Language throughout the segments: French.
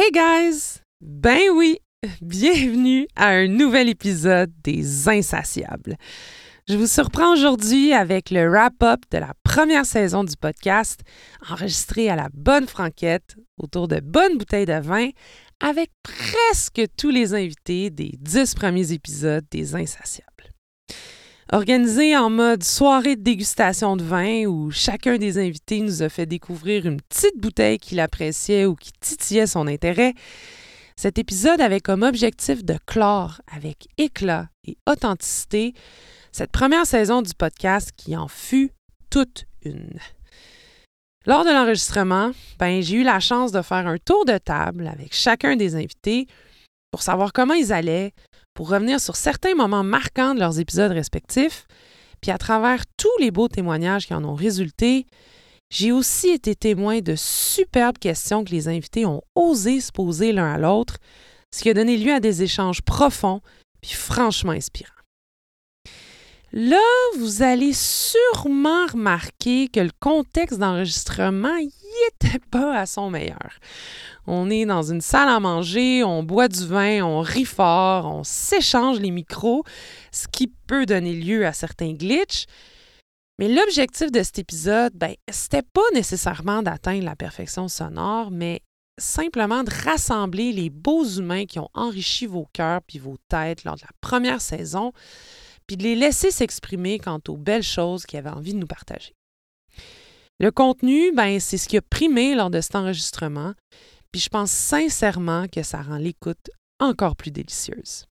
Hey guys! Ben oui, bienvenue à un nouvel épisode des Insatiables. Je vous surprends aujourd'hui avec le wrap-up de la première saison du podcast, enregistré à la bonne franquette, autour de bonnes bouteilles de vin, avec presque tous les invités des dix premiers épisodes des Insatiables. Organisé en mode soirée de dégustation de vin où chacun des invités nous a fait découvrir une petite bouteille qu'il appréciait ou qui titillait son intérêt, cet épisode avait comme objectif de clore avec éclat et authenticité cette première saison du podcast qui en fut toute une. Lors de l'enregistrement, ben, j'ai eu la chance de faire un tour de table avec chacun des invités pour savoir comment ils allaient, pour revenir sur certains moments marquants de leurs épisodes respectifs, puis à travers tous les beaux témoignages qui en ont résulté, j'ai aussi été témoin de superbes questions que les invités ont osé se poser l'un à l'autre, ce qui a donné lieu à des échanges profonds puis franchement inspirants. Là, vous allez sûrement remarquer que le contexte d'enregistrement n'y était pas à son meilleur. On est dans une salle à manger, on boit du vin, on rit fort, on s'échange les micros, ce qui peut donner lieu à certains glitches. Mais l'objectif de cet épisode, ben, c'était pas nécessairement d'atteindre la perfection sonore, mais simplement de rassembler les beaux humains qui ont enrichi vos cœurs puis vos têtes lors de la première saison puis de les laisser s'exprimer quant aux belles choses qu'ils avaient envie de nous partager. Le contenu, ben, c'est ce qui a primé lors de cet enregistrement, puis je pense sincèrement que ça rend l'écoute encore plus délicieuse.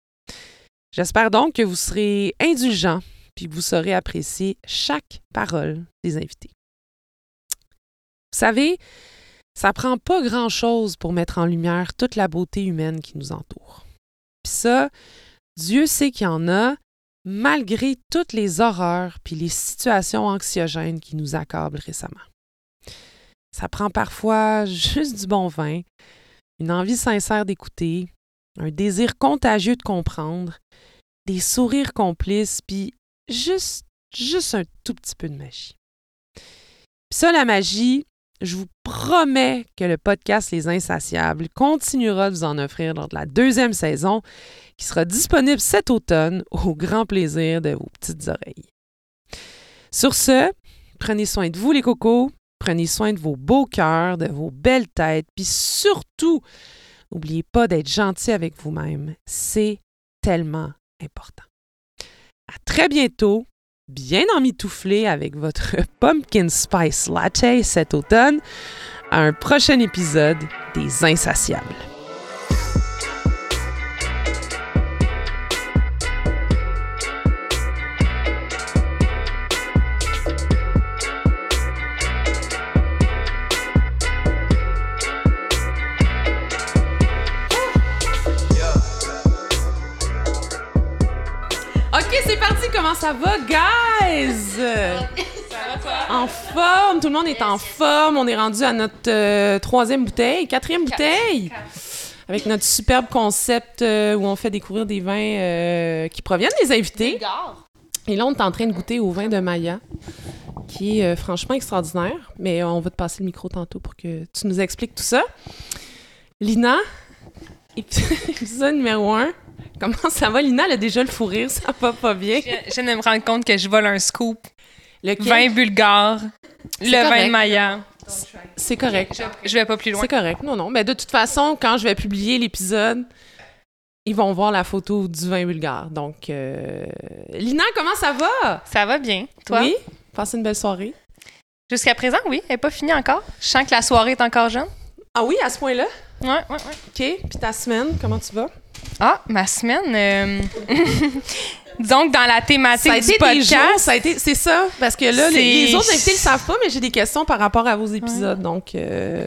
J'espère donc que vous serez indulgents, puis vous saurez apprécier chaque parole des invités. Vous savez, ça prend pas grand-chose pour mettre en lumière toute la beauté humaine qui nous entoure. Puis ça, Dieu sait qu'il y en a, malgré toutes les horreurs puis les situations anxiogènes qui nous accablent récemment. Ça prend parfois juste du bon vin, une envie sincère d'écouter, un désir contagieux de comprendre, des sourires complices, puis juste, juste un tout petit peu de magie. Puis ça, la magie, je vous promets que le podcast Les Insatiables continuera de vous en offrir lors de la deuxième saison qui sera disponible cet automne au grand plaisir de vos petites oreilles. Sur ce, prenez soin de vous les cocos, prenez soin de vos beaux cœurs, de vos belles têtes, puis surtout, n'oubliez pas d'être gentil avec vous-même. C'est tellement important. À très bientôt bien emmitouflé avec votre pumpkin spice latte cet automne à un prochain épisode des Insatiables. Ça va, guys? En forme, tout le monde est en forme. On est rendu à notre euh, troisième bouteille, quatrième bouteille. Avec notre superbe concept euh, où on fait découvrir des vins euh, qui proviennent des invités. Et là, on est en train de goûter au vin de Maya, qui est franchement extraordinaire. Mais on va te passer le micro tantôt pour que tu nous expliques tout ça. Lina, épisode numéro un. Comment ça va, Lina? Elle a déjà le fou rire, ça va pas bien. Je, viens de me rendre compte que je vole un scoop. Le vin bulgare, le vin de Maya. C'est correct. Je, vais pas plus loin. C'est correct. Non, non. Mais de toute façon, quand je vais publier l'épisode, ils vont voir la photo du vin bulgare. Donc, euh, Lina, comment ça va? Ça va bien. Toi? Oui. Passez une belle soirée. Jusqu'à présent, oui. Elle n'est pas finie encore. Je sens que la soirée est encore jeune. Ah oui, à ce point-là? Ouais, ouais, ouais. OK. Puis ta semaine, comment tu vas? Ah, ma semaine. Euh... Donc, dans la thématique ça a du podcast. ça a été, c'est ça. Parce que là, les, autres invités ne le savent pas, mais j'ai des questions par rapport à vos épisodes. Donc. Euh...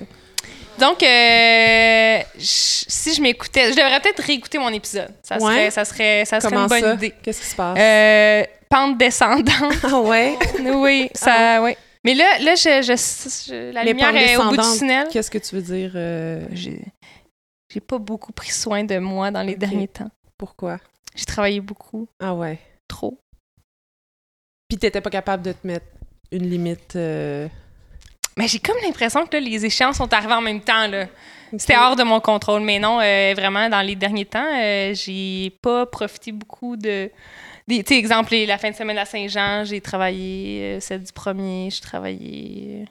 Donc, euh, si je m'écoutais, je devrais peut-être réécouter mon épisode. Ça serait, ça serait, ça serait une bonne idée. Qu'est-ce qui se passe? Euh, pente descendante. Ah ouais? oui, ça, ah. ouais. Mais là, là je, je, la lumière est au bout du tunnel. Qu'est-ce que tu veux dire? Euh? J'ai pas beaucoup pris soin de moi dans les derniers temps. Pourquoi? J'ai travaillé beaucoup. Ah ouais? Trop. Puis t'étais pas capable de te mettre une limite... Euh, Mais j'ai comme l'impression que les échéances sont arrivées en même temps. Là. C'était hors de mon contrôle. Mais non, euh, vraiment, dans les derniers temps, euh, j'ai pas profité beaucoup de. Tu sais, exemple, la fin de semaine à Saint-Jean, j'ai travaillé celle du premier, j'ai travaillé.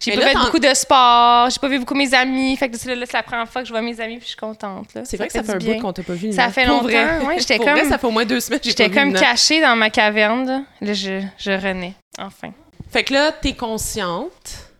J'ai pas fait beaucoup de sport, j'ai pas vu beaucoup mes amis. Fait que c'est la première fois que je vois mes amis puis je suis contente. C'est vrai que ça fait un bout qu'on t'a pas vu. Ça fait longtemps. Ouais, j'étais comme. ça fait au moins deux semaines. J'étais comme cachée dans ma caverne. Là, je, je renais, enfin. Fait que là, t'es consciente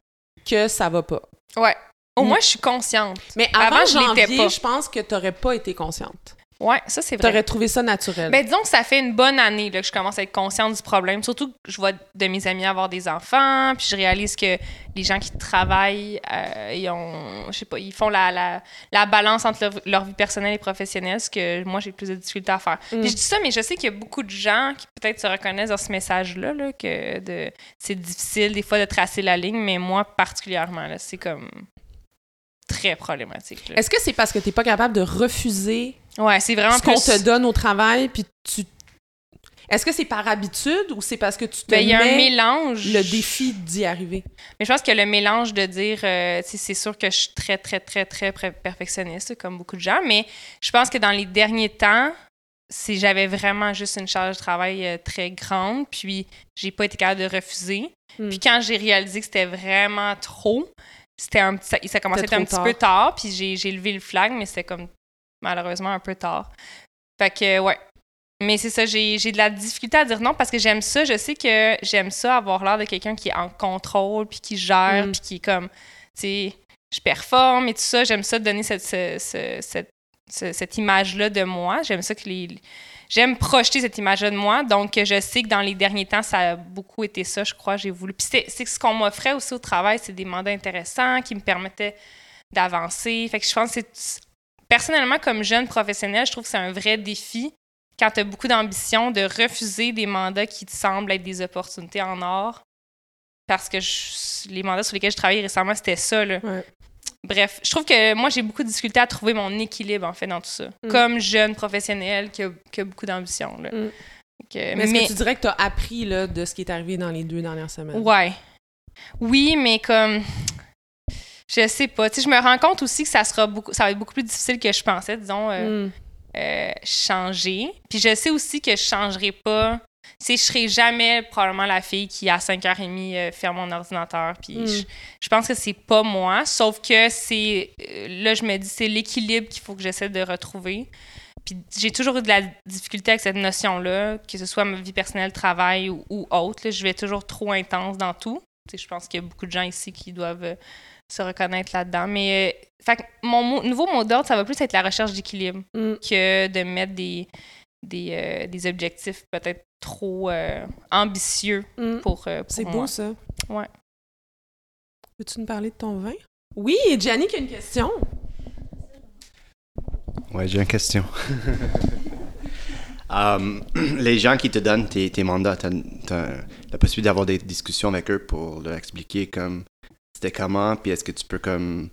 que ça va pas. Ouais. Au moins, je suis consciente. Mais avant, je janvier, pas. je pense que t'aurais pas été consciente. Ouais, ça c'est vrai. T'aurais trouvé ça naturel. Ben disons que ça fait une bonne année là, que je commence à être consciente du problème. Surtout que je vois de mes amis avoir des enfants, puis je réalise que les gens qui travaillent, euh, ils ont, je sais pas, ils font la, la, la balance entre leur, vie personnelle et professionnelle, ce que moi j'ai plus de difficultés à faire. Puis mm. je dis ça, mais je sais qu'il y a beaucoup de gens qui peut-être se reconnaissent dans ce message-là, là, que de, c'est difficile des fois de tracer la ligne, mais moi particulièrement, là, c'est comme très problématique. Est-ce que c'est parce que tu n'es pas capable de refuser ouais, c'est vraiment ce qu'on te donne au travail, puis tu est-ce que c'est par habitude ou c'est parce que tu te ben, y a un mélange. le défi d'y arriver? Mais je pense que le mélange de dire, euh, c'est sûr que je suis très, très, très, très perfectionniste, comme beaucoup de gens, mais je pense que dans les derniers temps, si j'avais vraiment juste une charge de travail euh, très grande, puis j'ai pas été capable de refuser. Hmm. Puis quand j'ai réalisé que c'était vraiment trop, c'était un ça, ça commençait à être un petit peu tard, puis j'ai levé le flag, mais c'était comme malheureusement un peu tard. Fait que, ouais. Mais c'est ça, j'ai de la difficulté à dire non parce que j'aime ça. Je sais que j'aime ça, avoir l'air de quelqu'un qui est en contrôle, puis qui gère, mm. puis qui est comme, tu sais, je performe et tout ça. J'aime ça donner cette, cette, cette image-là de moi. J'aime ça que les j'aime projeter cette image-là de moi. Donc, je sais que dans les derniers temps, ça a beaucoup été ça, je crois, j'ai voulu. Puis c'est ce qu'on m'offrait aussi au travail, c'est des mandats intéressants qui me permettaient d'avancer. Fait que je pense que c'est... Personnellement, comme jeune professionnelle, je trouve que c'est un vrai défi quand tu as beaucoup d'ambition de refuser des mandats qui te semblent être des opportunités en or. Parce que les mandats sur lesquels je travaillais récemment, c'était ça. Là. Bref, je trouve que moi, j'ai beaucoup de difficultés à trouver mon équilibre, en fait, dans tout ça. Mm. Comme jeune professionnelle qui a, beaucoup d'ambition. Mm. mais est-ce que tu dirais que tu as appris là, de ce qui est arrivé dans les deux dernières semaines? Ouais. Oui, mais comme. Je sais pas. Tu sais, je me rends compte aussi que ça sera beaucoup, ça va être beaucoup plus difficile que je pensais, disons, euh, mm. euh, changer. Puis je sais aussi que je changerai pas je serai jamais probablement la fille qui, à 5h30, euh, ferme mon ordinateur. Puis hmm. je, pense que c'est pas moi, sauf que c'est. Là, je me dis, c'est l'équilibre qu'il faut que j'essaie de retrouver. Puis j'ai toujours eu de la difficulté avec cette notion-là, que ce soit ma vie personnelle, travail ou, autre. je vais toujours trop intense dans tout. je pense qu'il y a beaucoup de gens ici qui doivent se reconnaître là-dedans. Mais mon nouveau mot d'ordre, ça va plus être la recherche d'équilibre hmm. que de mettre des, des, des objectifs peut-être trop euh, ambitieux mm. pour, euh, C'est beau, ça. Ouais. Veux-tu nous parler de ton vin? Oui, Gianni qui a une question. Ouais, j'ai une question. Um, les gens qui te donnent tes, tes mandats, tu as, la possibilité d'avoir des discussions avec eux pour leur expliquer comme comment, puis est-ce que tu peux comme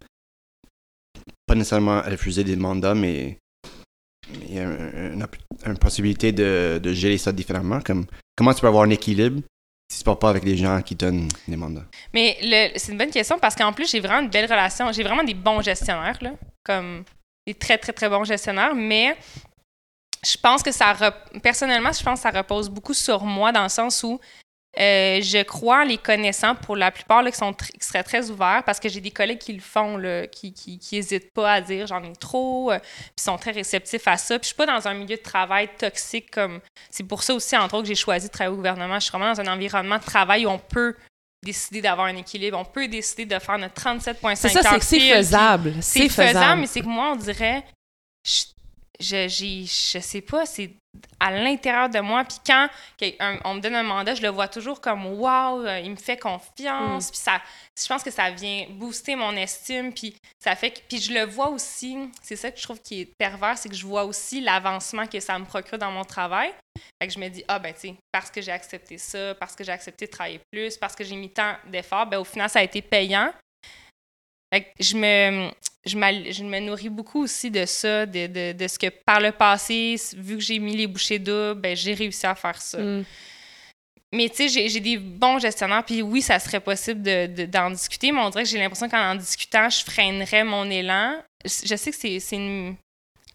pas nécessairement refuser des mandats, mais il y a une, possibilité de, gérer ça différemment. Comme, comment tu peux avoir un équilibre si tu ne pas avec les gens qui donnent des mandats? Mais c'est une bonne question parce qu'en plus, j'ai vraiment une belle relation. J'ai vraiment des bons gestionnaires, là, comme des très, très, très bons gestionnaires, mais je pense que ça. Personnellement, je pense que ça repose beaucoup sur moi dans le sens où euh, je crois les connaissants, pour la plupart, là, qui, sont seraient très ouverts, parce que j'ai des collègues qui le font, là, qui n'hésitent pas à dire j'en ai trop, euh, puis sont très réceptifs à ça. Puis je suis pas dans un milieu de travail toxique comme. C'est pour ça aussi, entre autres, que j'ai choisi de travailler au gouvernement. Je suis vraiment dans un environnement de travail où on peut décider d'avoir un équilibre. On peut décider de faire notre 37,5 C'est ça, c'est faisable. C'est faisable, mais c'est que moi, on dirait, je, je, je sais pas, c'est à l'intérieur de moi. Puis quand on me donne un mandat, je le vois toujours comme wow, euh, il me fait confiance. Mm. Puis ça, je pense que ça vient booster mon estime. Puis ça fait que, puis je le vois aussi. C'est ça que je trouve qui est pervers, c'est que je vois aussi l'avancement que ça me procure dans mon travail. Fait que je me dis ah ben tu sais parce que j'ai accepté ça, parce que j'ai accepté de travailler plus, parce que j'ai mis tant d'efforts, ben au final ça a été payant. Fait que je me je, je, me nourris beaucoup aussi de ça, de, de, de, ce que par le passé, vu que j'ai mis les bouchées doubles, ben, j'ai réussi à faire ça. Mm. mais tu sais, j'ai, des bons gestionnaires, puis oui, ça serait possible de, de- d'en discuter, mais on dirait que j'ai l'impression qu'en en discutant, je freinerais mon élan. Je sais que c'est, une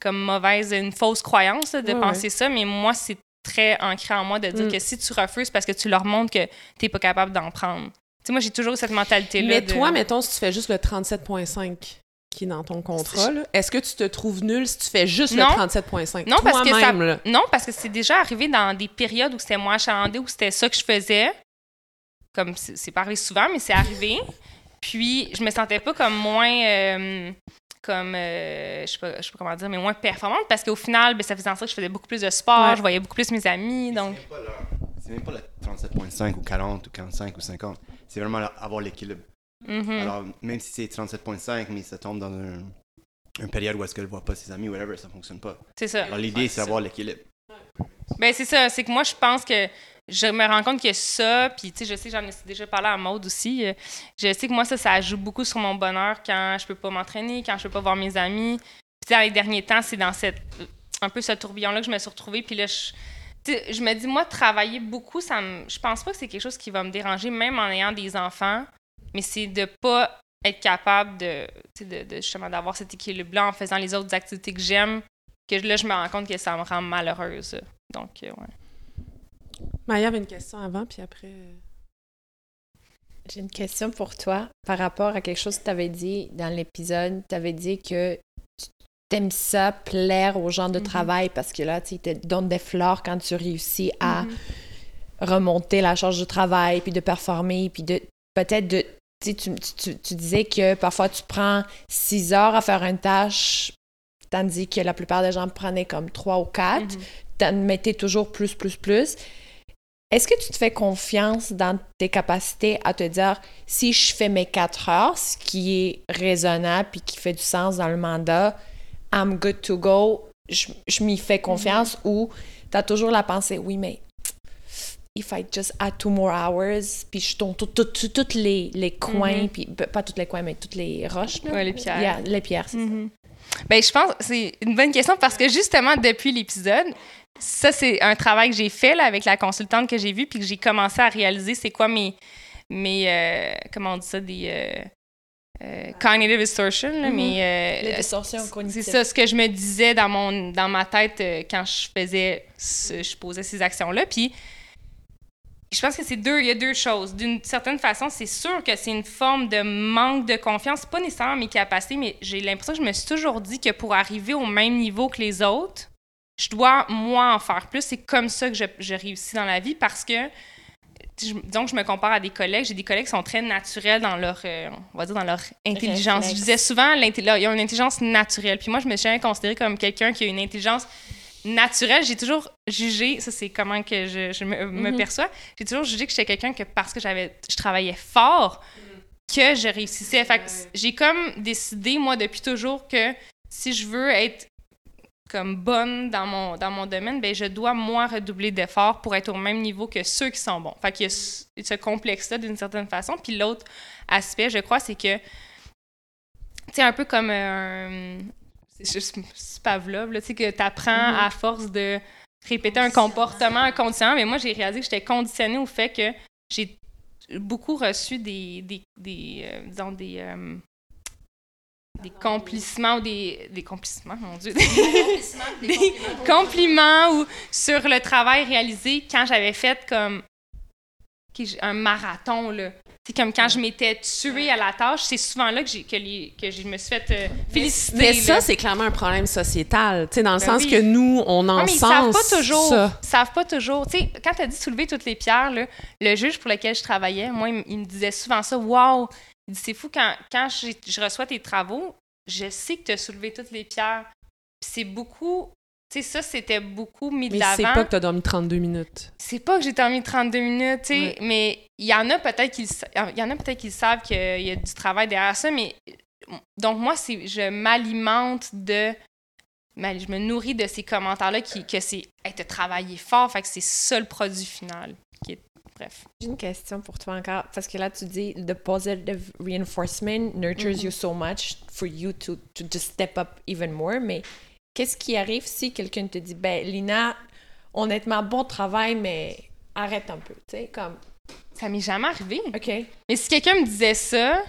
comme mauvaise, une fausse croyance là, de Ouais, penser ça, mais moi, c'est très ancré en moi de dire Mm. que si tu refuses parce que tu leur montres que t'es pas capable d'en prendre. Tu sais, moi, j'ai toujours cette mentalité-là. Mais de- toi, mettons, si tu fais juste le 37.5 qui est dans ton contrat, là, est-ce que tu te trouves nul si tu fais juste Non. le 37.5? Non, parce que ça- là. Non, parce que c'est déjà arrivé dans des périodes où c'était moins achalandé, où c'était ça que je faisais. Comme c'est pas arrivé souvent, mais c'est arrivé. Puis je me sentais pas comme moins euh, comme euh, je sais pas, je sais pas comment dire, mais moins performante parce qu'au final, ben, ça faisait en sorte que je faisais beaucoup plus de sport, Ouais. je voyais beaucoup plus mes amis, donc C'est même pas le- C'est même pas le 37.5 ou 40 ou 45 ou 50. C'est vraiment avoir l'équilibre. Mhm. Alors, même si c'est 37.5, mais ça tombe dans un, une période où est-ce qu'elle voit pas ses amis, whatever, ça fonctionne pas. c'est ça. Alors, l'idée, c'est d'avoir l'équilibre. Ben c'est ça, c'est que moi je pense que je me rends compte que ça, puis tu sais, je sais, j'en ai déjà parlé à Maude aussi, euh, je sais que moi ça, ça joue beaucoup sur mon bonheur quand je peux pas m'entraîner, quand je peux pas voir mes amis. Puis dans les derniers temps, c'est dans cette un peu ce tourbillon-là que je me suis retrouvée, puis là, je, tu sais, je me dis, moi, travailler beaucoup, ça me, je pense pas que c'est quelque chose qui va me déranger, même en ayant des enfants, mais c'est de pas être capable de, tu sais, de, de justement d'avoir cet équilibre-là en faisant les autres activités que j'aime, que là, je me rends compte que ça me rend malheureuse. Donc, euh, ouais. Maya avait une question avant, puis après... euh, J'ai une question pour toi par rapport à quelque chose que tu avais dit dans l'épisode. Tu avais dit que tu t'aimes ça, plaire aux gens de Mhm. travail parce que là, tu te donnes des fleurs quand tu réussis à Mhm. remonter la charge de travail, puis de performer, puis de peut-être de. Tu, sais, tu, tu- tu disais que parfois tu prends six heures à faire une tâche, tandis que la plupart des gens prenaient comme trois ou quatre. Mhm. T'en mettais toujours plus, plus, plus. Est-ce que tu te fais confiance dans tes capacités à te dire si je fais mes quatre heures, ce qui est raisonnable puis qui fait du sens dans le mandat, I'm good to go, je, je m'y fais confiance ou tu as toujours la pensée oui, mais if I just add two more hours, puis je tombe tous les, les coins, Mhm. puis pas tous les coins, mais toutes les roches. là. Ouais, les pierres. Yeah, les pierres, c'est ça. Mhm. Ben, je pense que c'est une bonne question parce que justement, depuis l'épisode, ça, c'est un travail que j'ai fait là, avec la consultante que j'ai vue, puis que j'ai commencé à réaliser c'est quoi mes. mes euh, comment on dit ça Des. euh, euh, cognitive distortion, là, Mhm. mais. Les distorsions c'est ça, ce que je me disais dans, mon, dans ma tête quand je faisais. ce- je posais ces actions-là. Puis. Je pense que c'est deux, il y a deux choses. D'une certaine façon, c'est sûr que c'est une forme de manque de confiance, pas nécessairement mes capacités, mais j'ai l'impression que je me suis toujours dit que pour arriver au même niveau que les autres, je dois, moi, en faire plus. C'est comme ça que je, je réussis dans la vie parce que, je- disons que je me compare à des collègues, j'ai des collègues qui sont très naturels dans leur, euh, on va dire, dans leur intelligence. Réflexe. Je disais souvent, là, ils ont une intelligence naturelle. Puis moi, je me suis jamais considérée comme quelqu'un qui a une intelligence naturelle. J'ai toujours jugé, ça c'est comment que je, je me, me Mhm. perçois, j'ai toujours jugé que j'étais quelqu'un que parce que j'avais, je travaillais fort, que je réussissais. Fait j'ai comme décidé, moi, depuis toujours, que si je veux être comme bonne dans mon, dans mon domaine, ben je dois, moi, redoubler d'efforts pour être au même niveau que ceux qui sont bons. Fait qu'il y a ce, ce complexe-là, d'une certaine façon. Puis l'autre aspect, je crois, c'est que, tu sais, un peu comme un... C'est Pavlov, là, tu sais, que tu apprends Mhm. à force de répéter un comportement inconscient. Mais moi, j'ai réalisé que j'étais conditionnée au fait que j'ai beaucoup reçu des, des, des euh, disons, des, euh, des complissements ou des, des complissements, mon Dieu, des compliments ou sur le travail réalisé quand j'avais fait comme un marathon, là. C'est comme quand je m'étais tuée à la tâche, c'est souvent là que, j'ai, que, les- que je me suis fait euh, féliciter. Mais ça, c'est clairement un problème sociétal, tu sais, dans le Ben sens oui. que nous, on en Ouais, mais ils savent pas toujours. ça. Ils savent pas toujours. Tu sais, quand tu as dit soulever toutes les pierres, là, le juge pour lequel je travaillais, moi, il, me disait souvent ça. Waouh! Il dit c'est fou quand, quand j'ai- je reçois tes travaux, je sais que tu as soulevé toutes les pierres. Puis c'est beaucoup. Tu sais, ça, c'était beaucoup mis de Mais c'est l'avant. pas que t'as dormi 32 minutes. C'est pas que j'ai dormi 32 minutes, tu sais, Ouais. mais il y en a peut-être qui il y en a peut-être qui savent qu'il y a du travail derrière ça, mais donc moi c'est je m'alimente de je me nourris de ces commentaires là qui que c'est hey, t'as travaillé fort, fait que c'est ça le produit final qui est bref. J'ai une question pour toi encore, parce que là, tu dis the positive reinforcement nurtures you so much for you to, to just step up even more. Mais qu'est-ce qui arrive si quelqu'un te dit, ben, Lina, honnêtement, bon travail, mais arrête un peu, tu sais, comme, Ça m'est jamais arrivé. OK. Mais si quelqu'un me disait ça,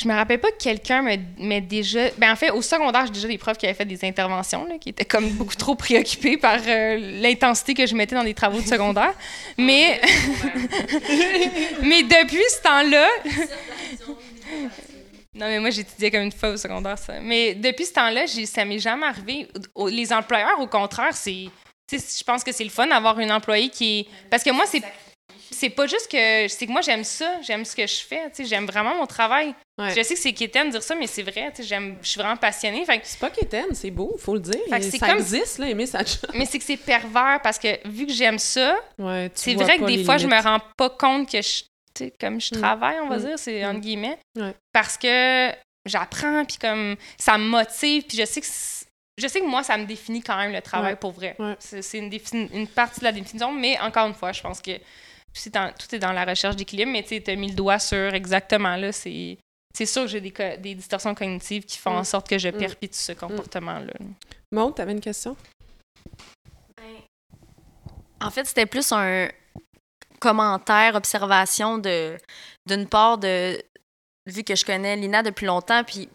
je me rappelle pas que quelqu'un m'ait déjà. Ben en fait, au secondaire, j'ai déjà des profs qui avaient fait des interventions, là, qui étaient comme beaucoup trop préoccupés par euh, l'intensité que je mettais dans des travaux de secondaire. Mais. mais depuis ce temps-là. Non, mais moi, j'étudiais comme une fois au secondaire, ça. Mais depuis ce temps-là, ça m'est jamais arrivé. Les employeurs, au contraire, c'est. Je pense que c'est le fun d'avoir une employée qui est. Parce que moi, c'est. C'est pas juste que. C'est que moi, j'aime ça. J'aime ce que je fais. tu sais, J'aime vraiment mon travail. Ouais. Je sais que c'est quétaine de dire ça, mais c'est vrai. tu sais, j'aime- Je suis vraiment passionnée. Fait C'est pas quétaine, c'est beau, faut le dire. Ça comme- existe, là, aimer job. mais c'est que c'est pervers parce que vu que j'aime ça, Ouais, c'est vrai que des fois, je me rends pas compte que je. Comme je Mm. travaille, on va Mm. dire, c'est Mm. entre guillemets. Ouais. Parce que j'apprends, puis comme ça me motive, puis je sais que. Je sais que moi, ça me définit quand même le travail Ouais. pour vrai. Ouais. C'est une, partie de la définition, mais encore une fois, je pense que dans- tout est dans la recherche d'équilibre, mais tu as mis le doigt sur exactement là. C'est c'est sûr que j'ai des, des distorsions cognitives qui font en sorte que je perpétue ce comportement-là. Maud, t'avais une question? En fait, c'était plus un commentaire, observation de d'une part de vu que je connais Lina depuis longtemps, puis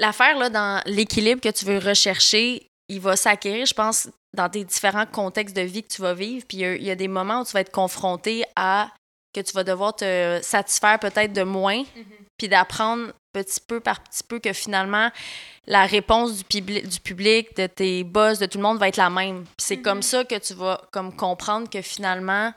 l'affaire là dans l'équilibre que tu veux rechercher, il va s'acquérir, je pense, dans tes différents contextes de vie que tu vas vivre. Puis il y a- il y, a des moments où tu vas être confronté à que tu vas devoir te satisfaire peut-être de moins, puis d'apprendre petit peu par petit peu que finalement la réponse du, publi- du public, de tes boss, de tout le monde va être la même. Puis c'est comme ça que tu vas comme comprendre que finalement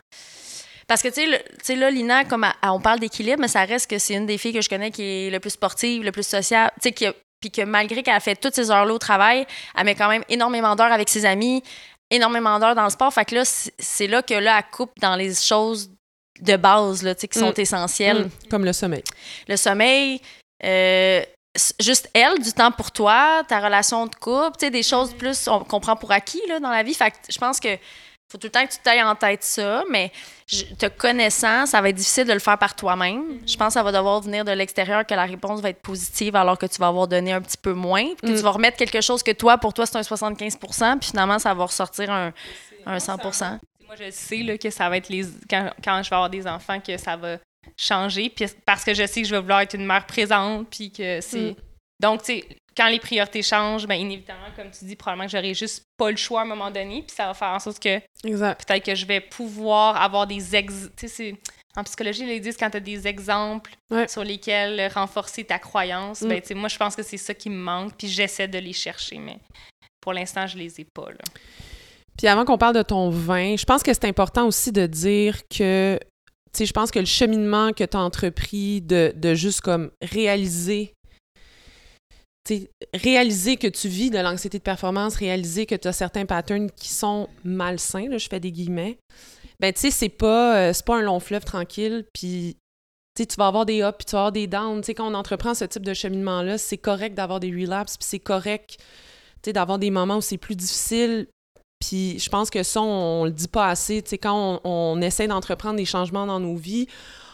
parce que, tu sais, là, Lina, comme on parle d'équilibre, mais ça reste que c'est une des filles que je connais qui est le plus sportive, le plus sociable, tu sais, puis que malgré qu'elle a fait toutes ses heures-là au travail, elle met quand même énormément d'heures avec ses amis, énormément d'heures dans le sport. Fait que là, c'est là que là, elle coupe dans les choses de base, là, tu sais, qui sont Mm. essentielles Mm, Comme le sommeil. le sommeil, euh, juste elle, du temps pour toi, ta relation de couple, tu sais, des choses plus on- qu'on prend pour acquis là, dans la vie. Fait que je pense que faut tout le temps que tu t'ailles en tête ça, mais je- te connaissant, ça va être difficile de le faire par toi-même. Je pense que ça va devoir venir de l'extérieur que la réponse va être positive alors que tu vas avoir donné un petit peu moins, puis que Mm. tu vas remettre quelque chose que toi, pour toi, c'est un 75 puis finalement, ça va ressortir un, un 100 Moi, je sais là, que ça va être les quand, quand je vais avoir des enfants que ça va changer puis parce que je sais que je vais vouloir être une mère présente puis que c'est Mm. donc tu sais quand les priorités changent ben inévitablement comme tu dis probablement que j'aurai juste pas le choix à un moment donné puis ça va faire en sorte que peut-être que je vais pouvoir avoir des ex tu sais c'est en psychologie ils disent quand tu as des exemples Ouais. sur lesquels renforcer ta croyance Mm. ben tu sais moi je pense que c'est ça qui me manque puis j'essaie de les chercher mais pour l'instant je les ai pas là. Puis avant qu'on parle de ton vin, je pense que c'est important aussi de dire que, je pense que le cheminement que tu as entrepris de, juste comme réaliser, que tu vis de l'anxiété de performance, réaliser que tu as certains patterns qui sont malsains, là, je fais des guillemets, ben tu sais, c'est pas, euh, un long fleuve tranquille, puis tu vas avoir des ups, puis tu vas avoir des downs. Quand on entreprend ce type de cheminement-là, c'est correct d'avoir des relapses, puis c'est correct, d'avoir des moments où c'est plus difficile, puis je pense que ça, on, le dit pas assez. Tu sais, quand on, essaie d'entreprendre des changements dans nos vies,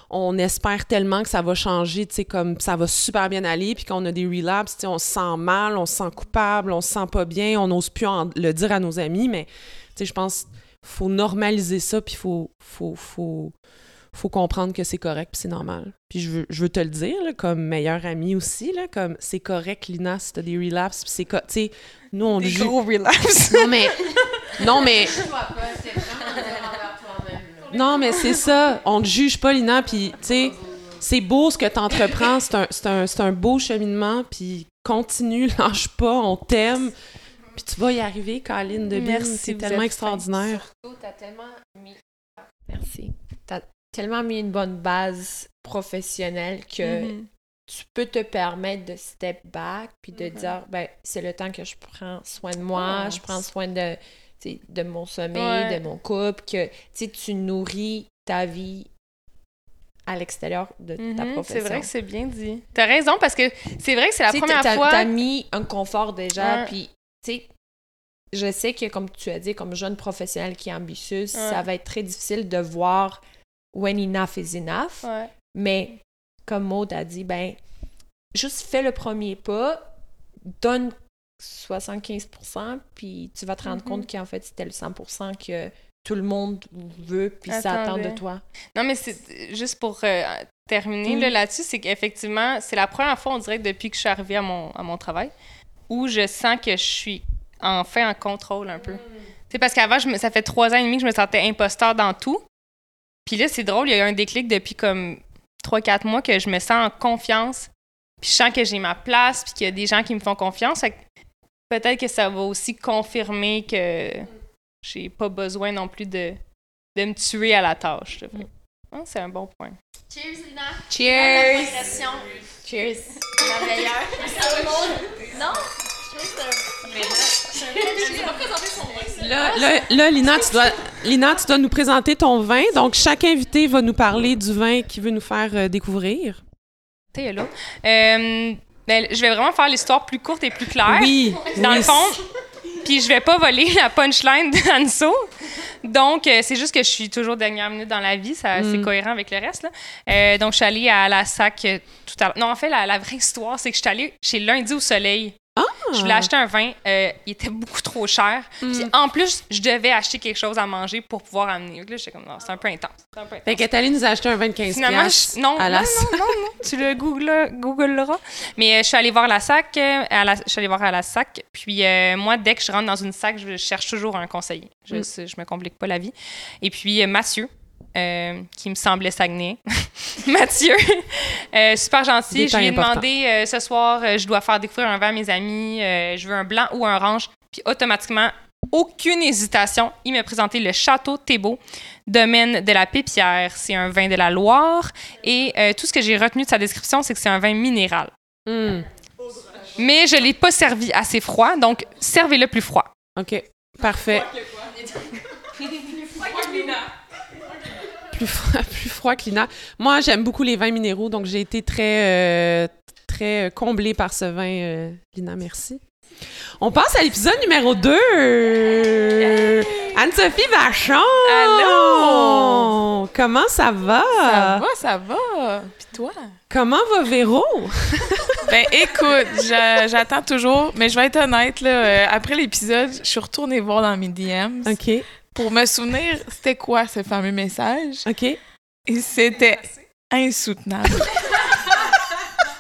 on espère tellement que ça va changer, tu sais, comme ça va super bien aller, puis qu'on a des relapses, tu sais, on se sent mal, on se sent coupable, on se sent pas bien, on n'ose plus le dire à nos amis, mais tu sais, je pense faut normaliser ça, puis faut, faut, faut, faut comprendre que c'est correct, puis c'est normal. Puis je veux, je veux te le dire, là, comme meilleure amie aussi, là, comme c'est correct, Lina, si t'as des relapses, puis c'est... co- Tu sais, nous, on le juge... relapse Non, mais... Non, mais... Non, mais c'est ça. On ne juge pas, Lina, puis, tu sais, c'est beau ce que tu entreprends. C'est un, c'est un, c'est un beau cheminement, puis continue, lâche pas, on t'aime. Puis tu vas y arriver, Colline de Merci, C'est tellement extraordinaire. Surtout, t'as tellement mis... Merci. Tellement mis une bonne base professionnelle que Mhm. tu peux te permettre de step back puis de Mhm. dire, ben, c'est le temps que je prends soin de moi, Oh, je prends soin de, de mon sommeil, Ouais. de mon couple, que tu nourris ta vie à l'extérieur de ta Mhm, c'est profession. vrai que c'est bien dit. T'as raison, parce que c'est vrai que c'est la première fois. T'as mis un confort déjà, puis tu sais, je sais que comme tu as dit, comme jeune professionnelle qui est ambitieuse, ça va être très difficile de voir when enough is enough. Ouais. Mais comme Maud a dit, ben, juste fais le premier pas, donne 75%, puis tu vas te rendre Mhm. compte qu'en fait, c'était le 100% que tout le monde veut puis s'attend de toi? Non, mais c'est juste pour euh, terminer Mm. là, là-dessus, c'est qu'effectivement, c'est la première fois, on dirait, depuis que je suis arrivée à mon, à mon travail, où je sens que je suis enfin en contrôle un peu. Tu sais, parce qu'avant, ça fait trois ans et demi que je me sentais imposteur dans tout. Puis là, c'est drôle, il y a eu un déclic depuis comme trois, quatre mois que je me sens en confiance. Puis je sens que j'ai ma place, puis qu'il y a des gens qui me font confiance. Fait que peut-être que ça va aussi confirmer que j'ai pas besoin non plus de, de me tuer à la tâche. que, ah, c'est un bon point. Cheers, Lina. Cheers! Cheers! La meilleure. Tout le monde. Non? Là, là, là, Lina, tu dois, Lina, tu dois nous présenter ton vin. Donc, chaque invité va nous parler du vin qu'il veut nous faire euh, découvrir. T'es là. Euh, ben, je vais vraiment faire l'histoire plus courte et plus claire. Oui. Dans oui. le fond, puis je vais pas voler la punchline d'Anso. Donc, euh, c'est juste que je suis toujours dernière minute dans la vie. Ça, C'est Mm. cohérent avec le reste. Là. Euh, donc, je suis allée à la SAC tout à l'heure. Non, en fait, la, la vraie histoire, c'est que je suis allée chez Lundi au Soleil. Je voulais acheter un vin. euh, il était beaucoup trop cher. Mm. Puis en plus, je devais acheter quelque chose à manger pour pouvoir amener. Donc Là, j'étais comme, non, c'est un peu intense. Un peu intense. Fait allée nous acheter un vin de 15 Finalement, je- non, à non, non, non, non, tu le googleras. Mais euh, je suis allée voir la SAC, euh, à la, je suis allée voir à la SAC. Puis euh, moi, dès que je rentre dans une SAC, je cherche toujours un conseiller. Je, Mm. je me complique pas la vie. Et puis Mathieu, euh, qui me semblait Saguenay. Mathieu, euh, super gentil. Je Détail lui ai important. demandé euh, ce soir, euh, je dois faire découvrir un vin à mes amis. euh, je veux un blanc ou un orange. Puis automatiquement, aucune hésitation, il m'a présenté le Château Thébault, domaine de la Pépière. C'est un vin de la Loire. Et euh, tout ce que j'ai retenu de sa description, c'est que c'est un vin minéral. Hmm. Mais je ne l'ai pas servi assez froid, donc servez-le plus froid. OK. Parfait. Plus froid, plus froid que Lina. Moi, j'aime beaucoup les vins minéraux, donc j'ai été très, euh, très comblée par ce vin. euh, Lina, merci. On passe à l'épisode numéro 2. Anne-Sophie Vachon! Allô! Comment ça va? Ça va, ça va. Puis toi? Comment va Véro? Ben écoute, j'a- j'attends toujours, mais je vais être honnête, là, euh, après l'épisode, je suis retournée voir dans mes DMs OK. Pour me souvenir c'était quoi ce fameux message? OK. Et c'était insoutenable.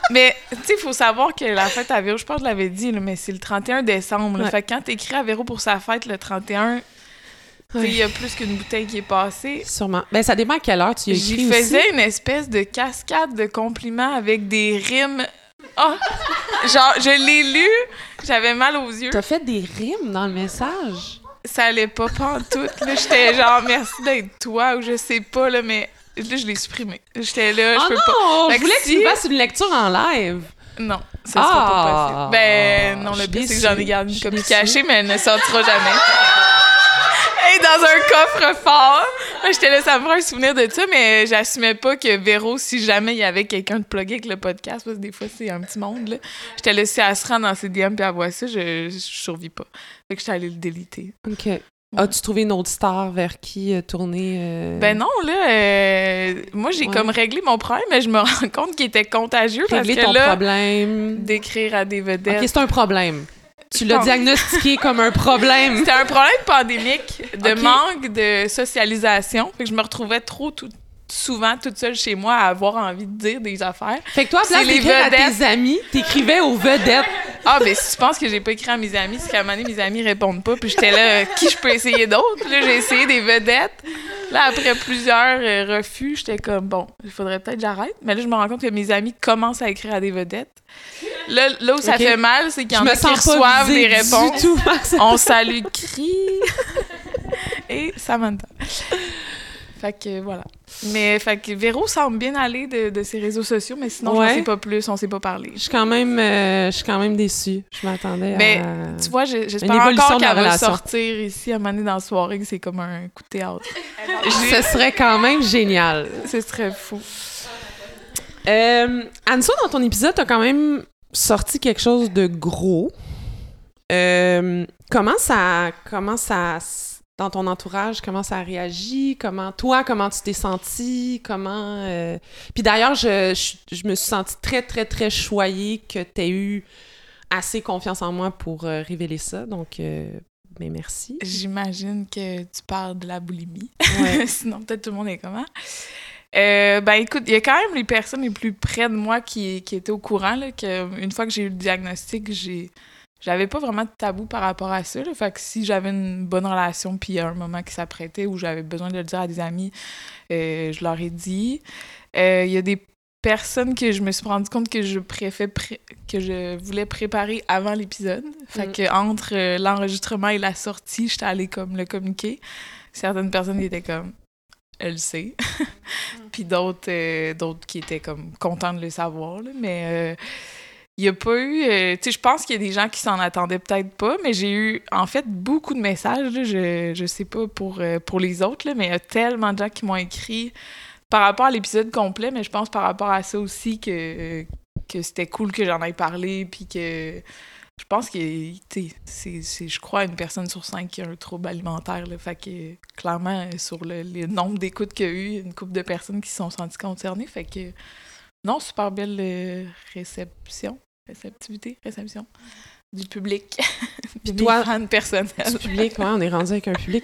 mais, tu sais, il faut savoir que la fête à Véro, je pense que je l'avais dit, là, mais c'est le 31 décembre. Ouais. Fait que quand t'écris à Véro pour sa fête le 31, tu sais, il y a plus qu'une bouteille qui est passée. Sûrement. Ben, ça dépend à quelle heure tu y as écrit J'y aussi. une espèce de cascade de compliments avec des rimes. Ah! Genre, je l'ai lu, j'avais mal aux yeux. T'as fait des rimes dans le message? Ça allait pas pantoute, là. J'étais genre, merci d'être toi, ou je sais pas, là, mais là, je l'ai supprimé. J'étais là, je oh peux non! pas. Je voulais que tu si- fasses une lecture en live. Non, ça sera Ah! pas possible. Ben, non, le pire, c'est que j'en ai gardé une copie cachée, mais elle ne sortira jamais. Et dans un coffre fort. Moi, J'étais là, ça me fait un souvenir de ça, mais j'assumais pas que Véro, si jamais il y avait quelqu'un de plugué avec le podcast, parce que des fois, c'est un petit monde, là. J'étais là, si elle se rend dans ses DM puis elle voit ça, je, je survis pas. Fait que j'étais allée le déliter. OK. As-tu trouvé une autre star vers qui euh, tourner? euh, Ben non, là, euh, moi, j'ai Ouais. comme réglé mon problème, mais je me rends compte qu'il était contagieux parce Régler que ton là, problème. d'écrire à des vedettes. OK, c'est un problème. Tu l'as diagnostiqué comme un problème. C'était un problème pandémique de manque de socialisation. Fait que je me retrouvais trop tout- souvent toute seule chez moi à avoir envie de dire des affaires. Fait que toi, à place d'écrire à tes amis, t'écrivais aux vedettes. Ah, ben si tu penses que j'ai pas écrit à mes amis, c'est qu'à un moment donné, mes amis répondent pas. Puis j'étais là, euh, qui je peux essayer d'autres? Puis là, j'ai essayé des vedettes. Là, après plusieurs euh, refus, j'étais comme, bon, il faudrait peut-être que j'arrête. Mais là, je me rends compte que mes amis commencent à écrire à des vedettes. Là, là où ça fait mal, c'est qu'il y en a qui reçoivent des réponses. tout. On salue Cri et Samantha. Fait que voilà. Mais fait que Véro semble bien aller de, de ses réseaux sociaux, mais sinon, Ouais. j'en sais pas plus, on s'est pas parlé. Je suis quand même, euh, je suis quand même déçue. Je m'attendais Mais à... Tu vois, j'espère encore qu'elle va relation. sortir ici à donné dans la soirée, que c'est comme un coup de théâtre. Ce serait quand même génial. Ce serait fou. Euh, Anso, dans ton épisode, t'as quand même sorti quelque chose de gros. Euh, comment ça, comment ça, dans ton entourage, comment ça a réagi? Comment, toi, comment tu t'es senti? Comment... euh, Puis d'ailleurs, je, je, je me suis sentie très, très, très choyée que t'aies eu assez confiance en moi pour euh, révéler ça. Donc, euh, Ben merci. J'imagine que tu parles de la boulimie. Ouais. Sinon, peut-être tout le monde est comment. Euh, ben écoute, il y a quand même les personnes les plus près de moi qui, qui étaient au courant là, que une fois que j'ai eu le diagnostic, j'ai j'avais pas vraiment de tabou par rapport à ça. Là. Fait que si j'avais une bonne relation puis il y a un moment qui s'apprêtait où j'avais besoin de le dire à des amis, euh, je leur ai dit. Euh, Il y a des personnes que je me suis rendu compte que je préfère pré- que je voulais préparer avant l'épisode. Fait Mm. que entre euh, l'enregistrement et la sortie, j'étais allée comme le communiquer. Certaines personnes qui étaient comme elle le sait. Puis d'autres d'autres qui étaient comme contents de le savoir. là. Mais il y a pas eu. euh, tu sais, je pense qu'il y a des gens qui s'en attendaient peut-être pas, mais j'ai eu en fait beaucoup de messages. je, je sais pas pour, euh, pour les autres, là, mais il y a tellement de gens qui m'ont écrit par rapport à l'épisode complet, mais je pense par rapport à ça aussi que, que c'était cool que j'en aille parlé, puis que je pense que, tu sais, c'est- je crois, une personne sur cinq qui a un trouble alimentaire, là, fait que, clairement, sur le, le nombre d'écoutes qu'il y a eu, une couple de personnes qui se sont senties concernées, fait que, non, super belle euh, réception, réceptivité, réception du public, puis toi- des fans personnels. Du public, ouais, on est rendu avec un public.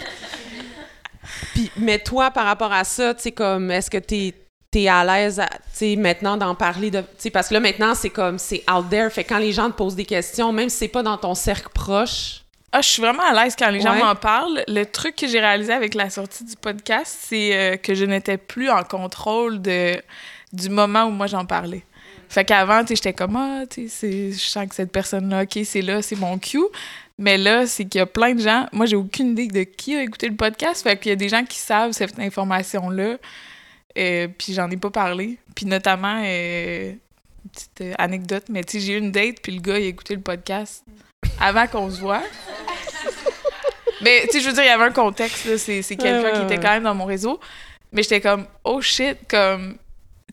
Puis, mais toi, par rapport à ça, tu sais, comme, est-ce que t'es es à l'aise, tu sais, maintenant d'en parler de, tu sais, parce que là, maintenant, c'est comme, c'est out there, fait que quand les gens te posent des questions, même si c'est pas dans ton cercle proche, Ah, je suis vraiment à l'aise quand les gens Ouais. m'en parlent. Le truc que j'ai réalisé avec la sortie du podcast, c'est euh, que je n'étais plus en contrôle de, du moment où moi j'en parlais. Fait qu'avant, tu sais, j'étais comme, ah, tu sais, c'est- je sens que cette personne-là, OK, c'est là, c'est mon cue. Mais là, c'est qu'il y a plein de gens. Moi, j'ai aucune idée de qui a écouté le podcast. Fait qu'il y a des gens qui savent cette information-là. Euh, puis j'en ai pas parlé. Puis notamment, euh, petite euh, anecdote, mais tu sais, j'ai eu une date, puis le gars, il a écouté le podcast avant qu'on se voit. Mais tu sais, je veux dire, il y avait un contexte. C'est, quelqu'un Ouais, ouais, qui était quand même dans mon réseau. Mais j'étais comme, oh shit, comme.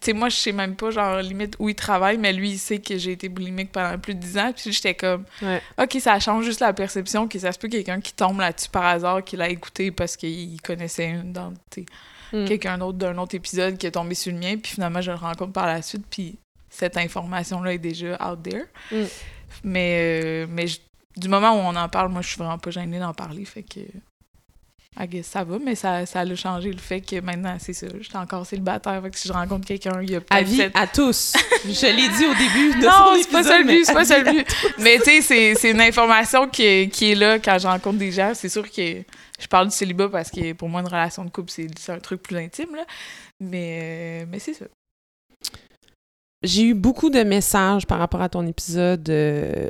Tu sais, moi, je sais même pas, genre, limite où il travaille, mais lui, il sait que j'ai été boulimique pendant plus de 10 ans. Puis j'étais comme, Ouais. OK, ça change juste la perception, que ça se peut quelqu'un qui tombe là-dessus par hasard, qui l'a écouté parce qu'il connaissait une dans, Mm. quelqu'un d'autre d'un autre épisode qui est tombé sur le mien, puis finalement, je le rencontre par la suite, puis cette information-là est déjà out there. Mm. Mais, euh, mais je- du moment où on en parle, moi, je suis vraiment pas gênée d'en parler, fait que... I guess ça va, mais ça, ça a changé le fait que maintenant, c'est ça, je suis encore célibataire, fait que si je rencontre quelqu'un, il y a peut-être avis cette- à tous. Je l'ai dit au début de non, c'est pas ça le mais but, c'est pas ça le avis à but. Mais tu sais, c'est- c'est une information qui est, qui est là quand je rencontre des gens. C'est sûr que je parle du célibat parce que pour moi, une relation de couple, c'est c'est un truc plus intime, là. Mais, euh, mais c'est ça. J'ai eu beaucoup de messages par rapport à ton épisode, euh,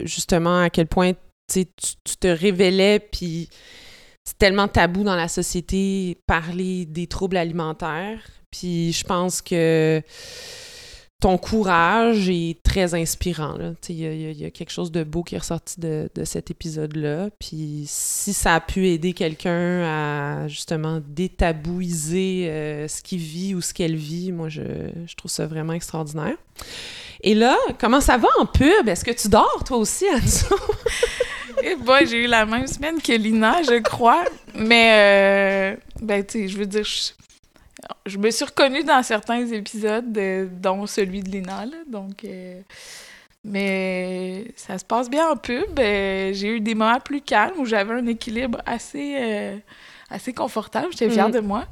justement, à quel point tu tu te révélais, puis c'est tellement tabou dans la société parler des troubles alimentaires. Puis je pense que ton courage est très inspirant. Il y, y a- quelque chose de beau qui est ressorti de, de cet épisode-là. Puis si ça a pu aider quelqu'un à justement détabouiser euh, ce qu'il vit ou ce qu'elle vit, moi, je, je trouve ça vraiment extraordinaire. Et là, comment ça va en pub? Est-ce que tu dors, toi aussi, Anso? Et boy, j'ai eu la même semaine que Lina, je crois. Mais, euh, ben, tu sais, je veux dire, je, je me suis reconnue dans certains épisodes, euh, dont celui de Lina, là. Donc, euh, mais ça se passe bien en pub. Euh, j'ai eu des moments plus calmes où j'avais un équilibre assez, euh, assez confortable. J'étais fière Mhm. de moi.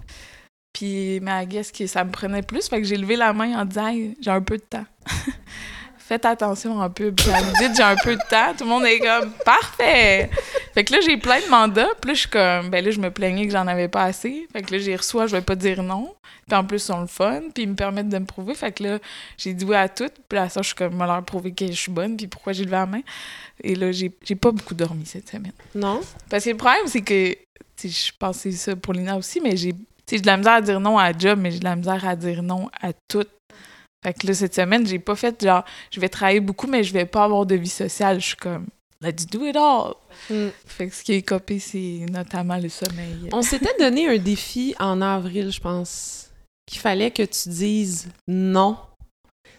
Puis, mais I guess que ça me prenait plus. Fait que j'ai levé la main en disant, Hey, j'ai un peu de temps. Faites attention en pub. Puis elle me dit, j'ai un peu de temps. Tout le monde est comme, parfait! Fait que là, j'ai plein de mandats. Puis là, je suis comme, ben là, je me plaignais que j'en avais pas assez. Fait que là, j'ai reçois, je vais pas dire non. Puis en plus, ils sont le fun. Puis ils me permettent de me prouver. Fait que là, j'ai dit oui à toutes. Puis là, ça, je suis comme, me leur prouver que je suis bonne. Puis pourquoi j'ai levé la main? Et là, j'ai j'ai pas beaucoup dormi cette semaine. Non? Parce que le problème, c'est que, je c'est ça pour Lina aussi, mais j'ai, j'ai de la misère à dire non à la job, mais j'ai de la misère à dire non à tout. Fait que là, cette semaine, j'ai pas fait genre, je vais travailler beaucoup, mais je vais pas avoir de vie sociale. Je suis comme, let's do it all. Mm. Fait que ce qui est copé, c'est notamment le sommeil. On s'était donné un défi en avril, je pense, qu'il fallait que tu dises non.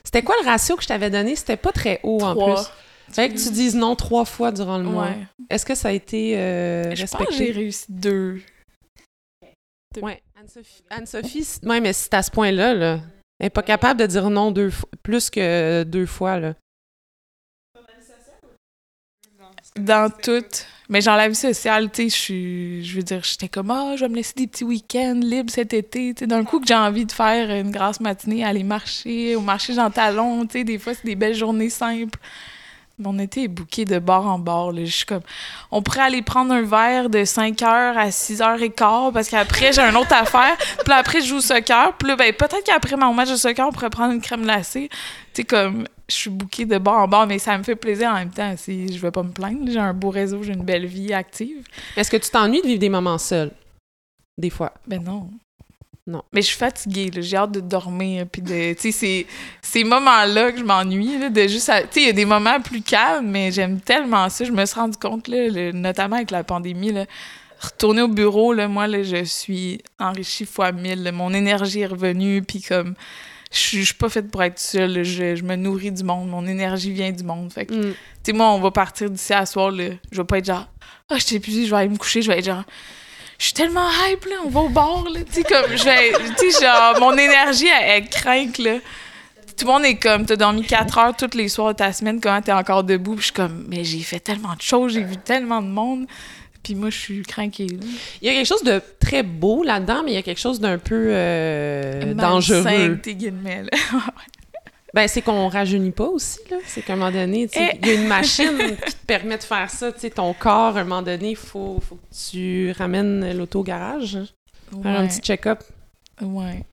C'était quoi le ratio que je t'avais donné? C'était pas très haut en plus. Fallait que tu dises non trois fois durant le mois. Ouais. Est-ce que ça a été euh, Je pense que j'ai respecté? réussi deux. Ouais. Anne-Sophie, Anne-Sophie, ouais, mais c'est à ce point-là, là. Elle n'est pas capable de dire non deux plus que deux fois, là. dans tout. Mais genre, la vie sociale, tu sais, je veux dire, j'étais comme, ah, je vais me laisser des petits week-ends libres cet été. Tu sais, d'un coup, que j'ai envie de faire une grasse matinée, aller marcher, au marché Jean Talon, tu sais, des fois, c'est des belles journées simples. Mon été est bouqué de bord en bord. Là. Je suis comme, on pourrait aller prendre un verre de 5 h à 6 h et quart parce qu'après, j'ai une autre affaire. Puis après, je joue au soccer. Puis là, ben, peut-être qu'après mon match de soccer, on pourrait prendre une crème glacée. Tu sais, comme, je suis bouquée de bord en bord, mais ça me fait plaisir en même temps. Si je vais pas me plaindre, j'ai un beau réseau, j'ai une belle vie active. Est-ce que tu t'ennuies de vivre des moments seuls? Des fois. Ben non. Non. Mais je suis fatiguée, j'ai hâte de dormir. Puis de, tu sais, ces moments-là que je m'ennuie, de juste, tu sais, il y a des moments plus calmes, mais j'aime tellement ça. Je me suis rendu compte, là, le- notamment avec la pandémie, là, retourner au bureau, là, moi, là, je suis enrichie fois mille. là. Mon énergie est revenue, puis comme, je suis je suis pas faite pour être seule. Je, je me nourris du monde. Mon énergie vient du monde. Fait que, Mm. tu sais, moi, on va partir d'ici à soir, là. Je vais pas être genre, ah, je suis épuisée, je vais aller me coucher. Je vais être genre, je suis tellement hype, là, on va au bar, là. Tu sais, comme, tu sais, genre, mon énergie, elle, elle craint, là. Tout le monde est comme, t'as dormi 4 heures tous les soirs de ta semaine, comment t'es encore debout? Puis je suis comme, mais j'ai fait tellement de choses, j'ai vu tellement de monde. Puis moi, je suis craquée. Il y a quelque chose de très beau là-dedans, mais il y a quelque chose d'un peu euh, dangereux. tes guillemets, là. Ben, c'est qu'on rajeunit pas aussi, là. C'est qu'à un moment donné, Eh. il y a une machine qui te permet de faire ça. Ton corps, à un moment donné, il faut, faut que tu ramènes l'auto au garage. Faire un petit check-up. Ouais.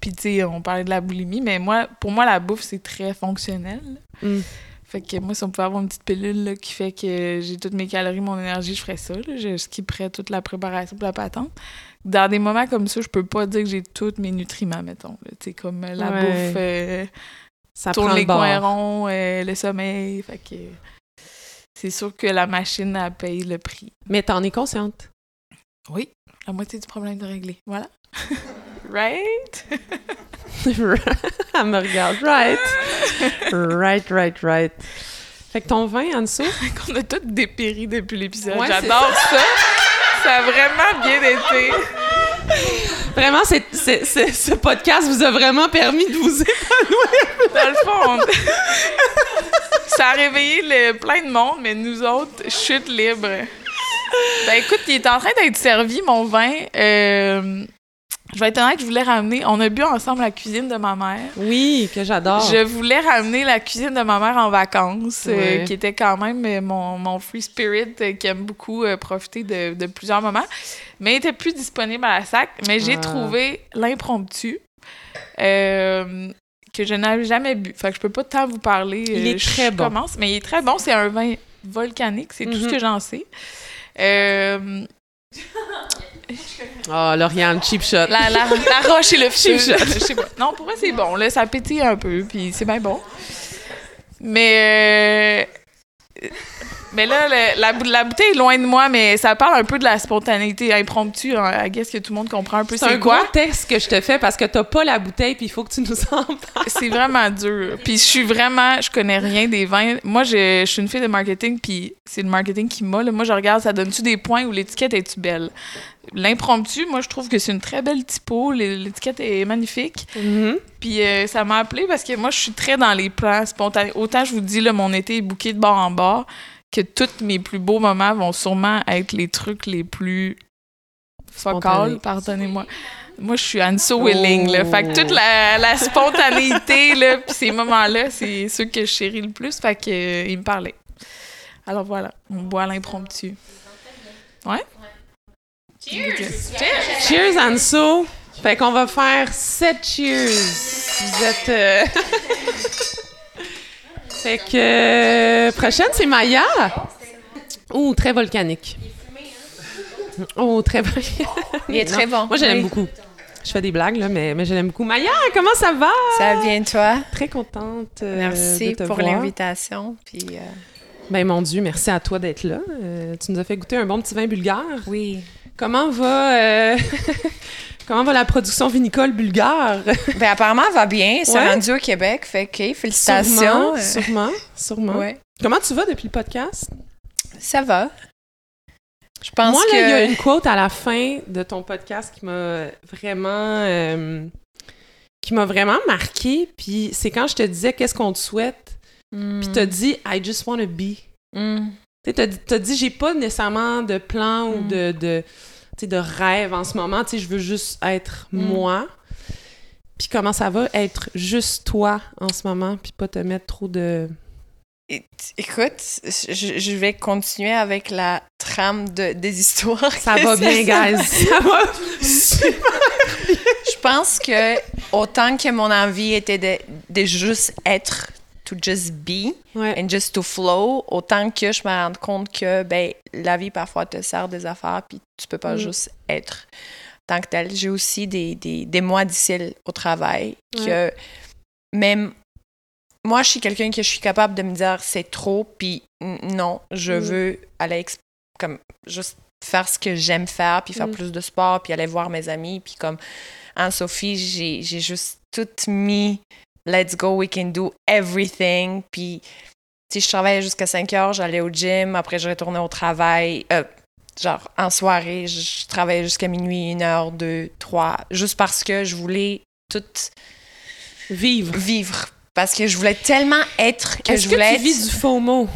Puis, tu sais, on parlait de la boulimie, mais moi, pour moi, la bouffe, c'est très fonctionnel. Mm. Fait que moi, si on pouvait avoir une petite pilule là, qui fait que j'ai toutes mes calories, mon énergie, je ferais ça. Là. Je skipperais toute la préparation pour la patente. Dans des moments comme ça, je peux pas dire que j'ai tous mes nutriments, mettons. Tu sais, comme euh, la Ouais. bouffe, euh, Ça tourne prend les le coins ronds, euh, le sommeil. Fait que c'est sûr que la machine, elle paye le prix. Mais t'en es consciente? Oui, la moitié du problème de régler. Voilà. right? Elle me regarde. Right. Right, right, right. Fait que ton vin, Anso, qu'on a tous dépéri depuis l'épisode. Ouais, J'adore ça. Ça a vraiment bien été. Vraiment, ce podcast vous a vraiment permis de vous épanouir. Dans le fond, on- ça a réveillé le, plein de monde, mais nous autres, chute libre. Ben écoute, il est en train d'être servi, mon vin. Euh, je vais être honnête, je voulais ramener... On a bu ensemble la cuisine de ma mère. Oui, que j'adore. Je voulais ramener la cuisine de ma mère en vacances, euh, qui était quand même euh, mon, mon free spirit euh, qui aime beaucoup euh, profiter de, de plusieurs moments. Mais il était plus disponible à la sac. Mais j'ai Ah. trouvé l'impromptu. que je n'avais jamais bu. Fait que je peux pas tant vous parler. Il est euh, très je bon. commence, mais il est très bon. C'est un vin volcanique, c'est tout ce Mhm. que j'en sais. Euh, Oh, Lauriane, cheap shot. la, la, la roche et le. Cheap shot. Non, pour moi, c'est bon. Là, ça pétille un peu, puis c'est bien bon. Mais... Mais là, le- la, la bouteille est loin de moi, mais ça parle un peu de la spontanéité impromptue. Hein, I guess que tout le monde comprend un peu C'est c'est un quoi. gros test que je te fais parce que t'as pas la bouteille puis il faut que tu nous en parles. C'est vraiment dur. Puis je suis vraiment... Je connais rien des vins. Moi, je, je suis une fille de marketing, puis c'est le marketing qui m'a. là. Moi, je regarde, ça donne-tu des points ou l'étiquette est-tu belle? L'impromptu, moi, je trouve que c'est une très belle typo. L'é- L'étiquette est magnifique. Puis euh, ça m'a appelé parce que moi, je suis très dans les plans spontanés. Autant je vous dis, là, mon été est bouqué de bord en bord, que tous mes plus beaux moments vont sûrement être les trucs les plus Spontanés. focal, pardonnez-moi. Moi, je suis Anso Willing, là. Fait que toute Oh. la, la spontanéité, là, puis ces moments-là, c'est ceux que je chéris le plus. Fait que, euh, il me parlait. Alors voilà, on boit l'impromptu. Ouais? Cheers! Cheers, Anso. Fait qu'on va faire 7 cheers. Vous êtes. euh, fait que. euh, prochaine, c'est Maya. Oh, très volcanique. Oh, très volcanique. Il est très bon. Moi, je l'aime beaucoup. Je fais des blagues, là, mais, mais je l'aime beaucoup. Maya, comment ça va? Ça va bien, toi? Très contente. euh, Merci de te pour l'invitation. Puis, euh, Ben, mon Dieu, merci à toi d'être là. Euh, tu nous as fait goûter un bon petit vin bulgare. oui. Comment va. euh, Comment va la production vinicole bulgare? Ben, apparemment, elle va bien. C'est Ouais. rendu au Québec. Fait que, félicitations. Sûrement, sûrement, sûrement. ouais. Comment tu vas depuis le podcast? Ça va. Je pense Moi, que... là, il y a une quote à la fin de ton podcast qui m'a vraiment... euh, qui m'a vraiment marqué. Puis c'est quand je te disais qu'est-ce qu'on te souhaite? Mm. Puis t'as dit « I just want to be ». Mm. Tu t'as dit, j'ai pas nécessairement de plan ou Mm. de, de, de rêve en ce moment. Tu sais, je veux juste être Mm. moi. Puis comment ça va être juste toi en ce moment, puis pas te mettre trop de... Écoute, je, je vais continuer avec la trame de, des histoires. Ça va bien, guys. Ça va Je pense que autant que mon envie était de, de juste être, to just be Ouais. and just to flow, autant que je me rends compte que ben, la vie parfois te sert des affaires puis tu peux pas Mm. juste être tant que tel. J'ai aussi des, des, des mois difficiles au travail que même moi, je suis quelqu'un que je suis capable de me dire c'est trop puis non, je Mm. veux aller comme juste faire ce que j'aime faire puis faire Mm. plus de sport puis aller voir mes amis puis comme Anne-Sophie, j'ai j'ai juste tout mis let's go, we can do everything. Puis, sais, je travaillais jusqu'à 5 heures, j'allais au gym, après je retournais au travail. Euh, genre, en soirée, je, travaillais jusqu'à minuit, 1 heure, 2, 3, juste parce que je voulais tout Vivre. vivre. Parce que je voulais tellement être que je que voulais tu être- vis du FOMO?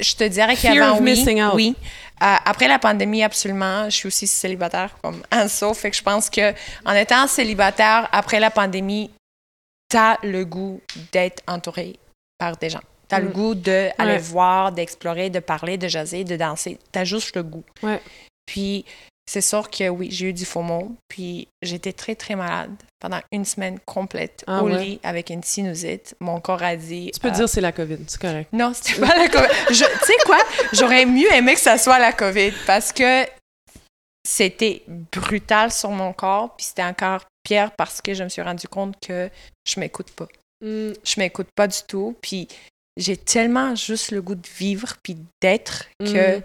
je te dirais qu'avant, oui. missing out. Oui. Euh, après la pandémie, absolument. Je suis aussi célibataire comme Anso. Fait que je pense que en étant célibataire, après la pandémie, t'as le goût d'être entouré par des gens. T'as le Mm. goût d'aller Ouais. voir, d'explorer, de parler, de jaser, de danser. T'as juste le goût. Ouais. Puis c'est sûr que oui, j'ai eu du FOMO. Puis j'étais très, très malade pendant une semaine complète Ah au ouais? lit avec une sinusite. Mon corps a dit... Tu peux euh, dire c'est la COVID, c'est correct. non, c'était pas la COVID. Tu sais quoi? J'aurais mieux aimé que ça soit la COVID parce que c'était brutal sur mon corps, puis c'était encore pire parce que je me suis rendu compte que je m'écoute pas. Mm. Je m'écoute pas du tout, puis j'ai tellement juste le goût de vivre puis d'être que Mm.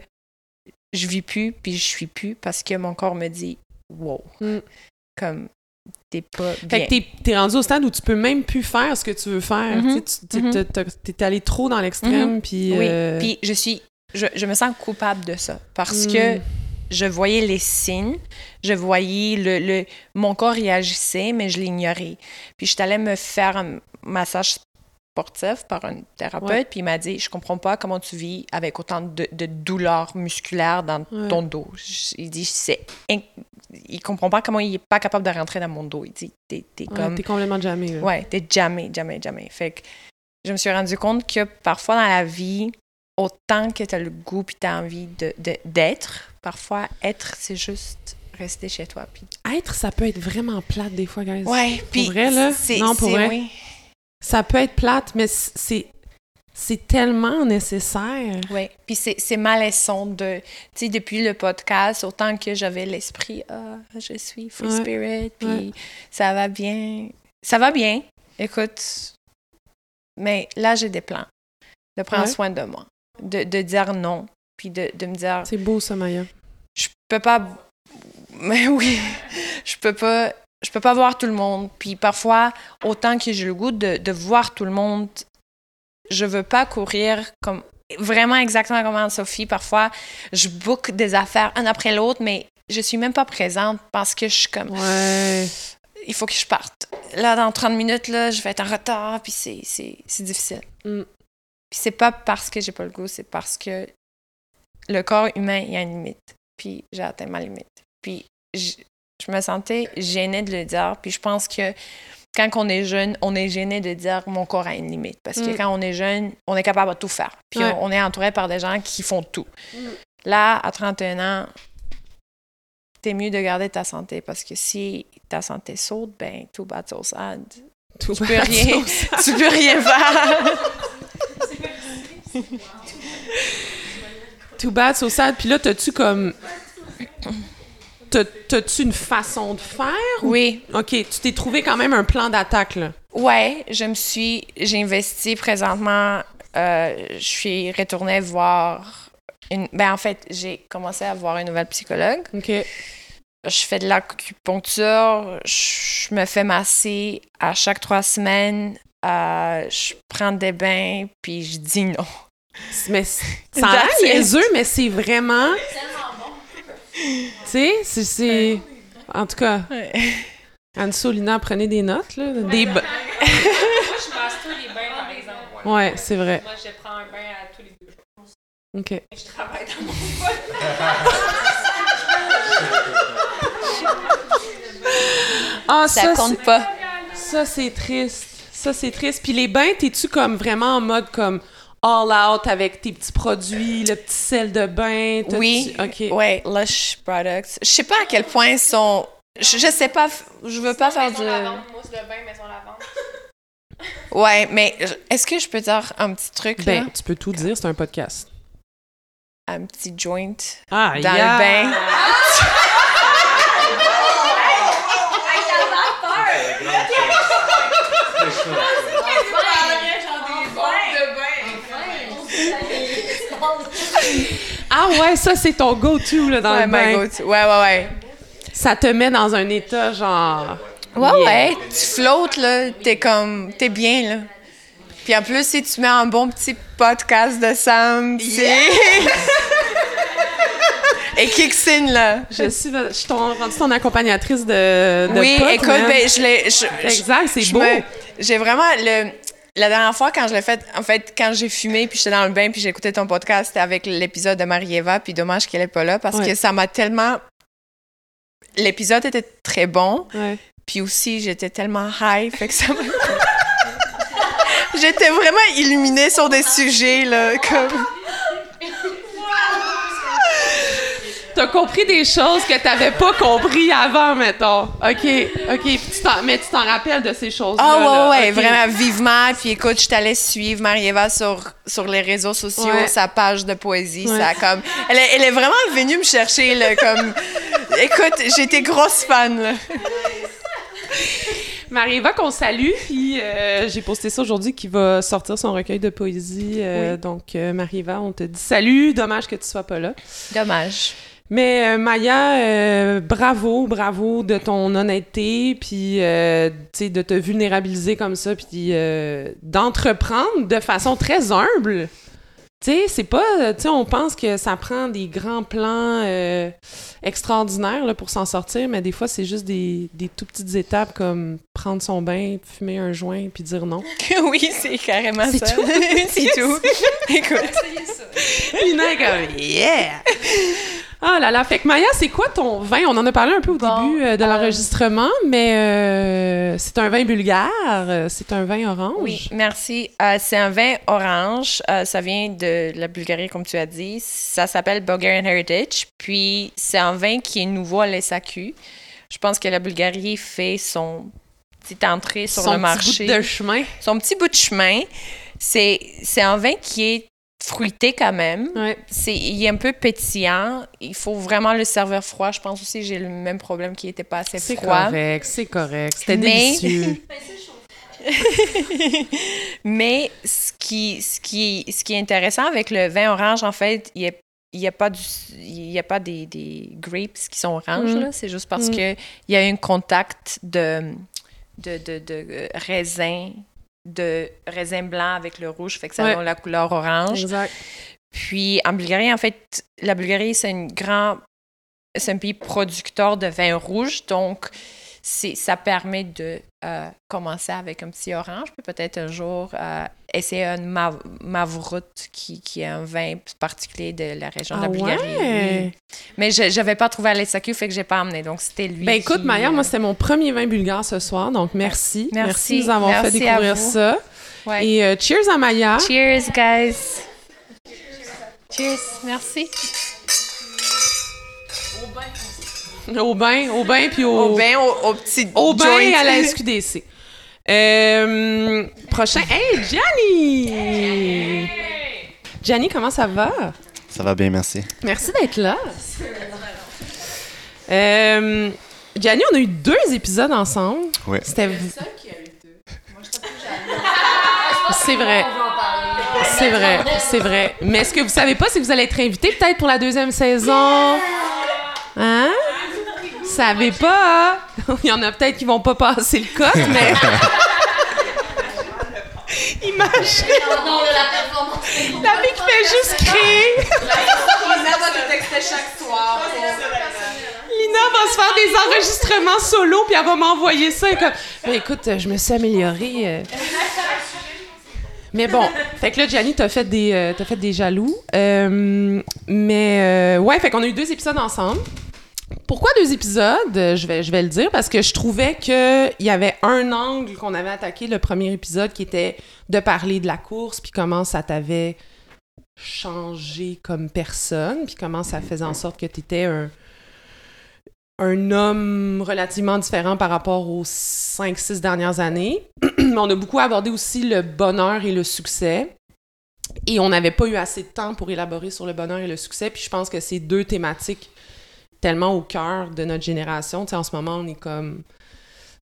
je vis plus puis je suis plus parce que mon corps me dit wow. Mm. Comme t'es pas Fait bien. que t'es, t'es rendu au stade où tu peux même plus faire ce que tu veux faire. Mhm. Tu tu- t'es, allé trop dans l'extrême, puis... Oui, euh, puis je suis je, je me sens coupable de ça parce mm. que je voyais les signes, je voyais le, le mon corps réagissait, mais je l'ignorais. Puis je suis allée me faire un massage sportif par un thérapeute, Ouais. puis il m'a dit Je comprends pas comment tu vis avec autant de, de douleurs musculaires dans Ouais. ton dos. Je- Il dit c'est inc- Il comprend pas comment il est pas capable de rentrer dans mon dos. Il dit T'es t'es ouais, comme. t'es complètement jamais. là. Ouais, t'es jamais, jamais, jamais. Fait que je me suis rendu compte que parfois dans la vie, autant que t'as le goût puis t'as envie de, de- d'être, parfois être, c'est juste rester chez toi. Puis... Être, ça peut être vraiment plate des fois, guys. Ouais, puis vrai, là? Non, pour vrai. oui. Ça peut être plate, mais c'est... C'est tellement nécessaire. Oui, puis c'est, c'est malaisant de, tu sais, depuis le podcast, autant que j'avais l'esprit, ah, je suis free Ouais, spirit, puis ouais. ça va bien. Ça va bien, écoute, mais là, j'ai des plans de prendre Ouais. soin de moi, de, de dire non, puis de, de me dire, C'est beau, ça, Maya. je peux pas, mais oui, je peux pas, je peux pas voir tout le monde, puis parfois, autant que j'ai le goût de, de voir tout le monde, je veux pas courir comme vraiment exactement comme Anne-Sophie. Parfois, je book des affaires un après l'autre, mais je suis même pas présente parce que je suis comme, Ouais. il faut que je parte. Là, dans 30 minutes, là, je vais être en retard, puis c'est difficile. Mm. Puis c'est pas parce que j'ai pas le goût, c'est parce que le corps humain, il y a une limite. Puis j'ai atteint ma limite. Puis je, je me sentais gênée de le dire. Puis je pense que quand on est jeune, on est gêné de dire mon corps a une limite. Parce que Mm. quand on est jeune, on est capable de tout faire. Puis Ouais. on, on est entouré par des gens qui font tout. Mm. Là, à 31 ans, t'es mieux de garder ta santé parce que si ta santé saute, ben tout bad, so sad. Tout Tu peux rien, tu peux rien faire. Too bad, so sad. Puis là, t'as-tu comme... T'as- T'as-tu une façon de faire? ou- Oui, OK, tu t'es trouvé quand même un plan d'attaque, là. ouais, je me suis, j'ai investi présentement, euh, je suis retournée voir une, ben en fait, j'ai commencé à voir une nouvelle psychologue. OK. Je fais de l'acupuncture, je me fais masser à chaque trois semaines, euh, je prends des bains, puis je dis non. Mais ça a niaiseux, mais c'est vraiment... Tu sais, c'est- c'est... En tout cas, Anne Lina, prenez des notes, là. Des... ba- je passe tous les bains, par exemple. Ouais, c'est vrai. Moi, je prends un bain à tous les deux jours. OK. Je travaille dans mon Ah, Ça, ça, compte pas. ça, c'est triste. Ça, c'est triste. Puis les bains, t'es-tu comme vraiment en mode comme all out avec tes petits produits, le petit sel de bain? Oui. OK. Ouais, Lush Products. Je sais pas à quel point ils sont. Je, je sais pas. Je veux pas faire du. lavande, mousse de bain, maison lavande. Ouais, mais est-ce que je peux dire un petit truc là? Ben, tu peux tout dire, c'est un podcast. Un petit joint Ah, dans le bain. Ah ouais, ça, c'est ton go-to là, dans Ouais, le bain. Ouais, ouais, ouais. Ça te met dans un état genre... Ouais, Yeah. ouais. Tu flottes, là. T'es comme. T'es bien, là. Puis en plus, si tu mets un bon petit podcast de Sam, c'est. Et Kixin, là. Je suis, je suis ton, rendue ton accompagnatrice de, de Oui, pot, écoute, ben, je l'ai. Exact, c'est beau. J'ai vraiment le. La dernière fois, quand je l'ai fait, en fait, quand j'ai fumé, puis j'étais dans le bain, puis j'écoutais ton podcast, c'était avec l'épisode de Marie-Eva, puis dommage qu'elle est pas là, parce Ouais. que ça m'a tellement... L'épisode était très bon, Ouais. puis aussi, j'étais tellement high, fait que ça m'a... j'étais vraiment illuminée sur des sujets, là, comme... T'as compris des choses que t'avais pas compris avant, mettons. OK, OK. Tu mais tu t'en rappelles de ces choses-là. Ah ouais, là. ouais, OK. vraiment vivement. Puis écoute, je t'allais suivre Marie-Eva sur, sur les réseaux sociaux, Ouais. sa page de poésie, Ouais. ça comme... Elle est, elle est vraiment venue me chercher, là, comme... écoute, j'étais grosse fan, là. Marie-Eva, qu'on salue. Puis euh, j'ai posté ça aujourd'hui, qui va sortir son recueil de poésie. euh, Donc, euh, Marie-Eva, on te dit salut. Dommage que tu sois pas là. Dommage. Mais euh, Maya, euh, bravo, bravo de ton honnêteté, puis euh, de te vulnérabiliser comme ça, puis d'entreprendre de façon très humble. Tu sais, c'est pas, tu sais, on pense que ça prend des grands plans extraordinaires là, pour s'en sortir, mais des fois, c'est juste des, des tout petites étapes comme prendre son bain, fumer un joint, puis dire non. oui, c'est carrément C'est ça. tout? c'est tout. écoute. Lina est comme yeah! Ah là là, fait que Maya, c'est quoi ton vin? On en a parlé un peu au Bon, début euh, de euh, l'enregistrement, mais euh, c'est un vin bulgare, c'est un vin orange. Oui, merci. C'est un vin orange. Ça vient de la Bulgarie, comme tu as dit. Ça s'appelle Bulgarian Heritage. Puis, c'est un vin qui est nouveau à l'SAQ. Je pense que la Bulgarie fait son petite entrée sur Son le petit marché. bout de chemin. Son petit bout de chemin. C'est un vin qui est fruité quand même. Ouais. C'est, il est un peu pétillant. Il faut vraiment le servir froid. Je pense aussi que j'ai le même problème qui n'était pas assez C'est froid. correct, c'est correct. C'était Mais- délicieux. Mais ce qui, ce, qui, ce qui est intéressant avec le vin orange, en fait, il n'y a, il y a pas, du, il y a pas des, des grapes qui sont oranges. Mm. là. C'est juste parce Mm. que il y a un contact de, de, de, de euh, raisin de raisin blanc avec le rouge, fait que ça Ouais. donne la couleur orange. exact. Puis en Bulgarie, en fait, la Bulgarie, c'est un grand. C'est un pays producteur de vin rouge, donc ça permet de euh, commencer avec un petit orange, puis peut-être un jour euh, essayer un mav- Mavrut, qui, qui est un vin particulier de la région de la Ah Bulgarie. ouais? Oui. Mais je n'avais pas trouvé à l'SAQ, fait que j'ai pas amené, donc c'était lui. Ben écoute, qui, Maya, euh, moi, c'était mon premier vin bulgare ce soir, donc merci. Merci. de nous avoir fait Merci découvrir ça. ouais. Et euh, cheers à Maya. Cheers, guys! Cheers, merci. Au bain, au bain, puis au... Au bain, au, au petit Au bain joint. à la SQDC. Euh, prochain. Hey, Gianni! Gianni, comment ça va? Ça va bien, merci. Merci d'être là. Euh, Gianni, on a eu deux épisodes ensemble. Ouais. C'était. C'est vrai. C'est vrai, c'est vrai. Mais ce que vous savez pas, c'est que vous allez être invité peut-être pour la deuxième saison? Hein? Savez pas? hein? Il y en a peut-être qui vont pas passer le cote, mais. Imagine! La fille qui fait juste crier! Lina va se faire des enregistrements solo, puis elle va m'envoyer ça. et Comme, Ben, écoute, je me suis améliorée. euh. Mais bon, fait que là, Gianni, t'as fait des, euh, t'as fait des jaloux. Euh, mais euh, ouais, fait qu'on a eu deux épisodes ensemble. Pourquoi deux épisodes? Euh, Je vais, je vais le dire parce que je trouvais qu'il y avait un angle qu'on avait attaqué le premier épisode qui était de parler de la course, puis comment ça t'avait changé comme personne, puis comment ça faisait en sorte que tu étais un, un homme relativement différent par rapport aux 5-6 dernières années. on a beaucoup abordé aussi le bonheur et le succès. Et on n'avait pas eu assez de temps pour élaborer sur le bonheur et le succès. Puis je pense que c'est deux thématiques tellement au cœur de notre génération. Tu sais, en ce moment, on est comme...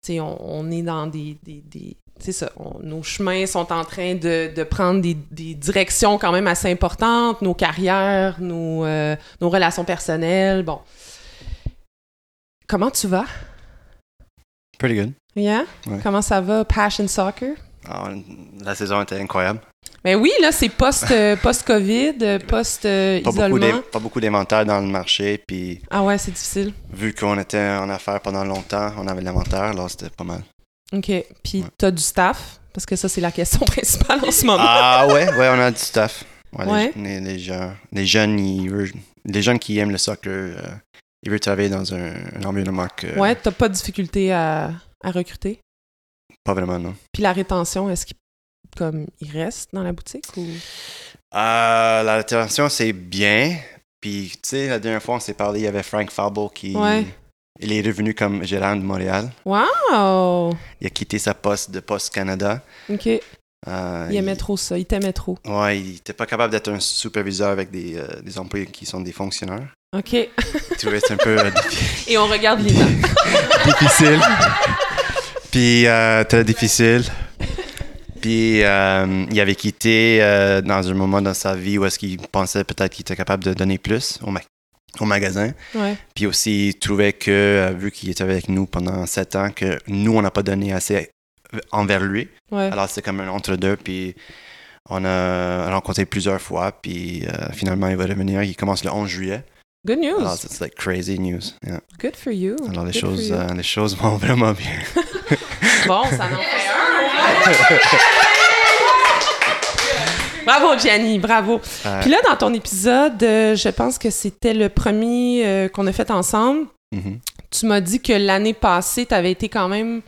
On, on est dans des... des, des ça, on- nos chemins sont en train de, de prendre des, des directions quand même assez importantes, nos carrières, nos, euh, nos relations personnelles, bon. Comment tu vas? Pretty good. Yeah? Ouais. Comment ça va, Passion Soccer? Ah, la saison était incroyable. Ben oui, là, c'est post, euh, post-COVID, euh, Pas beaucoup post-isolement. pas beaucoup d'inventaire dans le marché, puis ah ouais, c'est difficile. vu qu'on était en affaires pendant longtemps, on avait de l'inventaire, alors c'était pas mal. OK. Puis Ouais. t'as du staff? Parce que ça, c'est la question principale en ce moment. Ah ouais, ouais, on a du staff. Ouais, les- Ouais. Les, les gens, les jeunes, ils veulent- les jeunes qui aiment le soccer, euh, ils veulent travailler dans un, un environnement que Ouais, t'as pas de difficulté à, à recruter? pas vraiment non. Puis la rétention, est-ce qu'il comme il reste dans la boutique ou? Euh, la rétention c'est bien. Puis tu sais, la dernière fois on s'est parlé, il y avait Frank Fable qui Ouais. il est revenu comme gérant de Montréal. Wow! Il a quitté sa poste de Poste Canada. OK. Euh, Il aimait trop ça. Il t'aimait trop. Ouais, il était pas capable d'être un superviseur avec des, euh, des employés qui sont des fonctionnaires. OK. Il trouvait un peu euh, Et on regarde Lina. difficile. Puis très difficile. Puis euh, il avait quitté euh, dans un moment dans sa vie où est-ce qu'il pensait peut-être qu'il était capable de donner plus au, ma- au magasin. Ouais. Puis aussi, il trouvait que, euh, vu qu'il était avec nous pendant sept ans, que nous, on n'a pas donné assez envers lui. Ouais. Alors, c'est comme un entre-deux. Puis on a rencontré plusieurs fois. Puis euh, finalement, il va revenir. Il commence le 11 juillet. Good news. Alors, c'est like crazy news. Yeah. Good for you. Alors, les Good choses, euh, les choses vont vraiment bien. Bon, ça en fait un. bravo, Gianni, bravo. Puis là, dans ton épisode, euh, je pense que c'était le premier euh, qu'on a fait ensemble. mhm. Tu m'as dit que l'année passée, tu avais été quand même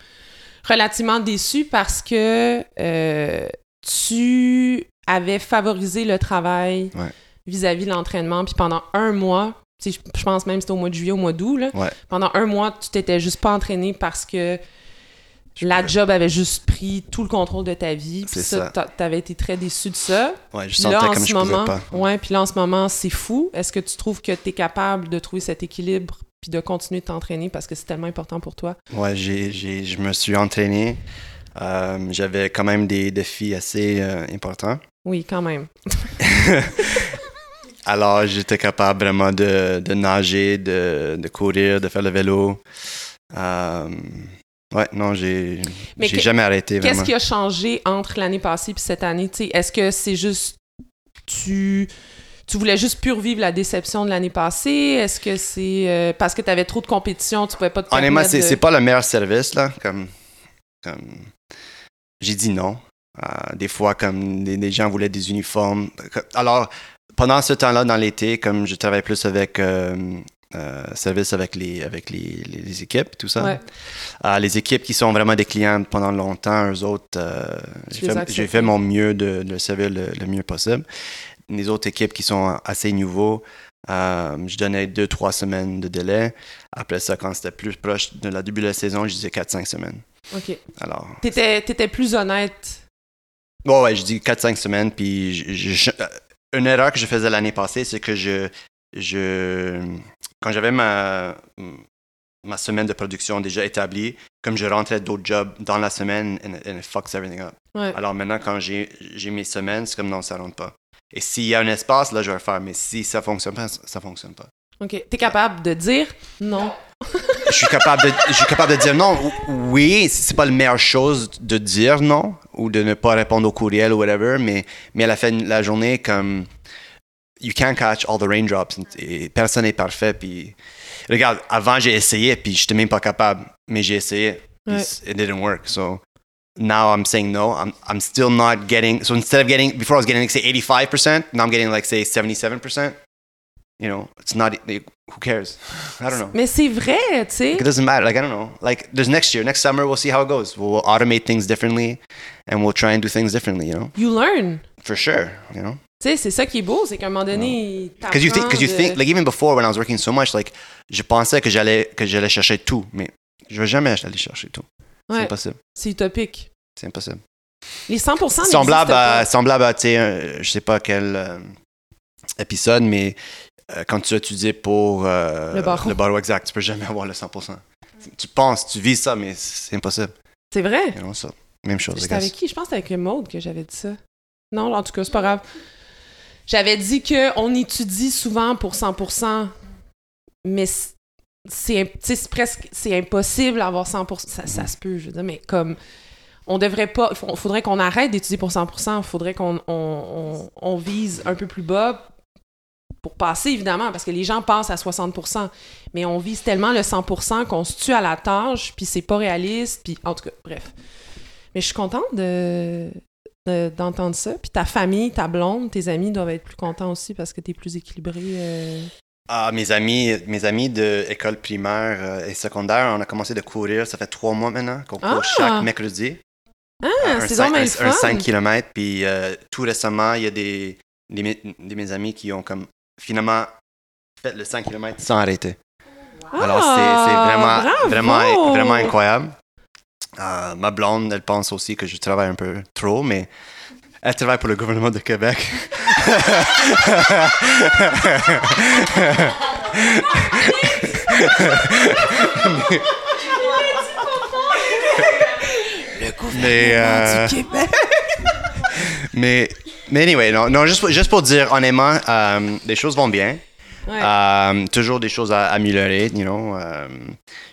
relativement déçu parce que euh, tu avais favorisé le travail Ouais. vis-à-vis de l'entraînement. Puis pendant un mois, je pense même que c'était au mois de juillet, au mois d'août, Ouais. pendant un mois, tu t'étais juste pas entraîné parce que la job avait juste pris tout le contrôle de ta vie. Puis ça, ça. t'a- t'avais été très déçu de ça. Ouais, je sentais là, en comme ce je moment, pouvais pas. ouais, puis là, en ce moment, c'est fou. Est-ce que tu trouves que tu es capable de trouver cet équilibre puis de continuer de t'entraîner parce que c'est tellement important pour toi? Ouais, j'ai, j'ai, je me suis entraîné. Euh, j'avais quand même des défis assez euh, importants. Oui, quand même. Alors, j'étais capable vraiment de, de nager, de, de courir, de faire le vélo. Euh, ouais, non, j'ai, jamais arrêté Qu'est-ce qui a changé entre l'année passée et cette année? Est-ce que c'est juste tu tu voulais juste pur vivre la déception de l'année passée? Est-ce que c'est euh, parce que tu avais trop de compétition, tu pouvais pas te Honnêtement, c'est, de- c'est pas le meilleur service, là. Comme, comme... J'ai dit non. Euh, des fois, comme des, des gens voulaient des uniformes. Alors, pendant ce temps-là, dans l'été, comme je travaille plus avec euh, euh, service avec les, avec les, les- les équipes, tout ça. Ouais. Euh, les équipes qui sont vraiment des clients pendant longtemps, eux autres, euh, j'ai fait, mon mieux de, de le servir le, mieux possible. Les autres équipes qui sont assez nouveaux, euh, je donnais deux, trois semaines de délai. Après ça, quand c'était plus proche de la début de la saison, je disais 4-5 semaines. OK. Alors, T'étais, t'étais plus honnête. ouais, ouais, je dis 4-5 semaines. Puis, je- je- je- une erreur que je faisais l'année passée, c'est que je, je, quand j'avais ma, ma semaine de production déjà établie, comme je rentrais d'autres jobs dans la semaine, and, and it fucks everything up. Ouais. Alors maintenant, quand j'ai j'ai mes semaines, c'est comme non, ça rentre pas. Et s'il y a un espace, là, je vais le faire. Mais si ça fonctionne pas, ça, ça fonctionne pas. OK. T'es capable de dire non? je suis capable de, je suis capable de dire non. Oui, c'est pas la meilleure chose de dire non ou de ne pas répondre au courriel ou whatever, mais, mais à la fin de la journée, comme you can't catch all the raindrops et eh, personne n'est parfait. Puis regarde, avant j'ai essayé puis j'étais même pas capable, mais j'ai essayé. puis It didn't work. So now I'm saying no. I'm I'm still not getting. So instead of getting before I was getting like say 85 percent, now I'm getting like say 77 percent. You know, it's not. Like, who cares? I don't know. Mais c'est vrai, tu sais. It doesn't matter. Like I don't know. Like there's next year, next summer, we'll see how it goes. We'll, we'll automate things differently, and we'll try and do things differently. You know, You learn. for sure. You know. Tu sais, c'est ça qui est beau, c'est qu'à un moment donné, Because you think, because you de- think, like even before when I was working so much, like je pensais que j'allais que j'allais chercher tout, mais je vais jamais aller chercher tout. C'est impossible. C'est utopique. C'est impossible. Les 100 n'existent semblable pas. à, semblable à, tu sais, je sais pas quel euh, épisode, mais euh, quand tu étudies pour euh, Le barreau. le barreau exact, tu peux jamais avoir le 100%. Tu penses, tu vis ça, mais c'est impossible. C'est vrai? Know, ça. Même chose, C'était avec qui? Je pense que c'était avec Maude que j'avais dit ça. Non, en tout cas, c'est pas grave. J'avais dit qu'on étudie souvent pour 100%, mais c'est presque c'est impossible d'avoir 100%. Ça, se peut, je veux dire, mais comme on devrait pas, il faudrait qu'on arrête d'étudier pour 100%, il faudrait qu'on on, on- on vise un peu plus bas pour passer, évidemment, parce que les gens passent à 60%, mais on vise tellement le 100% qu'on se tue à la tâche, puis c'est pas réaliste, puis en tout cas, bref. Mais je suis contente de- d'entendre ça. Puis ta famille, ta blonde, tes amis doivent être plus contents aussi parce que t'es plus équilibré. euh. Ah, mes amis, mes amis de école primaire euh, et secondaire, on a commencé de courir. Ça fait trois mois maintenant qu'on court Ah! chaque mercredi. Ah, un, c'est un, un fun. 5 km. Puis euh, tout récemment, il y a des, des, mes- de mes amis qui ont comme finalement fait le 5 km sans arrêter. Alors c'est Ah, vraiment, bravo! vraiment, vraiment incroyable. Euh, ma blonde, elle pense aussi que je travaille un peu trop, mais elle travaille pour le gouvernement de Québec. mais, euh, mais, mais anyway, non, non juste, pour- juste pour dire honnêtement, euh, les choses vont bien. Ouais. Euh, toujours des choses à améliorer, you know. Euh,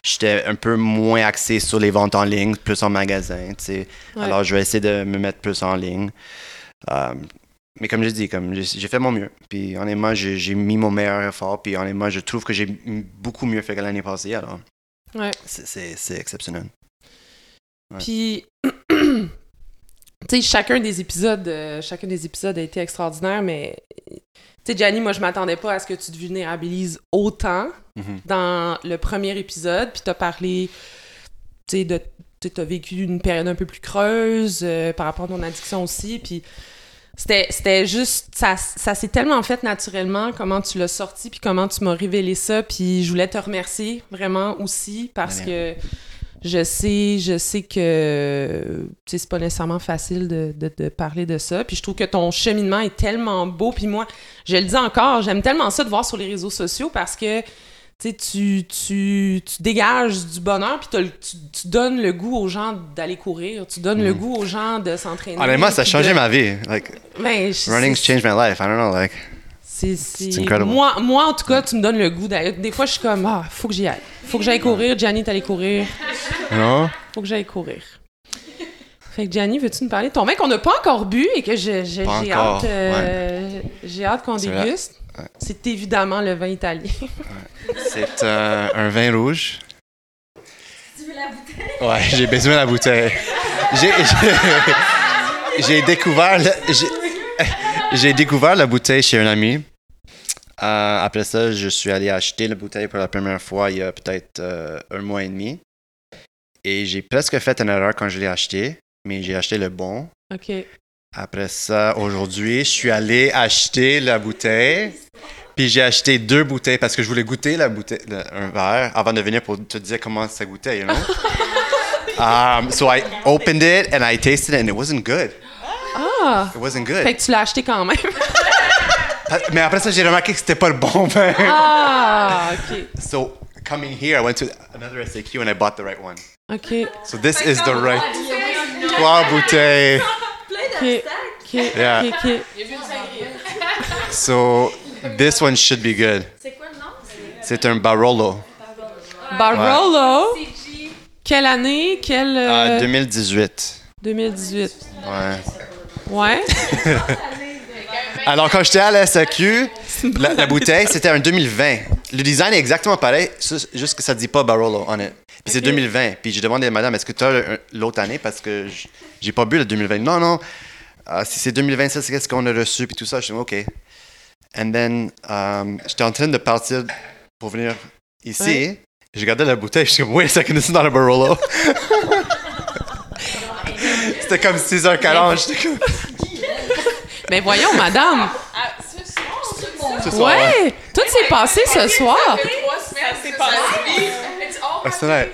J'étais un peu moins axé sur les ventes en ligne, plus en magasin, tu sais. Ouais. Alors, je vais essayer de me mettre plus en ligne. Euh, mais comme je dis, comme j'ai fait mon mieux. Puis honnêtement, j'ai mis mon meilleur effort. Puis honnêtement, je trouve que j'ai beaucoup mieux fait que l'année passée. Alors, Ouais. c'est- exceptionnel. Puis, tu sais, chacun des épisodes, euh, chacun des épisodes a été extraordinaire, mais tu sais, Gianni, moi, je m'attendais pas à ce que tu te vulnérabilises autant Mhm. dans le premier épisode, puis t'as parlé, tu sais, de, tu as vécu une période un peu plus creuse euh, par rapport à ton addiction aussi, puis c'était, juste, ça, ça s'est tellement fait naturellement, comment tu l'as sorti, puis comment tu m'as révélé ça, puis je voulais te remercier vraiment aussi, parce que je sais, je sais que c'est pas nécessairement facile de, de, de parler de ça. Puis je trouve que ton cheminement est tellement beau. Puis moi, je le dis encore, j'aime tellement ça de voir sur les réseaux sociaux parce que tu tu, tu, dégages du bonheur, puis le- tu, tu donnes le goût aux gens d'aller courir, tu donnes le Mhm. goût aux gens de s'entraîner. Honnêtement, ça a changé de- ma vie. Like, Ben, je- running's changed my life. I don't know, like. C'est. Moi, moi, en tout cas, tu me donnes le goût d'aller. Des fois, je suis comme, ah, faut que j'y aille. Faut que j'aille courir. Gianni allé courir. Non? Faut que j'aille courir. Fait que Gianni, veux-tu nous parler de ton vin qu'on n'a pas encore bu et que Pas j'ai encore, hâte, euh, j'ai hâte qu'on déguste? Ouais. C'est évidemment le vin italien. C'est euh, un vin rouge. Ouais, j'ai besoin de la bouteille. J'ai, découvert, le- j'ai, j'ai découvert la bouteille chez un ami. Euh, après ça, je suis allé acheter la bouteille pour la première fois il y a peut-être euh, un mois et demi. Et j'ai presque fait une erreur quand je l'ai acheté, mais j'ai acheté le bon. OK. Après ça, aujourd'hui, je suis allé acheter la bouteille. Puis j'ai acheté deux bouteilles parce que je voulais goûter la bouteille, le- un verre avant de venir pour te dire comment ça goûtait, you know? um, so I opened it and I tasted it and it wasn't good. Ah! It wasn't good. Fait que tu l'as acheté quand même. Mais après ça, j'ai remarqué que c'était pas le bon vin. ah! OK. So coming here, I went to another SAQ and I bought the right one. OK. So this is the right. Trois bouteilles. OK. OK. Yeah. So this one should be good. C'est quoi le nom? C'est un Barolo. Barolo? Quelle année? Quelle. Euh, euh, 2018. 2018. Ouais. Ouais. Alors, quand j'étais à la SAQ, la, la bouteille, c'était un 2020. Le design est exactement pareil, juste que ça dit pas Barolo on it. Puis c'est 2020. Puis j'ai demandé à madame, est-ce que tu as l'autre année? Parce que j'ai pas bu le 2020. Non, non. Ah, si c'est 2020, ça, c'est qu'est-ce qu'on a reçu. Puis tout ça, je suis OK. And then, um, j'étais en train de partir pour venir ici. Ouais. J'ai regardé la bouteille. Je suis comme, wait a second, this is not a Barolo? C'était comme 6h40. J'étais comme, Mais voyons, madame. ce soir. Ouais, tout s'est passé ce soir. Ah, c'est vrai.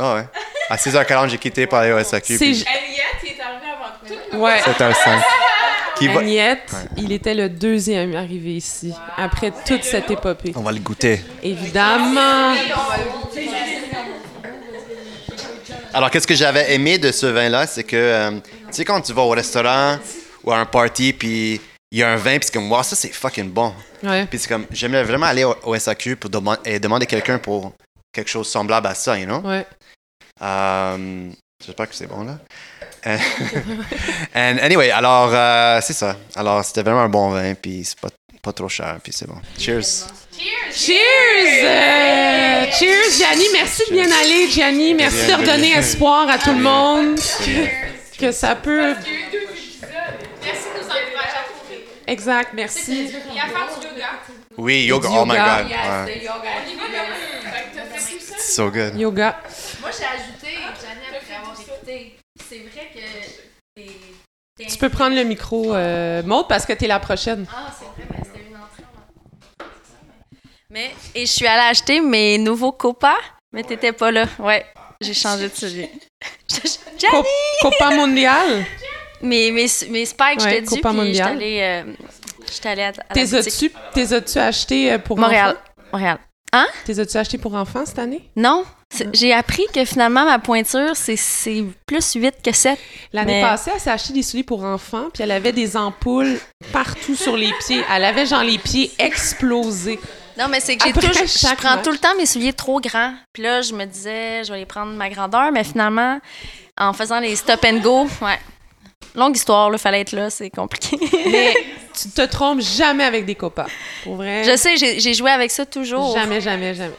Ah ouais. À 6h40, j'ai quitté pour aller au SAQ. C'est puis Eliette, il est arrivé avant toi. ouais. C'était un 5. Qui va... Agnette, il était le deuxième arrivé ici, après toute cette épopée. On va le goûter. Évidemment. Alors, qu'est-ce que j'avais aimé de ce vin-là, c'est que, euh, sais, quand tu vas au restaurant ou à un party, puis il y a un vin, puis c'est comme, wow, ça c'est fucking bon. Ouais. Puis c'est comme, j'aimerais vraiment aller au, au SAQ pour deman- et demander à quelqu'un pour quelque chose semblable à ça, you know? Ouais. Euh, J'espère que c'est bon, là. And, and anyway, alors, euh, c'est ça. Alors, c'était vraiment un bon vin, puis c'est pas, pas trop cher, puis c'est bon. Cheers! Cheers! Euh, cheers, Gianni. Merci de bien aller, Gianni. Merci de redonner espoir à tout le monde que, que ça peut. Merci de nous encourager à courir. Exact, merci. Et à faire du yoga. Oui, yoga, oh my yoga. god. Ouais. It's so good. Yoga. Moi, j'ai ajouté, Janie, après avoir écouté, c'est vrai que t'es... Tu peux prendre le micro, euh, Maud, parce que t'es la prochaine. Ah, c'est vrai, mais c'était une entrée. a- Mais, et je suis allée acheter mes nouveaux copas, mais t'étais pas là. Ouais, j'ai changé de sujet. Cop- Copa Mondial. Mes, mes, mes spikes, Ouais, j'étais dû, Copa puis j'étais Mondial. allée, euh, j'étais allée à, à la T'es boutique. as-tu t'es as-tu acheté euh, pour Montréal. enfants? Montréal. T'es as-tu acheté pour enfants cette année? Non, c'est- j'ai appris que finalement, ma pointure, c'est c'est plus 8 que 7. L'année Mais- passée, elle s'est acheté des souliers pour enfants, puis elle avait des ampoules partout sur les pieds. Elle avait genre les pieds explosés. Non, mais c'est que j'ai toujours, je prends match. tout le temps mes souliers trop grands. Puis là, je me disais, je vais les prendre ma grandeur, mais finalement, en faisant les stop and go, ouais. Longue histoire, il fallait être là, c'est compliqué. Mais tu te trompes jamais avec des copas. Pour vrai. je sais, j'ai joué avec ça toujours. Jamais, jamais, jamais.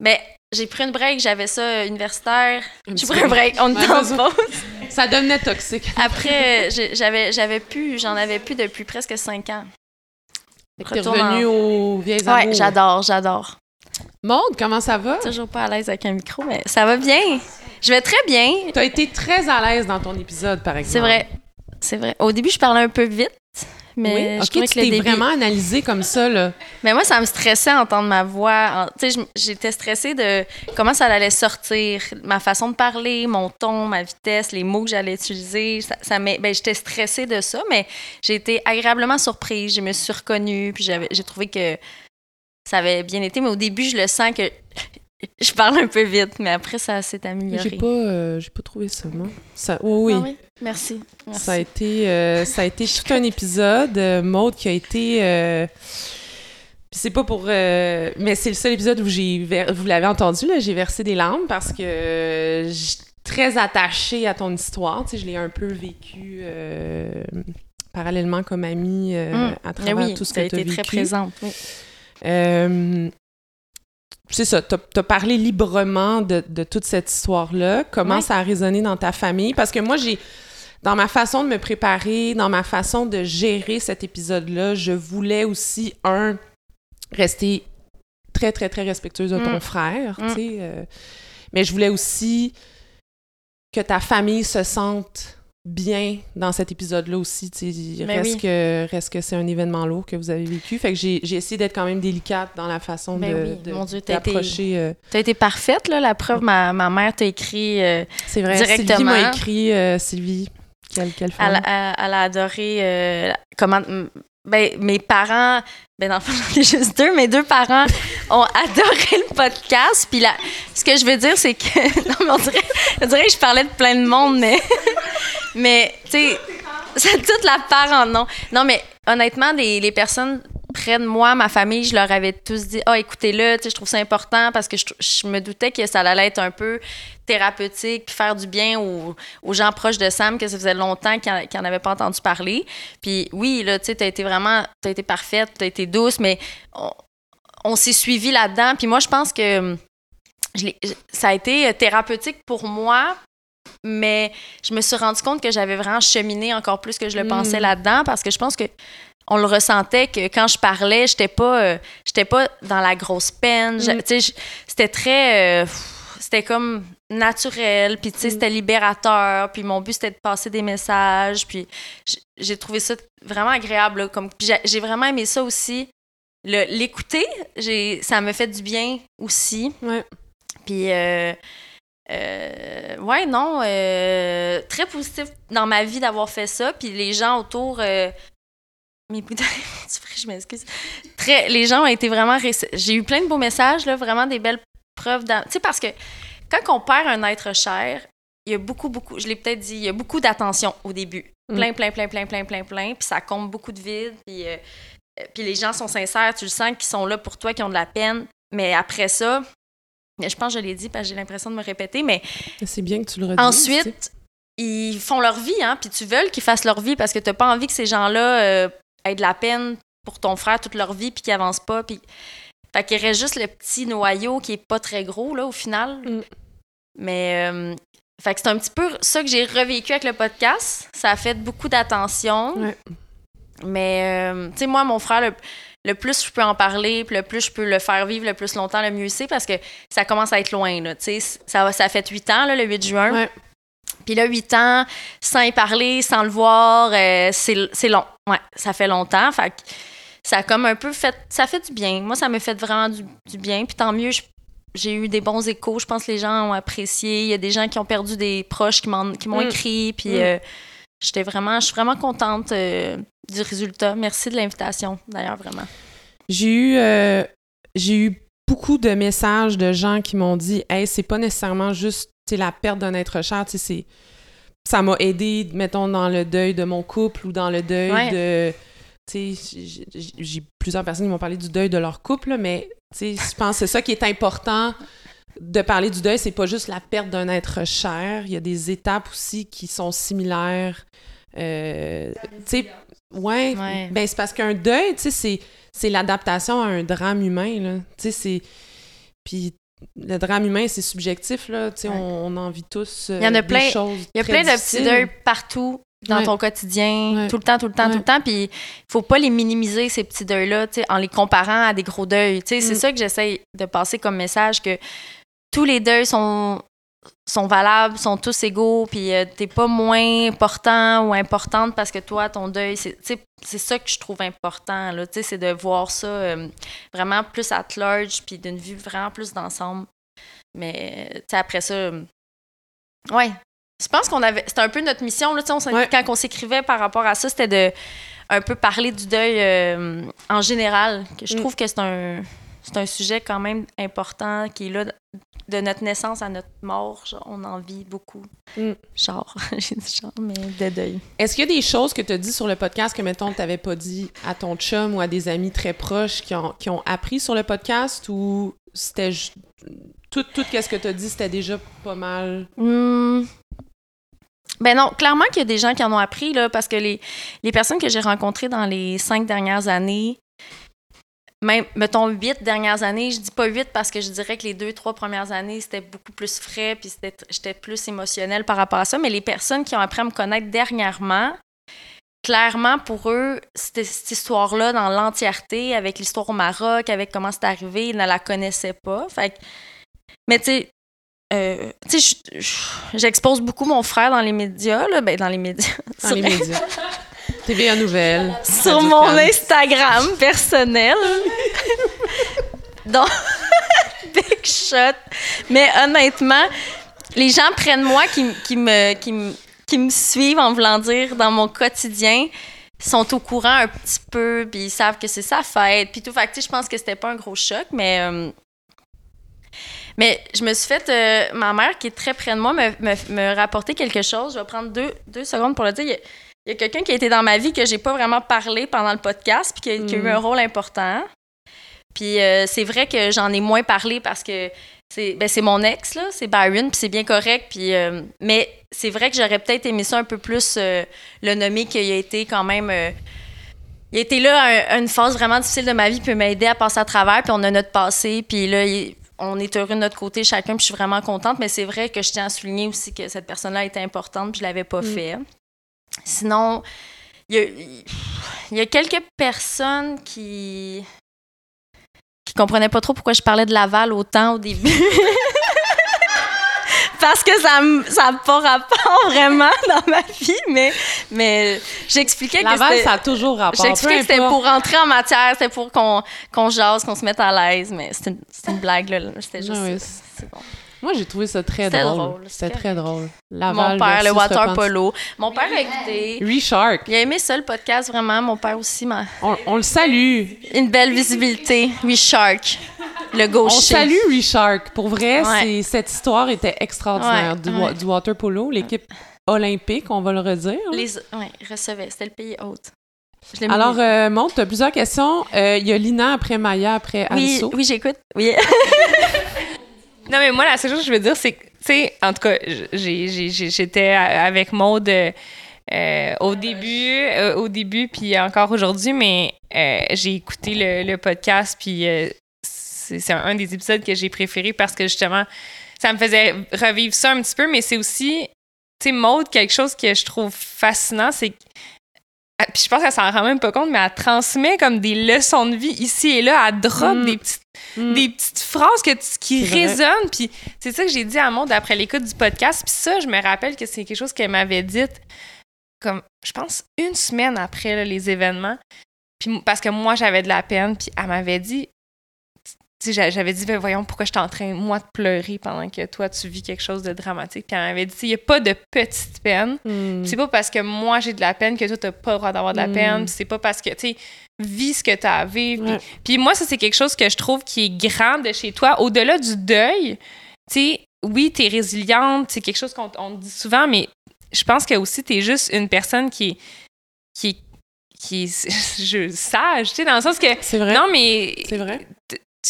Mais j'ai pris une break, j'avais ça universitaire. Un J'ai pris un break, on était en pause. Ça devenait toxique. Après, j'avais j'avais plus, j'en avais plus depuis presque 5 ans. T'es Retourne revenu en- aux vieilles amours. Ouais, j'adore, j'adore. Maude, comment ça va? Toujours pas à l'aise avec un micro, mais ça va bien. Je vais très bien. T'as été très à l'aise dans ton épisode, par exemple. C'est vrai. C'est vrai. Au début, je parlais un peu vite, mais Oui, je ok, trouvais tu que le t'es début... vraiment analysé comme ça, là. Mais moi, ça me stressait entendre ma voix. Tu sais, je- j'étais stressée de comment ça allait sortir, ma façon de parler, mon ton, ma vitesse, les mots que j'allais utiliser. Ça, ça ben, j'étais stressée de ça, mais j'ai été agréablement surprise. Je me suis reconnue, puis j'avais- j'ai trouvé que ça avait bien été. Mais au début, je le sens que je parle un peu vite, mais après, ça s'est amélioré. J'ai pas, euh, j'ai pas trouvé ça, non? Ça, oui, oui. Ah oui? Merci. Merci. Ça a été, euh, ça a été tout un épisode. Euh, Maude qui a été. euh, puis c'est pas pour. euh, mais c'est le seul épisode où j'ai. ver- Vous l'avez entendu, là, j'ai versé des larmes parce que euh, je suis très attachée à ton histoire. Tu sais, je l'ai un peu vécu euh, parallèlement comme amie euh, Mm. à Mais travers oui, tout ce tu as que tu as été vécu. très présente. oui. Euh, c'est ça, tu as, parlé librement de, de toute cette histoire-là. Comment ça a résonné dans ta famille? Parce que moi, j'ai, dans ma façon de me préparer, dans ma façon de gérer cet épisode-là, je voulais aussi, un, rester très, très, très respectueuse de ton Mm. frère, Mm. tu sais. euh, mais je voulais aussi que ta famille se sente bien dans cet épisode-là aussi. sais. Ben Reste, oui. que, reste que c'est un événement lourd que vous avez vécu. Fait que j'ai j'ai essayé d'être quand même délicate dans la façon Ben de, oui, d'approcher. euh, Tu as été parfaite, là. La preuve, ma, ma mère t'a écrit. euh, c'est vrai, Directement. Sylvie m'a écrit, euh, Sylvie, quelle, quelle elle, femme. elle a adoré. euh, comment. Ben, mes parents. Ben, dans le fond, j'en ai juste deux. Mes deux parents ont adoré le podcast. Puis là, ce que je veux dire, c'est que. Non, mais on dirait, on dirait que je parlais de plein de monde, mais. mais, tu sais, c'est toute la part en non. Non, mais honnêtement, les, les personnes près de moi, ma famille, je leur avais tous dit Ah, écoutez-le, tu sais, je trouve ça important parce que je, je me doutais que ça allait être un peu thérapeutique puis faire du bien aux, aux gens proches de Sam que ça faisait longtemps qu'ils en- qu'ils en avaient pas entendu parler. Puis oui, là, tu sais, t'as été vraiment, t'as été parfaite, t'as été douce, mais on, on s'est suivi là-dedans. Puis moi, je pense que hum, je ça a été euh, thérapeutique pour moi, mais je me suis rendu compte que j'avais vraiment cheminé encore plus que je le Mm. pensais là-dedans parce que je pense que on le ressentait que quand je parlais, j'étais pas euh, j'étais pas dans la grosse peine, Mm. c'était très euh, c'était comme naturel, puis tu sais Mm. c'était libérateur, puis mon but c'était de passer des messages, puis j'ai trouvé ça vraiment agréable là, comme puis j'ai- vraiment aimé ça aussi. L'écouter, j'ai ça me fait du bien aussi. Ouais. Puis, euh, euh, ouais, non, euh, très positif dans ma vie d'avoir fait ça. Puis les gens autour, euh, mes vrai, je m'excuse. Très, les gens ont été vraiment. J'ai eu plein de beaux messages, là, vraiment des belles preuves. Tu sais, parce que quand on perd un être cher, il y a beaucoup, beaucoup, je l'ai peut-être dit, il y a beaucoup d'attention au début. Mm. Plein, plein, plein, plein, plein, plein, plein. Puis ça comble beaucoup de vide. Puis, euh, euh, puis les gens sont sincères, tu le sens qu'ils sont là pour toi, qu'ils ont de la peine. Mais après ça, je pense que je l'ai dit parce que j'ai l'impression de me répéter, mais C'est bien que tu le sais. ensuite, ils font leur vie, hein, puis tu veux qu'ils fassent leur vie parce que tu n'as pas envie que ces gens-là euh, aient de la peine pour ton frère toute leur vie puis qu'ils avancent pas. Puis... Fait qu'il reste juste le petit noyau qui est pas très gros, là, au final. Mm. Mais... euh, fait que c'est un petit peu ça que j'ai revécu avec le podcast. Ça a fait beaucoup d'attention. Ouais. Mais, euh, tu sais, moi, mon frère, le, le plus je peux en parler, puis le plus je peux le faire vivre le plus longtemps, le mieux c'est, parce que ça commence à être loin, là. Tu sais, ça, ça fait huit ans, là, le 8 juin. Ouais. Puis là, huit ans, sans y parler, sans le voir, euh, c'est c'est long. Ouais, ça fait longtemps. Fait que ça a comme un peu fait... Ça fait du bien. Moi, ça me fait vraiment du, du bien. Puis tant mieux, j'ai eu des bons échos. Je pense que les gens ont apprécié. Il y a des gens qui ont perdu des proches qui m'ont Mm. écrit. Puis Mm. euh, j'étais vraiment... Je suis vraiment contente euh, du résultat. Merci de l'invitation, d'ailleurs, vraiment. J'ai eu, euh, j'ai eu beaucoup de messages de gens qui m'ont dit Hey, c'est pas nécessairement juste sais, la perte d'un être cher, tu sais, c'est. Ça m'a aidé, mettons, dans le deuil de mon couple ou dans le deuil Ouais. de. Tu sais, j'ai- plusieurs personnes qui m'ont parlé du deuil de leur couple, mais tu sais, je pense que c'est ça qui est important de parler du deuil, c'est pas juste la perte d'un être cher. Il y a des étapes aussi qui sont similaires. Euh, tu sais, ouais, Ouais. ben c'est parce qu'un deuil, tu sais, c'est c'est l'adaptation à un drame humain, là. Tu sais, c'est... Puis le drame humain, c'est subjectif, là. Ouais. on, on en vit tous euh, Il y en a des plein- choses Il y a plein de petits deuils partout dans Ouais. ton quotidien, Ouais. tout le temps, tout le temps, tout le temps. Puis il faut pas les minimiser, ces petits deuils-là, en les comparant à des gros deuils. C'est Mm. ça que j'essaie de passer comme message, que tous les deuils sont, sont valables, sont tous égaux, puis euh, t'es pas moins important ou importante parce que toi, ton deuil, c'est ça que je trouve important, là, tu sais, c'est de voir ça euh, vraiment plus at large, puis d'une vue vraiment plus d'ensemble. Mais, tu sais, après ça, euh, ouais, je pense qu'on avait. C'était un peu notre mission, là, on Ouais. quand on s'écrivait par rapport à ça, c'était de un peu parler du deuil euh, en général. Que je Mm. trouve que c'est un, c'est un sujet quand même important qui est là de notre naissance à notre mort. genre, on en vit beaucoup. Mm. Genre, j'ai dit genre, mais de deuil. Est-ce qu'il y a des choses que tu as dit sur le podcast que, mettons, tu n'avais pas dit à ton chum ou à des amis très proches qui ont, qui ont appris sur le podcast ou c'était tout, tout ce que tu as dit, c'était déjà pas mal? Hmm. Ben non, clairement qu'il y a des gens qui en ont appris, là, parce que les, les personnes que j'ai rencontrées dans les cinq dernières années, même, mettons, huit dernières années, je dis pas huit parce que je dirais que les deux, trois premières années, c'était beaucoup plus frais, puis j'étais plus émotionnelle par rapport à ça, mais les personnes qui ont appris à me connaître dernièrement, clairement, pour eux, c'était cette histoire-là dans l'entièreté, avec l'histoire au Maroc, avec comment c'est arrivé, ils ne la connaissaient pas. Fait que- mais tu sais, euh, j'expose beaucoup mon frère dans les médias, là, ben dans les médias. Dans les médias. TVA Nouvelles. sur mon. Instagram personnel. Donc, big shot. Mais honnêtement, les gens prennent moi qui, qui me, qui, me, qui me suivent en voulant dire dans mon quotidien sont au courant un petit peu, puis ils savent que c'est sa fête, puis tout. Fait que, je pense que c'était pas un gros choc, mais... euh, mais je me suis fait... euh, ma mère, qui est très près de moi, me, me, me rapporter quelque chose. Je vais prendre deux, deux secondes pour le dire. Il y a- il y a quelqu'un qui a été dans ma vie que j'ai pas vraiment parlé pendant le podcast, puis qui a, qui a eu un rôle important. Puis euh, c'est vrai que j'en ai moins parlé parce que c'est ben, c'est mon ex, là, c'est Byron, puis c'est bien correct. Puis, euh, mais c'est vrai que j'aurais peut-être aimé ça un peu plus euh, le nommer qu'il a été quand même. il a été là à, un- à une phase vraiment difficile de ma vie, puis m'a aidé à passer à travers, puis on a notre passé, puis là, il- on on est heureux de notre côté chacun, puis je suis vraiment contente. Mais c'est vrai que je tiens à souligner aussi que cette personne-là était importante, puis je l'avais pas Mm. fait. Sinon, il y a, il y a quelques personnes qui qui comprenaient pas trop pourquoi je parlais de Laval autant au début. Parce que ça n'a pas rapport vraiment dans ma vie, mais, mais j'expliquais que Laval, ça a toujours rapport. J'expliquais que c'était pour rentrer en matière, c'était pour qu'on qu'on jase, qu'on se mette à l'aise, mais c'est une, blague, là. C'était juste... Ah oui, c'est bon. Moi, j'ai trouvé ça très drôle. C'était c'est très drôle. Laval Mon père, le water polo. Mon père a écouté. Reshark. Il a aimé ça, le podcast, vraiment. Mon père aussi m'a... On, on le salue. Une belle visibilité. Oui, Shark. Le On gaucher. salue Reshark. Pour vrai, Ouais. cette histoire était extraordinaire. Ouais, du, ouais. du water polo, l'équipe olympique, on va le redire. Les... Recevait. C'était le pays hôte. Alors, euh, Maud, tu as plusieurs questions. Euh, Il y a Lina après Maya après oui, Anso. oui, j'écoute. Oui. Non, mais moi, la seule chose que je veux dire, c'est que, tu sais, en tout cas, j'étais avec Maude euh, au début, euh, au début, puis encore aujourd'hui, mais euh, j'ai écouté le, podcast, puis c'est un, des épisodes que j'ai préféré parce que justement, ça me faisait revivre ça un petit peu, mais c'est aussi, tu sais, Maude, quelque chose que je trouve fascinant, c'est que puis je pense qu'elle s'en rend même pas compte, mais elle transmet comme des leçons de vie ici et là. Elle drop Mm. des petites Mm. des petites phrases que qui résonnent. Puis c'est ça que j'ai dit à Maud après l'écoute du podcast. Puis ça, je me rappelle que c'est quelque chose qu'elle m'avait dit, comme, je pense, une semaine après là, les événements. Puis parce que moi, j'avais de la peine. Puis elle m'avait dit, j'avais dit, Ben, voyons, pourquoi je suis en train, moi, de pleurer pendant que toi, tu vis quelque chose de dramatique. Puis elle m'avait dit, il n'y a pas de petite peine. Mm. C'est pas parce que moi j'ai de la peine que toi t'as pas le droit d'avoir de la Mm. peine. C'est pas parce que tu sais vis ce que t'as à vivre. Ouais. Puis, puis moi ça c'est quelque chose que je trouve qui est grand de chez toi. Au-delà du deuil, tu sais oui t'es résiliente, c'est quelque chose qu'on on te dit souvent, mais je pense que aussi t'es juste une personne qui est qui qui est je- sage, tu sais dans le sens que C'est vrai. non mais C'est vrai.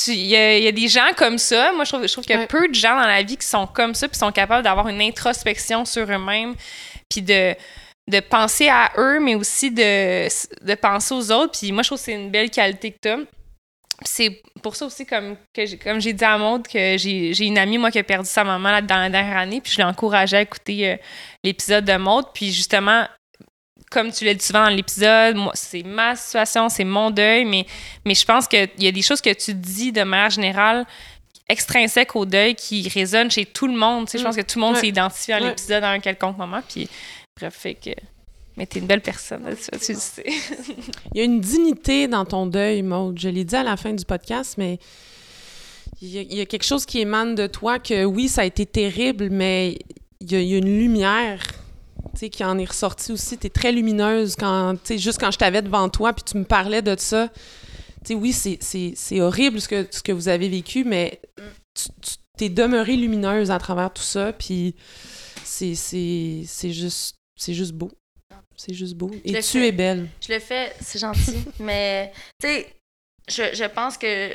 Il y, a il y a des gens comme ça. Moi, je trouve, je trouve qu'il y a Ouais. peu de gens dans la vie qui sont comme ça, puis sont capables d'avoir une introspection sur eux-mêmes, puis de, de penser à eux, mais aussi de, de penser aux autres. Puis moi, je trouve que c'est une belle qualité que tu as. C'est pour ça aussi, comme, que j'ai, comme j'ai dit à Maud, que j'ai, j'ai une amie, moi, qui a perdu sa maman là, dans la dernière année, puis je l'ai encouragée à écouter euh, l'épisode de Maud. Puis justement, comme tu l'as dit souvent dans l'épisode, moi, c'est ma situation, c'est mon deuil, mais, mais je pense qu'il y a des choses que tu dis de manière générale extrinsèques au deuil qui résonnent chez tout le monde. Tu sais, Je Mm. pense que tout le monde Ouais. s'est identifié à Ouais. l'épisode à un quelconque moment. Puis, bref, fait que. Mais t'es une belle personne, là, tu, tu le sais. Il y a une dignité dans ton deuil, Maud. Je l'ai dit à la fin du podcast, mais il y, a, il y a quelque chose qui émane de toi que oui, ça a été terrible, mais il y a, il y a une lumière qui en est ressortie aussi. Tu es très lumineuse quand, juste quand je t'avais devant toi, puis tu me parlais de ça. Tu sais, oui, c'est- horrible ce que, ce que vous avez vécu, mais tu t'es demeurée lumineuse à travers tout ça, puis c'est juste, juste beau. C'est juste beau. Et tu fais. es belle. Je le fais, c'est gentil. mais, tu sais, je, je pense que.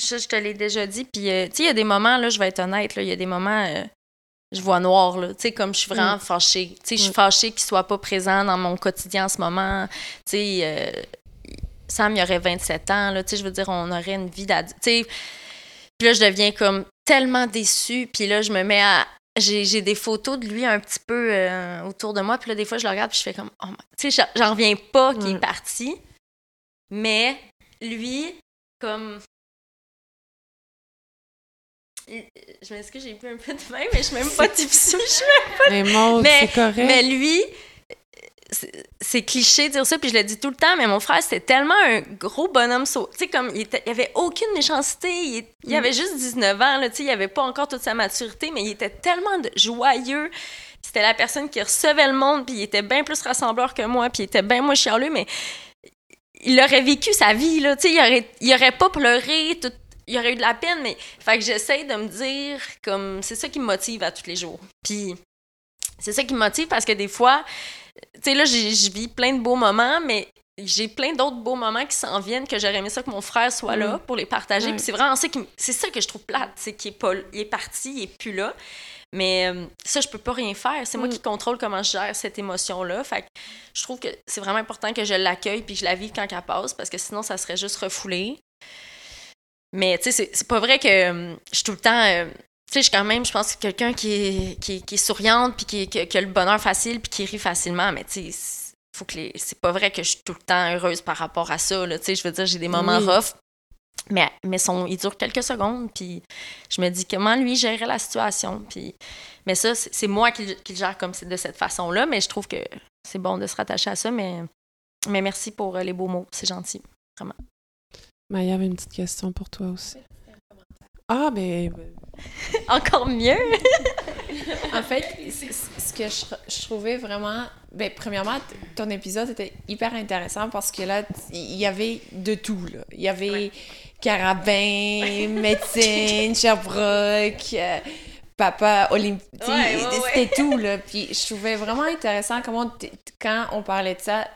Je, je te l'ai déjà dit. Puis, euh, tu sais, il y a des moments, là, je vais être honnête, là, il y a des moments. euh, je vois noir, là. Tu sais, comme je suis vraiment fâchée. Tu sais, je suis Mm. fâchée qu'il soit pas présent dans mon quotidien en ce moment. Tu sais, euh, Sam, il aurait 27 ans, là. Tu sais, je veux dire, on aurait une vie d'adulte. Tu sais, puis là, je deviens comme tellement déçue. Puis là, je me mets à. J'ai j'ai des photos de lui un petit peu euh, autour de moi. Puis là, des fois, je le regarde. Puis je fais comme. Oh Tu sais, j'en- reviens pas qu'il est parti. Mais lui, comme. Je m'excuse, j'ai plus un peu de main, mais je suis même pas difficile. Mais Maud, Mais- c'est correct. Mais lui, c'est- cliché de dire ça, puis je le dis tout le temps, mais mon frère, c'était tellement un gros bonhomme Tu sais, comme, il, était, il avait aucune méchanceté, il, il avait juste 19 ans, là, tu sais, il avait pas encore toute sa maturité, mais il était tellement de- joyeux. C'était la personne qui recevait le monde, puis il était bien plus rassembleur que moi, puis il était bien moins chialeux, mais il aurait vécu sa vie, là, tu sais, il aurait, il aurait pas pleuré, tout- il aurait eu de la peine, mais... Fait que j'essaie de me dire, comme, c'est ça qui me motive à tous les jours. Puis c'est ça qui me motive parce que des fois, tu sais, là, je vis plein de beaux moments, mais j'ai plein d'autres beaux moments qui s'en viennent que j'aurais aimé ça que mon frère soit là pour les partager. Puis c'est vraiment ça qui c'est ça que je trouve plate, c'est qu'il est pas il est parti, il est plus là. Mais euh, ça je peux pas rien faire, c'est moi Mm. qui contrôle comment je gère cette émotion là. Fait que je trouve que c'est vraiment important que je l'accueille puis que je la vive quand elle passe parce que sinon ça serait juste refoulé. Mais, tu sais, c'est- pas vrai que euh, je suis tout le temps. euh, tu sais, je suis quand même, je pense que quelqu'un qui est, qui, est- qui est souriante, puis qui, qui- qui a le bonheur facile, puis qui rit facilement. Mais, tu sais, faut que les- c'est pas vrai que je suis tout le temps heureuse par rapport à ça. Là, tu sais, je veux dire, j'ai des moments Oui. rough. Mais, mais son, ils durent quelques secondes, puis je me dis comment lui gérer la situation. Puis, mais ça, c'est moi qui, le- qui le gère comme c'est de cette façon-là, mais je trouve que c'est bon de se rattacher à ça. Mais, mais merci pour euh, les beaux mots, c'est gentil. Maya avait une petite question pour toi aussi. Ah, ben. Encore mieux! En fait, ce que je, je trouvais vraiment. Ben, premièrement, ton épisode était hyper intéressant parce que là, il y avait de tout. Là. Il y avait carabin, médecine, Sherbrooke, euh, papa olympique. Ouais, ouais, ouais. C'était tout. Là. Puis je trouvais vraiment intéressant comment, t- quand on parlait de ça,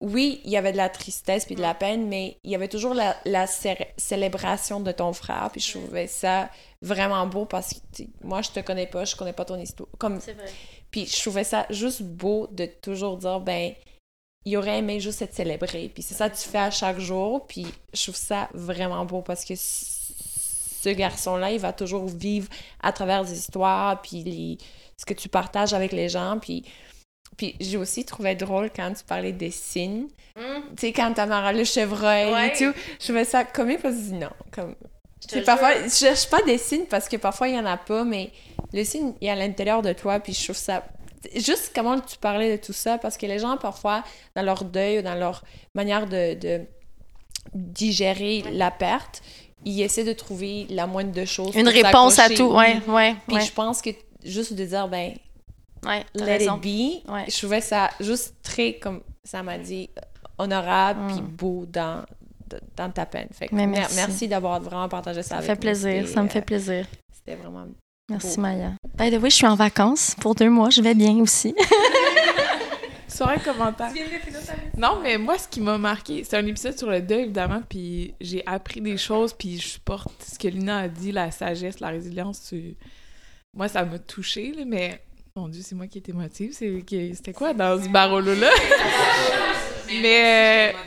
oui, il y avait de la tristesse puis de la peine, mais il y avait toujours la, la cé- célébration de ton frère. Puis je trouvais ça vraiment beau parce que moi, je te connais pas, je connais pas ton histoire. Comme, C'est vrai. puis je trouvais ça juste beau de toujours dire, ben, il aurait aimé juste être célébré. Puis c'est ça que tu fais à chaque jour. Puis je trouve ça vraiment beau parce que ce garçon-là, il va toujours vivre à travers des histoires, puis les- ce que tu partages avec les gens. Puis, puis j'ai aussi trouvé drôle quand tu parlais des signes. Tu sais, quand t'as marre le chevreuil Ouais. et tout. Je trouvais ça comique parce que je dis non. Comme, je parfois, je cherche pas des signes parce que parfois il y en a pas, mais le signe il est à l'intérieur de toi, puis je trouve ça. Juste comment tu parlais de tout ça, parce que les gens parfois, dans leur deuil ou dans leur manière de, de digérer la perte, ils essaient de trouver la moindre de choses. Une pour réponse à tout, ouais, ouais, Puis ouais. je pense que juste de dire, ben, ouais let raison. it be, Ouais. je trouvais ça juste très, comme ça m'a dit, honorable puis Mm. beau dans, dans ta peine. Fait que Mais mer- merci. merci d'avoir vraiment partagé ça Ça me avec fait plaisir, ça me euh, fait plaisir. C'était vraiment... Merci beau. Maya. By the way, je suis en vacances pour deux mois, je vais bien aussi. Sur un commentaire. Non, mais moi, ce qui m'a marqué, c'est un épisode sur le deuil, évidemment, puis j'ai appris des choses, puis je porte ce que Lina a dit, la sagesse, la résilience. tu- Moi, ça m'a touchée, là, mais mon Dieu, c'est moi qui étais que- C'était quoi dans ce barreau-là? mais euh,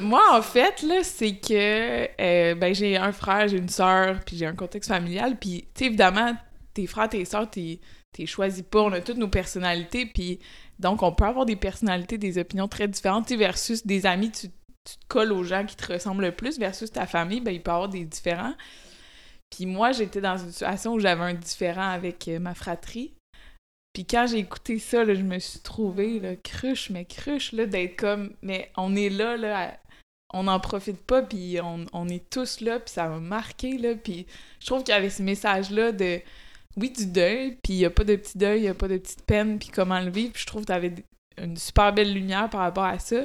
moi, en fait, là, c'est que euh, ben, j'ai un frère, j'ai une sœur, puis j'ai un contexte familial, puis, tu sais, évidemment, tes frères, tes sœurs, t'es, t'es choisis pas, on a toutes nos personnalités, puis donc, on peut avoir des personnalités, des opinions très différentes, tu versus des amis, tu, tu te colles aux gens qui te ressemblent le plus, versus ta famille, ben, il peut y avoir des différents. Puis moi, j'étais dans une situation où j'avais un différent avec euh, ma fratrie. Puis quand j'ai écouté ça, là, je me suis trouvée là, cruche, mais cruche, là, d'être comme, mais on est là, là, à- on n'en profite pas, puis on, on est tous là, puis ça m'a marqué, là, puis je trouve qu'il y avait ce message-là de, oui, du deuil, puis il n'y a pas de petit deuil, il n'y a pas de petite peine, puis comment le vivre, puis je trouve que tu avais une super belle lumière par rapport à ça,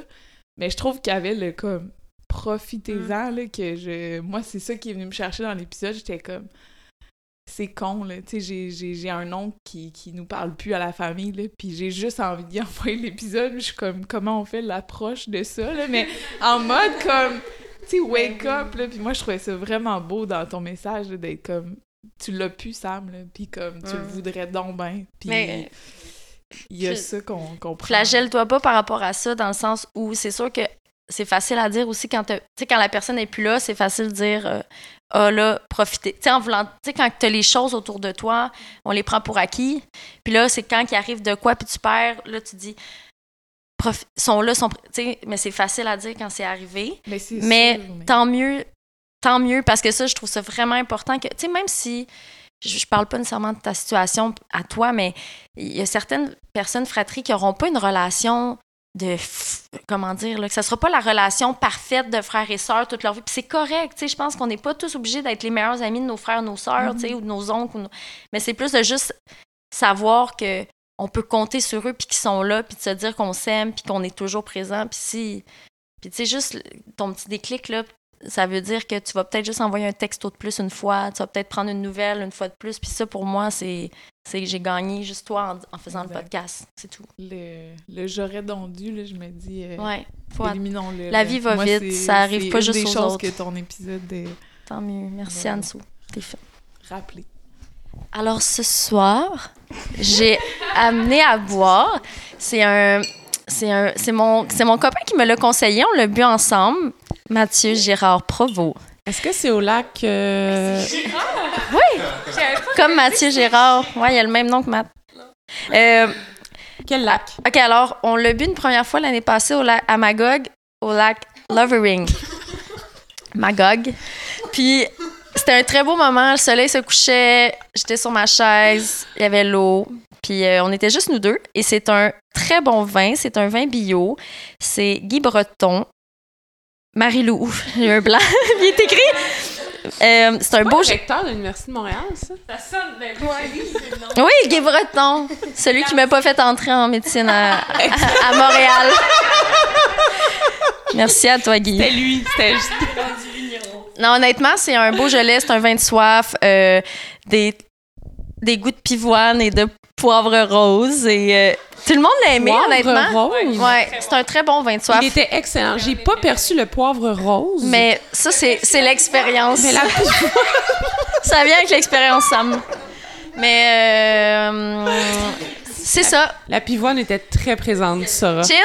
mais je trouve qu'il y avait le comme, profitez-en, là, que je... Moi, c'est ça qui est venu me chercher dans l'épisode, j'étais comme, c'est con, là, tu sais, j'ai- un oncle qui, qui nous parle plus à la famille, là, puis j'ai juste envie d'y envoyer l'épisode, je suis comme, comment on fait l'approche de ça, là, mais en mode comme, tu sais, wake up, là, puis moi, je trouvais ça vraiment beau dans ton message, d'être comme, tu l'as pu, Sam, là, puis comme, tu le voudrais donc bien, puis Mais- il y a ça qu'on qu'on prend. Flagelle-toi pas par rapport à ça, dans le sens où c'est sûr que c'est facile à dire aussi quand la personne n'est plus là, c'est facile de dire euh, Ah là, profitez. Tu sais, en voulant, tu sais, quand tu as les choses autour de toi, on les prend pour acquis. Puis là, c'est quand il arrive de quoi, puis tu perds, là, tu dis sont là, sont. Tu sais, mais c'est facile à dire quand c'est arrivé. Mais, Mais sûr, mais- tant mieux, tant mieux, parce que ça, je trouve ça vraiment important que, tu sais, même si je, je parle pas nécessairement de ta situation à toi, mais il y a certaines personnes fratries qui n'auront pas une relation de, comment dire, là, que ça sera pas la relation parfaite de frères et sœurs toute leur vie. Puis c'est correct, tu sais, je pense qu'on n'est pas tous obligés d'être les meilleurs amis de nos frères, nos sœurs, tu sais, ou de nos oncles. ou nos- Mais c'est plus de juste savoir que on peut compter sur eux, puis qu'ils sont là, puis de se dire qu'on s'aime, puis qu'on est toujours présent. Puis si... Puis tu sais, juste ton petit déclic, là, ça veut dire que tu vas peut-être juste envoyer un texto de plus une fois, tu vas peut-être prendre une nouvelle une fois de plus. Puis ça, pour moi, c'est que j'ai gagné juste toi en, en faisant Exact. le podcast. C'est tout. Le, le j'aurais là, je me dis, euh, Ouais, faut éliminons-le. La vie va Moi, vite, ça arrive pas juste des aux choses autres. que ton épisode est Tant mieux. Merci, Ouais. Anne-Sou. T'es fin. rappelé. Alors ce soir, j'ai amené à boire. C'est un, c'est un, c'est mon, c'est mon copain qui me l'a conseillé. On l'a bu ensemble. Mathieu Gérard Provost, Est-ce que c'est au lac... euh, Comme Mathieu Gérard. Ouais, il a le même nom que Matt. Euh, Quel lac? OK, alors, on l'a bu une première fois l'année passée au lac, à Magog, au lac Lovering. Magog. Puis, c'était un très beau moment. Le soleil se couchait. J'étais sur ma chaise. Il y avait l'eau. Puis, euh, on était juste nous deux. Et c'est un très bon vin. C'est un vin bio. C'est Guy Breton. Marie-Lou. Il y a un blanc. Il est écrit. Euh, c'est un Beau beau. recteur de l'Université de Montréal, ça? Oui, Guy Breton. Celui qui m'a pas fait entrer en médecine à, à- à Montréal. Merci à toi, Guy. C'était lui, c'était juste... Non, honnêtement, c'est un beau gelé, c'est un vin de soif, euh, des, des goûts de pivoine et de poivre rose. Et euh, tout le monde l'a aimé, Poivre honnêtement. rose? Ouais, c'est un très bon vin de soif. Il était excellent. J'ai pas perçu le poivre rose. Mais ça, c'est c'est l'expérience. Mais la Ça vient avec l'expérience, Sam. Mais euh, c'est ça. La pivoine était très présente, tu sauras. Chin,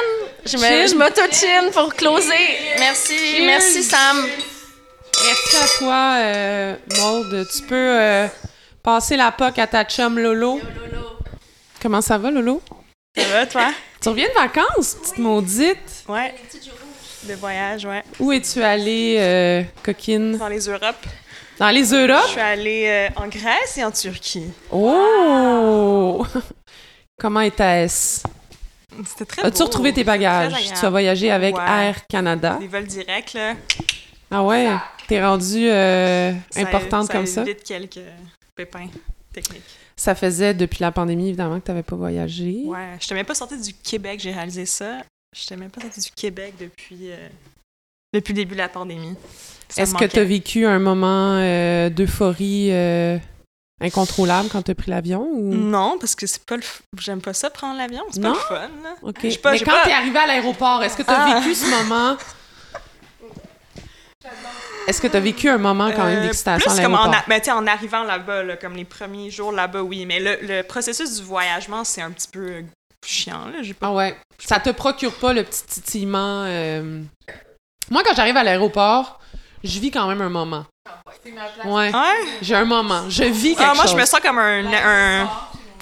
je me- je m'auto-chin pour closer. Merci, merci Sam. Merci à toi, euh, Maude. Tu peux euh, passer la POC à ta chum Lolo. Comment ça va, Lolo? Ça va, toi? Tu reviens de vacances, petite maudite. Ouais. De voyage, ouais. Où es-tu allée, euh, coquine? Dans les Europes. Dans les Je Europes? suis allée euh, en Grèce et en Turquie. Oh! Comment était-ce? C'était très As-tu retrouvé tes bagages? Tu as voyagé avec Ouais. Air Canada? Des vols directs, là. Ah ouais? T'es rendue euh, Ça- importante comme ça? évite quelques pépins techniques. Ça faisait depuis la pandémie, évidemment, que t'avais pas voyagé. Ouais. Je même pas sortie du Québec, j'ai réalisé ça. Je même pas sortie du Québec depuis, euh, depuis le début de la pandémie. Est-ce que tu as vécu un moment euh, d'euphorie euh, incontrôlable quand tu as pris l'avion? Ou... Non, parce que c'est pas le. f- J'aime pas ça prendre l'avion. C'est pas le fun, là. Pas- Mais quand pas- tu es arrivé à l'aéroport, est-ce que tu as Ah. vécu ce moment? Est-ce que tu as vécu un moment quand même Euh, d'excitation à plus comme en, a- en arrivant là-bas, là, comme les premiers jours là-bas, oui. Mais le, le processus du voyagement, c'est un petit peu euh, chiant. Là. Pas... Ah ouais. Ça te procure pas le petit titillement. euh, Moi, quand j'arrive à l'aéroport, je vis quand même un moment. Ouais. Ouais. J'ai un moment. Je vis quelque Ah, moi, chose. je me sens comme un, un-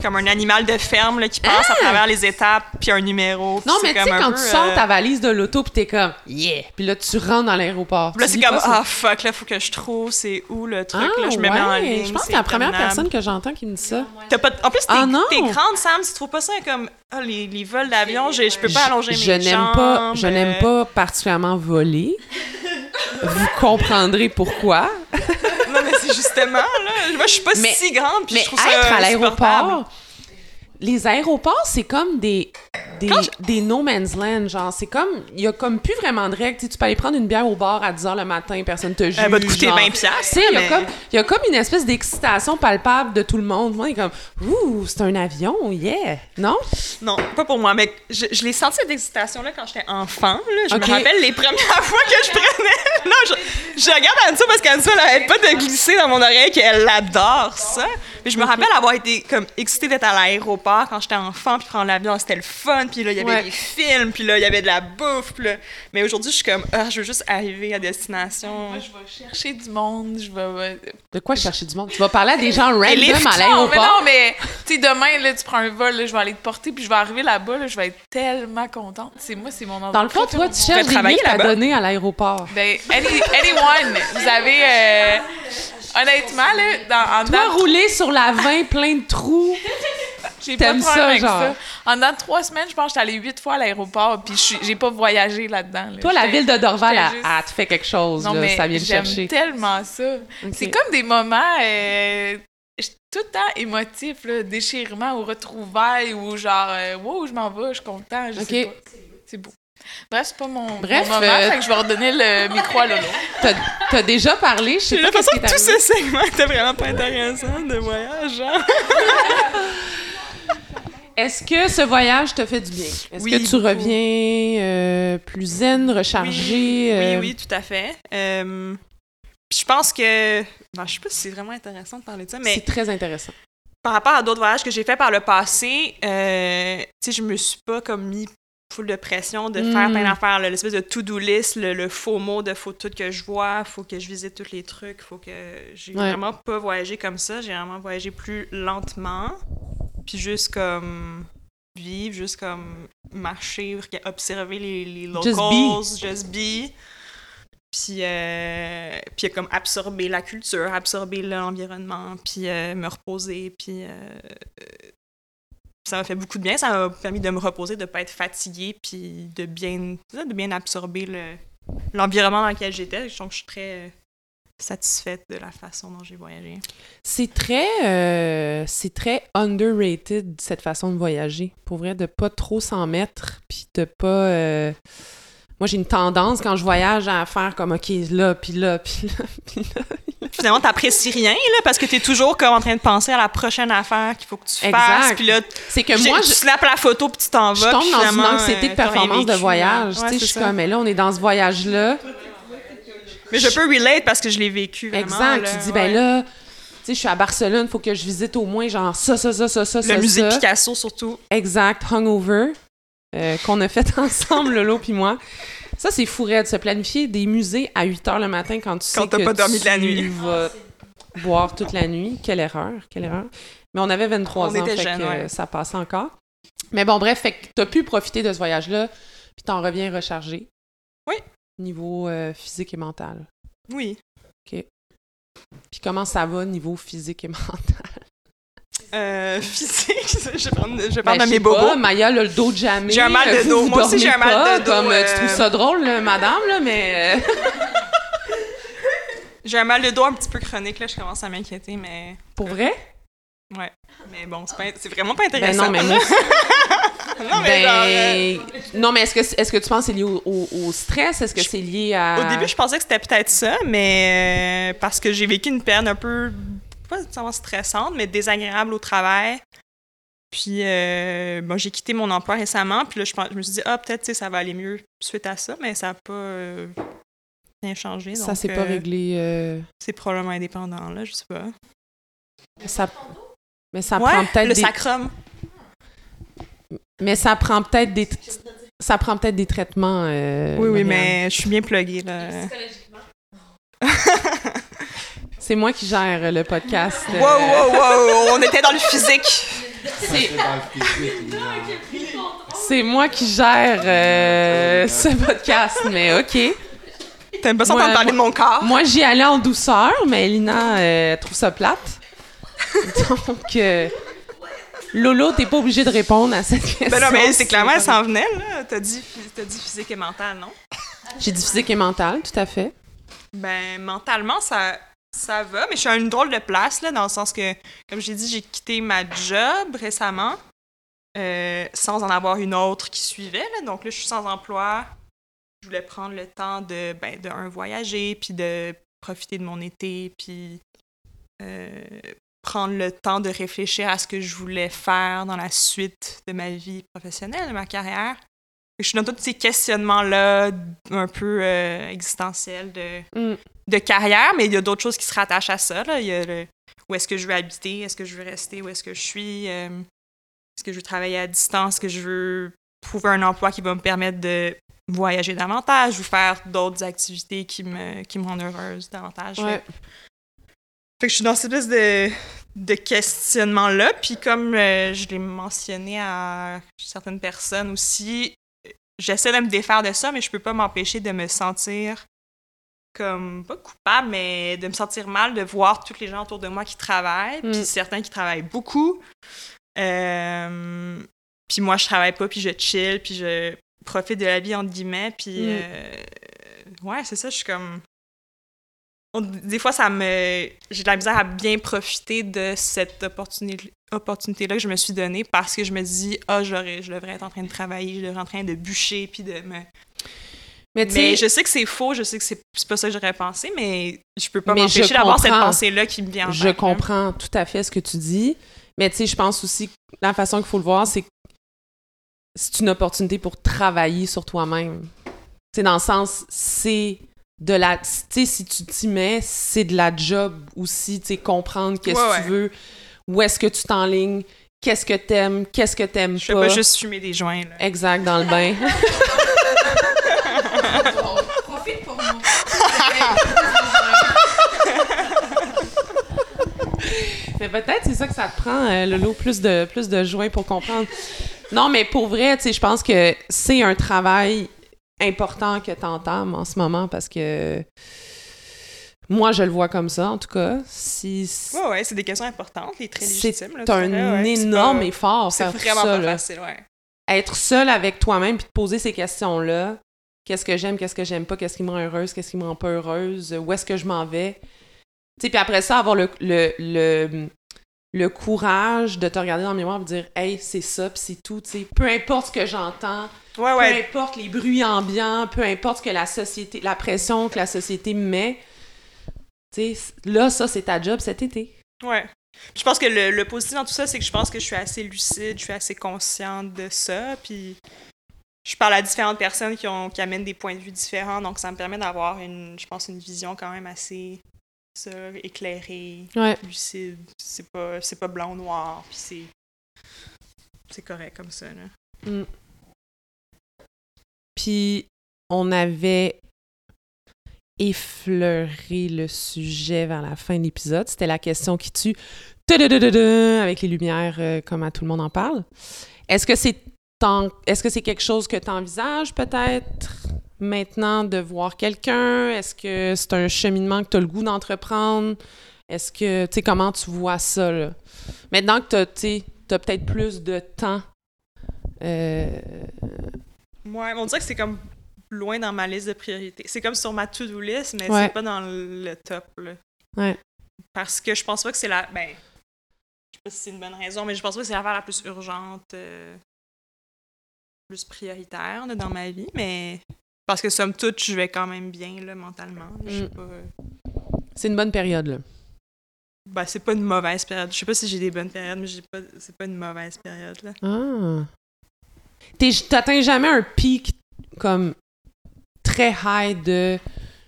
comme un animal de ferme là, qui passe à travers les étapes, puis un numéro. puis Non, mais tu sais, quand peu, tu sors euh, ta valise de l'auto, puis t'es comme « Yeah! » Puis là, tu rentres dans l'aéroport. Là, Tu c'est comme? Ah, fuck, là, faut que je trouve c'est où le truc. Ah, là, je me mets en ouais. ligne. Je pense que c'est la première personne que j'entends qui me dit ça. T'as pas... En plus, t'es Ah, non. t'es grande, Sam, tu trouves pas ça comme ah, les, les vols d'avion, je je peux pas allonger mes je n'aime jambes. pas, je n'aime euh, pas particulièrement voler. Vous comprendrez pourquoi. Non, mais c'est justement, là. Moi, je suis pas Mais- si grande, puis Mais je trouve ça être à insupportable. l'aéroport, les aéroports, c'est comme des, des, des no man's land. Genre, c'est comme, il y a comme plus vraiment de règles. Tu sais, tu peux aller prendre une bière au bar à 10 h le matin, personne te juge. Elle va te coûter genre. 20 piastres, Tu sais, il y, mais- y a comme une espèce d'excitation palpable de tout le monde. Moi, est comme, ouh, c'est un avion, yeah. Non? Non, pas pour moi, mais je, je l'ai senti cette excitation-là quand j'étais enfant. Là. Je me rappelle les premières fois que je prenais. non, je, je regarde Anissa parce qu'Anissa, elle arrête pas de glisser dans mon oreille qu'elle adore ça. Mais je me rappelle avoir été comme excitée d'être à l'aéroport quand j'étais enfant, puis prendre l'avion, c'était le fun, puis là, il y avait Ouais. des films, puis là, il y avait de la bouffe. puis là. Mais aujourd'hui, je suis comme, ah, je veux juste arriver à destination. Moi, je vais chercher du monde, je vais... De quoi chercher du monde? Tu vas parler à des gens random à Non, mais l'aéroport? non, mais tu sais, demain, là, tu prends un vol, là, je vais aller te porter, puis je vais arriver là-bas, là, je vais être tellement contente. C'est moi, c'est mon endroit. Dans le fond, toi, tu cherches des travailler livres à donner à l'aéroport. Ben, any- anyone, vous avez... euh, honnêtement, là, dans, en Toi, dedans- rouler sur la 20 plein de trous. J'ai pas de T'aimes problème ça, avec genre? ça. En dedans de trois semaines, je pense que j'étais allée huit fois à l'aéroport, puis je suis- j'ai pas voyagé là-dedans. là. Toi, la J'étais- ville de Dorval, j'étais elle, juste- elle te fait quelque chose. Non, là, mais ça vient te j'aime chercher. tellement ça. C'est comme des moments euh, je- tout le temps émotifs, là, déchirement ou retrouvailles ou genre, euh, wow, je m'en vais, je suis content, je Ok. pas. C'est beau. Bref, c'est pas mon, mon Bref, moment, euh, fait que je vais redonner le micro à Lolo. T'as t'as déjà parlé, je sais J'ai pas qu'est-ce l'impression qui est que tout ce segment était vraiment pas intéressant de voyage, genre. Est-ce que ce voyage te fait du bien? Est-ce Oui, que tu reviens euh, plus zen, rechargé? Oui, euh, oui, tout à fait. Euh, puis je pense que. ben, je sais pas si c'est vraiment intéressant de parler de ça, mais C'est très intéressant. par rapport à d'autres voyages que j'ai fait par le passé, euh, tu sais, je me suis pas comme mis full de pression de faire plein d'affaires, là, l'espèce de to-do list, le, le faux mot de faut tout que je vois, faut que je visite tous les trucs, faut que j'ai Ouais. vraiment pas voyagé comme ça, j'ai vraiment voyagé plus lentement, puis juste comme vivre, juste comme marcher, observer les, les Just locals, just be. Puis, euh, puis comme absorber la culture, absorber l'environnement, puis euh, me reposer, puis euh, ça m'a fait beaucoup de bien. Ça m'a permis de me reposer, de ne pas être fatiguée, puis de bien, de bien absorber le- l'environnement dans lequel j'étais. Donc, je suis très euh, satisfaite de la façon dont j'ai voyagé. C'est très, euh, c'est très underrated cette façon de voyager. Pour vrai, de pas trop s'en mettre, puis de pas. euh, Moi, j'ai une tendance quand je voyage à faire comme ok là, puis là, puis là, puis là. Finalement, t'apprécies rien, là, parce que t'es toujours comme en train de penser à la prochaine affaire qu'il faut que tu Exact. fasses. Puis là, C'est que moi, tu je, snaps la photo, puis tu t'en vas. je tombe dans une anxiété de performance de voyage. là. tu sais, je suis ça. comme, mais là, on est dans ce voyage-là. Mais je peux relate parce que je l'ai vécu. Vraiment, Exact. là, tu dis, ouais. ben là, tu sais, je suis à Barcelone, faut que je visite au moins genre ça, ça, ça, ça, ça, ça. Le musée ça. Picasso, surtout. Exact, Hungover, euh, qu'on a fait ensemble, Lolo puis moi. Ça, c'est fou de se planifier des musées à 8 h le matin quand tu Quand sais t'as que pas dormi de la tu nuit. vas boire toute la nuit. Quelle erreur, quelle erreur. Mais on avait 23 On ans, était fait que ouais. ça passait encore. Mais bon, bref, fait que t'as pu profiter de ce voyage-là, puis t'en reviens rechargé. Oui. Niveau euh, physique et mental. Oui. Puis comment ça va niveau physique et mental? Euh, physique, je parle de, je Ben, parle de je mes pas, bobos. Maya a le dos jamais. J'ai un mal de dos. Moi aussi, j'ai un mal de dos, Comme, euh, tu euh, trouves ça drôle, là, madame, là, mais... J'ai un mal de dos un petit peu chronique, là, je commence à m'inquiéter, mais Pour vrai? ouais. Mais bon, c'est, pas- c'est vraiment pas Ben intéressant. non, mais moi... non, mais genre, euh, ben... Non, mais est-ce que, est-ce que tu penses que c'est lié au, au- au stress? Est-ce que c'est lié à... Au début, je pensais que c'était peut-être ça, mais euh, parce que j'ai vécu une période un peu, pas nécessairement stressante, mais désagréable au travail. Puis, euh, bon, j'ai quitté mon emploi récemment, puis là, je, pense- je me suis dit, ah, peut-être, tu sais, ça va aller mieux suite à ça, mais ça n'a pas euh, rien changé. Ça donc, s'est pas euh, réglé... euh, C'est probablement indépendant, là, je sais pas. Ça... Mais ça ouais, prend peut-être le des... sacrum. Mais ça prend peut-être des... Ça prend peut-être des traitements. euh, oui, oui, Marianne. mais je suis bien pluguée, là. C'est moi qui gère le podcast. Wow, wow, wow, on était dans le physique. C'est... Moi qui gère euh, ce podcast, mais OK. T'aimes pas ça entendre parler de mon corps? Moi, j'y allais en douceur, mais Lina euh, trouve ça plate. Donc, euh, Lolo, t'es pas obligé de répondre à cette question. Ben non, mais c'est clairement, elle s'en venait, là. T'as dit, t'as dit physique et mental, non? J'ai dit physique et mental, tout à fait. Ben, mentalement, ça, ça va, mais je suis à une drôle de place, là, dans le sens que, comme j'ai dit, j'ai quitté ma job récemment, euh, sans en avoir une autre qui suivait, là. Donc là, je suis sans emploi. Je voulais prendre le temps de, ben, de voyager, puis de profiter de mon été, puis euh, prendre le temps de réfléchir à ce que je voulais faire dans la suite de ma vie professionnelle, de ma carrière. Je suis dans tous ces questionnements-là, un peu euh, existentiels de Mm. de carrière, mais il y a d'autres choses qui se rattachent à ça. Là. Il y a le, où est-ce que je veux habiter, est-ce que je veux rester, où est-ce que je suis, euh, est-ce que je veux travailler à distance, est-ce que je veux trouver un emploi qui va me permettre de voyager davantage ou faire d'autres activités qui me, qui me rendent heureuse davantage. Ouais. Fait, fait que je suis dans cette espèce de, de questionnement-là. Puis comme euh, je l'ai mentionné à certaines personnes aussi, j'essaie de me défaire de ça, mais je peux pas m'empêcher de me sentir comme, pas coupable, mais de me sentir mal de voir tous les gens autour de moi qui travaillent, Mm. puis certains qui travaillent beaucoup. Euh, puis moi, je travaille pas, puis je chill, puis je profite de la vie, entre guillemets, puis... Mm. euh, ouais, c'est ça, je suis comme... des fois, ça me... J'ai de la misère à bien profiter de cette opportunité opportunité-là que je me suis donnée parce que je me dis « Ah, j'aurais, je devrais être en train de travailler, je devrais être en train de bûcher, puis de me... » Mais tu Mais sais, je sais que c'est faux, je sais que c'est pas ça que j'aurais pensé, mais je peux pas m'empêcher d'avoir cette pensée-là qui me vient en je comprends tout à fait ce que tu dis. Mais tu sais, je pense aussi que la façon qu'il faut le voir, c'est que c'est une opportunité pour travailler sur toi-même. Tu sais, dans le sens, c'est de la... Tu sais, si tu t'y mets, c'est de la job aussi, tu sais, comprendre qu'est-ce que ouais. tu veux, où est-ce que tu t'enlignes, qu'est-ce que t'aimes, qu'est-ce que t'aimes Je fais pas juste fumer des joints, là. Exact, dans le bain. Profite pour nous. mais peut-être c'est ça que ça te prend, euh, Lolo, plus de, plus de joints pour comprendre. Non, mais pour vrai, tu sais, je pense que c'est un travail important que t'entames en ce moment parce que moi, je le vois comme ça, en tout cas. Si, Ouais, ouais, c'est des questions importantes, les très légitimes. C'est un ouais. Énorme pas- effort C'est faire vraiment ça, pas facile, ouais. Être seul avec toi-même puis te poser ces questions-là. Qu'est-ce que j'aime, qu'est-ce que j'aime pas, qu'est-ce qui me rend heureuse, qu'est-ce qui me rend pas heureuse, où est-ce que je m'en vais. Tu sais, puis après ça, avoir le, le, le, le courage de te regarder dans le miroir et de dire « Hey, c'est ça, puis c'est tout. » tu sais. Peu importe ce que j'entends, Ouais, peu importe les bruits ambiants, peu importe ce que la société, la pression que la société me met, sais, là, ça, c'est ta job cet été. Ouais. Je pense que le, le positif dans tout ça, c'est que je pense que je suis assez lucide, je suis assez consciente de ça, puis je parle à différentes personnes qui, ont, qui amènent des points de vue différents, donc ça me permet d'avoir une, je pense, une vision quand même assez éclairée, Ouais. lucide. C'est pas, c'est pas blanc ou noir, puis c'est, c'est correct comme ça. Là. Mm. Puis on avait effleuré le sujet vers la fin de l'épisode. C'était la question qui tue. Avec les lumières, euh, comme à tout le monde en parle. Est-ce que c'est est-ce que c'est quelque chose que tu envisages peut-être maintenant de voir quelqu'un? Est-ce que c'est un cheminement que tu as le goût d'entreprendre? Est-ce que, tu sais, comment tu vois ça, là? Maintenant que tu as, peut-être plus de temps, euh, Ouais, on dirait que c'est comme loin dans ma liste de priorités. C'est comme sur ma to-do list, mais Ouais. c'est pas dans le top, là. Ouais. Parce que je pense pas que c'est la... Ben, je sais pas si c'est une bonne raison, mais je pense pas que c'est l'affaire la plus urgente, euh, plus prioritaire, là, dans ma vie, mais... Parce que, somme toute, je vais quand même bien, là, mentalement. Mm. pas... euh, c'est une bonne période, là. Ben, c'est pas une mauvaise période. Je sais pas si j'ai des bonnes périodes, mais j'ai pas... c'est pas une mauvaise période, là. Ah. T'atteins jamais un pic comme très high de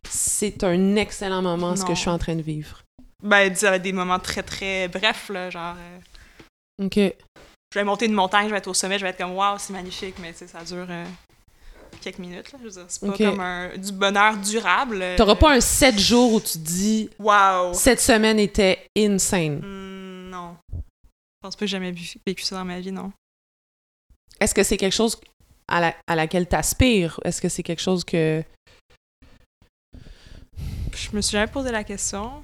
c'est un excellent moment ce que je suis en train de vivre. Ben, dire des moments très, très brefs, là, genre... euh, OK. je vais monter une montagne, je vais être au sommet, je vais être comme waouh, c'est magnifique, mais tu sais, ça dure euh, quelques minutes. Là, je veux dire, c'est pas comme un, du bonheur durable. euh, T'auras pas un 7 jours où tu te dis Waouh! cette semaine était insane. Hmm, non. Je pense pas que j'ai jamais vécu ça dans ma vie, non. Est-ce que c'est quelque chose à, la- à laquelle t'aspires? Est-ce que c'est quelque chose que. Je me suis jamais posé la question.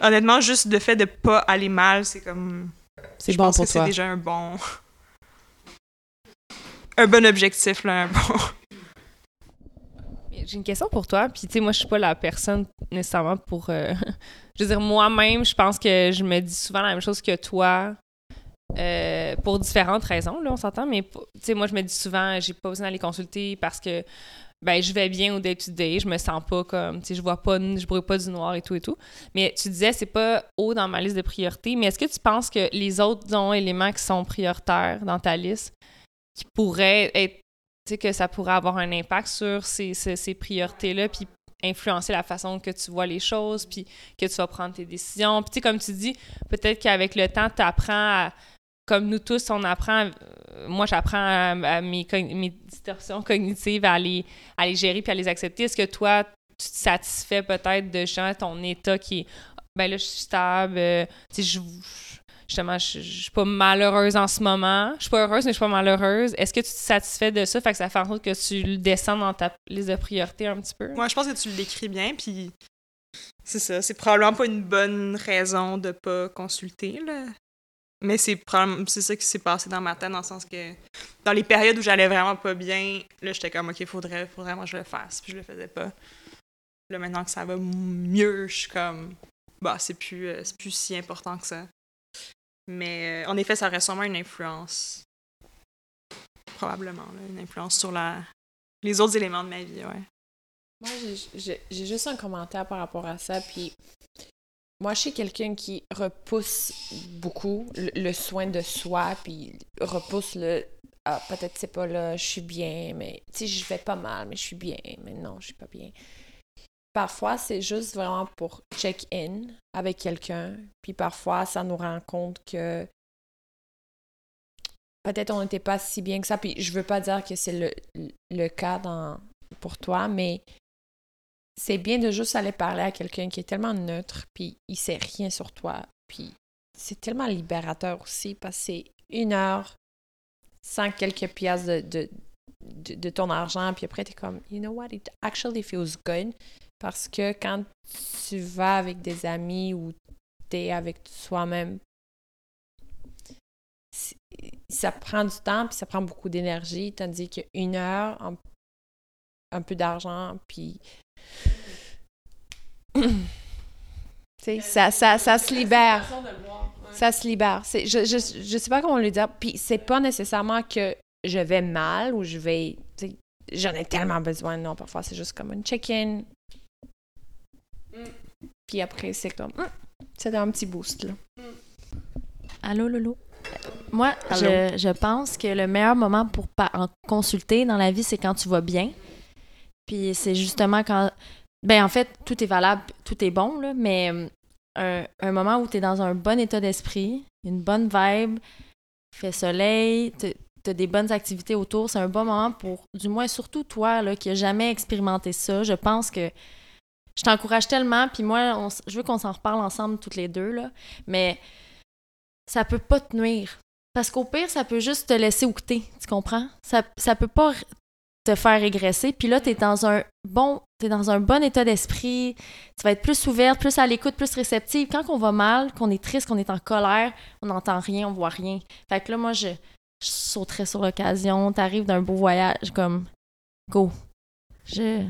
Honnêtement, juste le fait de pas aller mal, c'est comme. C'est bon pense pour que toi? C'est déjà un bon. un bon objectif, là, un bon. J'ai une question pour toi. Puis, tu sais, moi, je suis pas la personne nécessairement pour. euh, je veux dire, moi-même, je pense que je me dis souvent la même chose que toi. Euh, pour différentes raisons, là, on s'entend, mais moi, je me dis souvent, j'ai pas besoin d'aller consulter parce que ben, je vais bien au day-to-day, je me sens pas comme, tu sais, je vois pas, je brûle pas du noir et tout et tout. Mais tu disais, c'est pas haut dans ma liste de priorités, mais est-ce que tu penses que les autres, éléments qui sont prioritaires dans ta liste, qui pourraient être tu sais, que ça pourrait avoir un impact sur ces, ces, ces priorités-là, puis influencer la façon que tu vois les choses, puis que tu vas prendre tes décisions? Puis, comme tu dis, peut-être qu'avec le temps, tu apprends à. Comme nous tous, on apprend. euh, moi, j'apprends à, mes, distorsions cognitives à les, gérer puis à les accepter. Est-ce que toi, tu te satisfais peut-être de genre, ton état qui est. Ben là, je suis stable. euh, tu sais, je justement, je suis pas malheureuse en ce moment. Je suis pas heureuse, mais je suis pas malheureuse. Est-ce que tu te satisfais de ça? Fait que ça fait en sorte que tu le descends dans ta liste de priorités un petit peu? Moi, je pense que tu le décris bien, puis c'est ça. C'est probablement pas une bonne raison de pas consulter, là. Mais c'est ça qui s'est passé dans ma tête, dans le sens que dans les périodes où j'allais vraiment pas bien, là, j'étais comme, OK, faudrait, faudrait vraiment que je le fasse, puis je le faisais pas. Là, maintenant que ça va mieux, je suis comme, bah, c'est plus, euh, plus si important que ça. Mais euh, en effet, ça aurait sûrement une influence. Probablement, là, une influence sur la... les autres éléments de ma vie, ouais. Moi, j'ai juste un commentaire par rapport à ça. Puis, moi, je suis quelqu'un qui repousse beaucoup le, soin de soi, puis repousse le. Ah, peut-être c'est pas là, je suis bien, mais tu sais, je vais pas mal, mais je suis bien, mais non, je suis pas bien. Parfois, c'est juste vraiment pour check-in avec quelqu'un, puis parfois, ça nous rend compte que peut-être on n'était pas si bien que ça. Puis je veux pas dire que c'est le, le cas dans, pour toi, mais c'est bien de juste aller parler à quelqu'un qui est tellement neutre, puis il sait rien sur toi. Puis c'est tellement libérateur aussi, parce que c'est une heure sans quelques pièces de, de, ton argent, puis après, t'es comme, you know what, it actually feels good. Parce que quand tu vas avec des amis ou t'es avec soi-même, ça prend du temps, puis ça prend beaucoup d'énergie, tandis qu'une heure, un, un peu d'argent, puis... Tu sais, ça, ça, ça se libère. Ça se libère. C'est- Je, je, je sais pas comment le dire. Puis c'est pas nécessairement que je vais mal ou je vais. tu sais, J'en ai tellement besoin. Non, parfois c'est juste comme un check-in. Puis après, c'est comme. hum, C'est un petit boost, là. Allô, Lolo? Moi, je, je pense que le meilleur moment pour en consulter dans la vie, c'est quand tu vas bien. Puis c'est justement quand. Ben, en fait, tout est valable, tout est bon, là, mais euh, un, moment où tu es dans un bon état d'esprit, une bonne vibe, fait soleil, tu as des bonnes activités autour, c'est un bon moment pour, du moins surtout toi, là, qui a jamais expérimenté ça. Je pense que je t'encourage tellement, puis moi, on je veux qu'on s'en reparle ensemble toutes les deux, là, mais ça peut pas te nuire. Parce qu'au pire, ça peut juste te laisser oucter, tu comprends? Ça, ça peut pas te faire régresser. Puis là, t'es dans un bon, t'es dans un bon état d'esprit. Tu vas être plus ouverte, plus à l'écoute, plus réceptive. Quand on va mal, qu'on est triste, qu'on est en colère, on n'entend rien, on voit rien. Fait que là, moi, je, je sauterais sur l'occasion. T'arrives d'un beau voyage, comme, go. Je,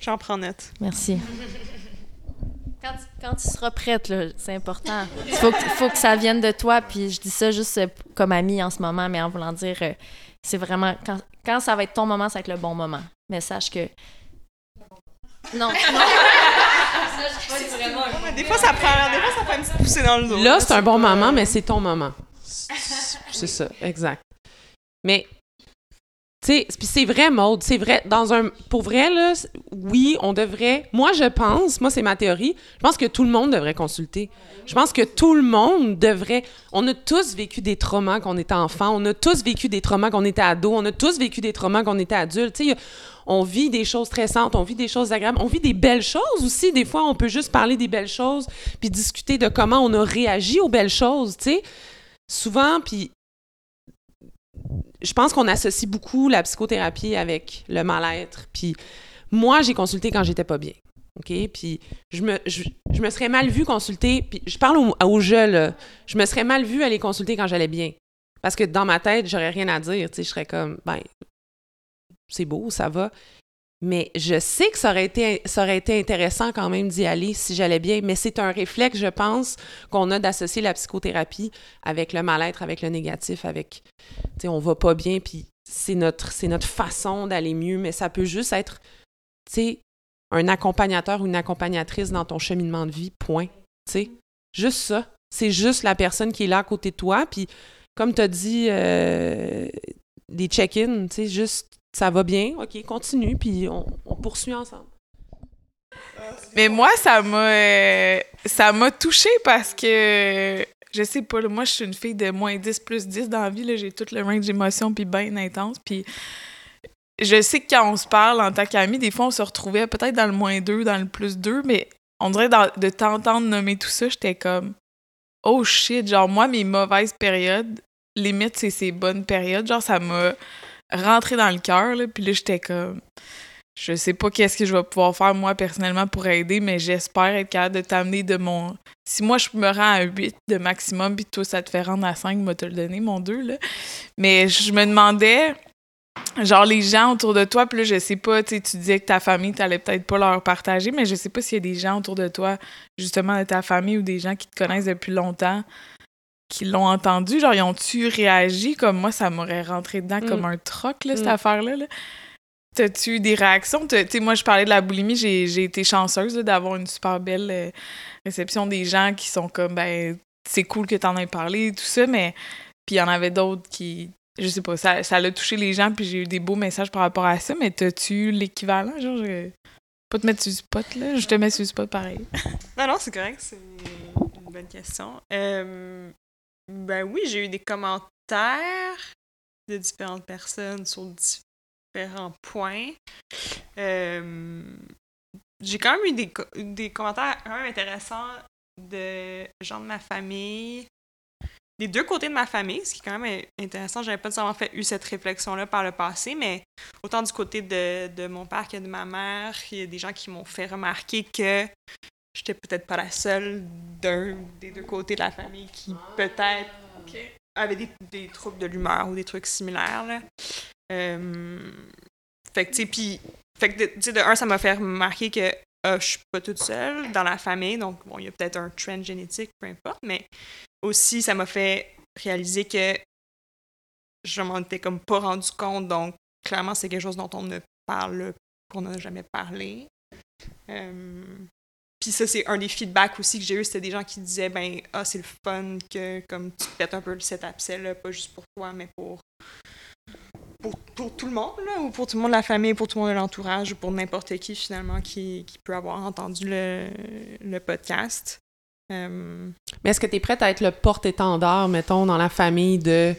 J'en prends note. Merci. Quand, tu- quand tu seras prête, c'est important. Il faut, que- faut que ça vienne de toi, puis je dis ça juste comme amie en ce moment, mais en voulant dire, euh, c'est vraiment, quand, quand ça va être ton moment, ça va être le bon moment. Mais sache que... Non, non. Des fois, ça prend, des fois, ça fait une petite poussée dans le dos. Là, c'est un bon moment, mais c'est ton moment. C'est ça, exact. Mais, c'est vrai, Maude, c'est vrai, dans un... Pour vrai, oui, on devrait... Moi, je pense, moi, c'est ma théorie, je pense que tout le monde devrait consulter. Je pense que tout le monde devrait... On a tous vécu des traumas quand on était enfant, on a tous vécu des traumas quand on était ado, on a tous vécu des traumas quand on était adulte. On vit des choses stressantes, on vit des choses agréables, on vit des belles choses aussi. Des fois, on peut juste parler des belles choses puis discuter de comment on a réagi aux belles choses, tu. Souvent, puis je pense qu'on associe beaucoup la psychothérapie avec le mal-être. Puis moi, j'ai consulté quand j'étais pas bien. OK? Puis je me, serais mal vue consulter. Puis je parle au, là. Je me serais mal vue aller consulter quand j'allais bien. Parce que dans ma tête, j'aurais rien à dire. Tu sais, je serais comme, ben, c'est beau, ça va. Mais je sais que ça aurait été, ça aurait été intéressant quand même d'y aller si j'allais bien. Mais c'est un réflexe, je pense, qu'on a d'associer la psychothérapie avec le mal-être, avec le négatif, avec, tu sais, on va pas bien, puis c'est notre, c'est notre façon d'aller mieux. Mais ça peut juste être, tu sais, un accompagnateur ou une accompagnatrice dans ton cheminement de vie, point. Tu sais, juste ça. C'est juste la personne qui est là à côté de toi. Puis, comme tu as dit, euh, des check-in, tu sais, juste ça va bien, ok, continue, puis on, poursuit ensemble. Mais moi, ça m'a euh, ça m'a touchée parce que je sais pas, moi je suis une fille de moins 10 plus 10 dans la vie, j'ai tout le range d'émotions puis bien intense puis je sais que quand on se parle en tant qu'amis, des fois on se retrouvait peut-être dans le moins 2, dans le plus 2, mais on dirait dans- de t'entendre nommer tout ça, j'étais comme oh shit, genre moi mes mauvaises périodes, limite c'est ces bonnes périodes, genre ça m'a rentré dans le cœur là, puis là j'étais comme je sais pas qu'est-ce que je vais pouvoir faire moi personnellement pour aider, mais j'espère être capable de t'amener de mon. Si moi je me rends à 8 de maximum, puis toi ça te fait rendre à 5, moi te le donner, mon 2, là. Mais je me demandais, genre les gens autour de toi, puis là je sais pas, tu tu disais que ta famille, t'allais peut-être pas leur partager, mais je sais pas s'il y a des gens autour de toi, justement de ta famille ou des gens qui te connaissent depuis longtemps, qui l'ont entendu. Genre, ils ont-tu réagi? Comme moi, ça m'aurait rentré dedans Mm. comme un troc, là, cette Mm. affaire-là. là. T'as-tu eu des réactions? T'as- Tu sais, moi, je parlais de la boulimie, j'ai j'ai été chanceuse là, d'avoir une super belle euh, réception des gens qui sont comme, ben, c'est cool que t'en aies parlé, tout ça, mais. Puis il y en avait d'autres qui. Je sais pas, ça ça l'a touché les gens, puis j'ai eu des beaux messages par rapport à ça, mais t'as-tu eu l'équivalent? Genre, je- pas te mettre sur le spot, là? Je te mets sur le spot pareil. Non, non, c'est correct. C'est une bonne question. Euh, ben oui, j'ai eu des commentaires. de différentes personnes sur différents points. Euh, j'ai quand même eu des, des commentaires quand même intéressants de gens de ma famille, des deux côtés de ma famille, ce qui est quand même intéressant. J'avais pas nécessairement fait eu cette réflexion-là par le passé, mais autant du côté de, de mon père que de ma mère, il y a des gens qui m'ont fait remarquer que j'étais peut-être pas la seule d'un des deux côtés de la famille qui peut-être avait des, des troubles de l'humeur ou des trucs similaires. Là. Euh, fait que, tu sais, puis, fait que, de- tu sais, de un, ça m'a fait remarquer que ah, je suis pas toute seule dans la famille, donc, bon, il y a peut-être un trend génétique, peu importe, mais aussi, ça m'a fait réaliser que je m'en étais comme pas rendu compte, donc, clairement, c'est quelque chose dont on ne parle, qu'on n'a jamais parlé. Euh, puis ça, c'est un des feedbacks aussi que j'ai eu, c'était des gens qui disaient, ben, ah, c'est le fun que, comme, tu pètes un peu cet abcès-là, pas juste pour toi, mais pour, pour, pour tout le monde, là, ou pour tout le monde de la famille, pour tout le monde de l'entourage, ou pour n'importe qui, finalement, qui, qui peut avoir entendu le, le podcast. Euh, Mais est-ce que tu es prête à être le porte-étendard, mettons, dans la famille de.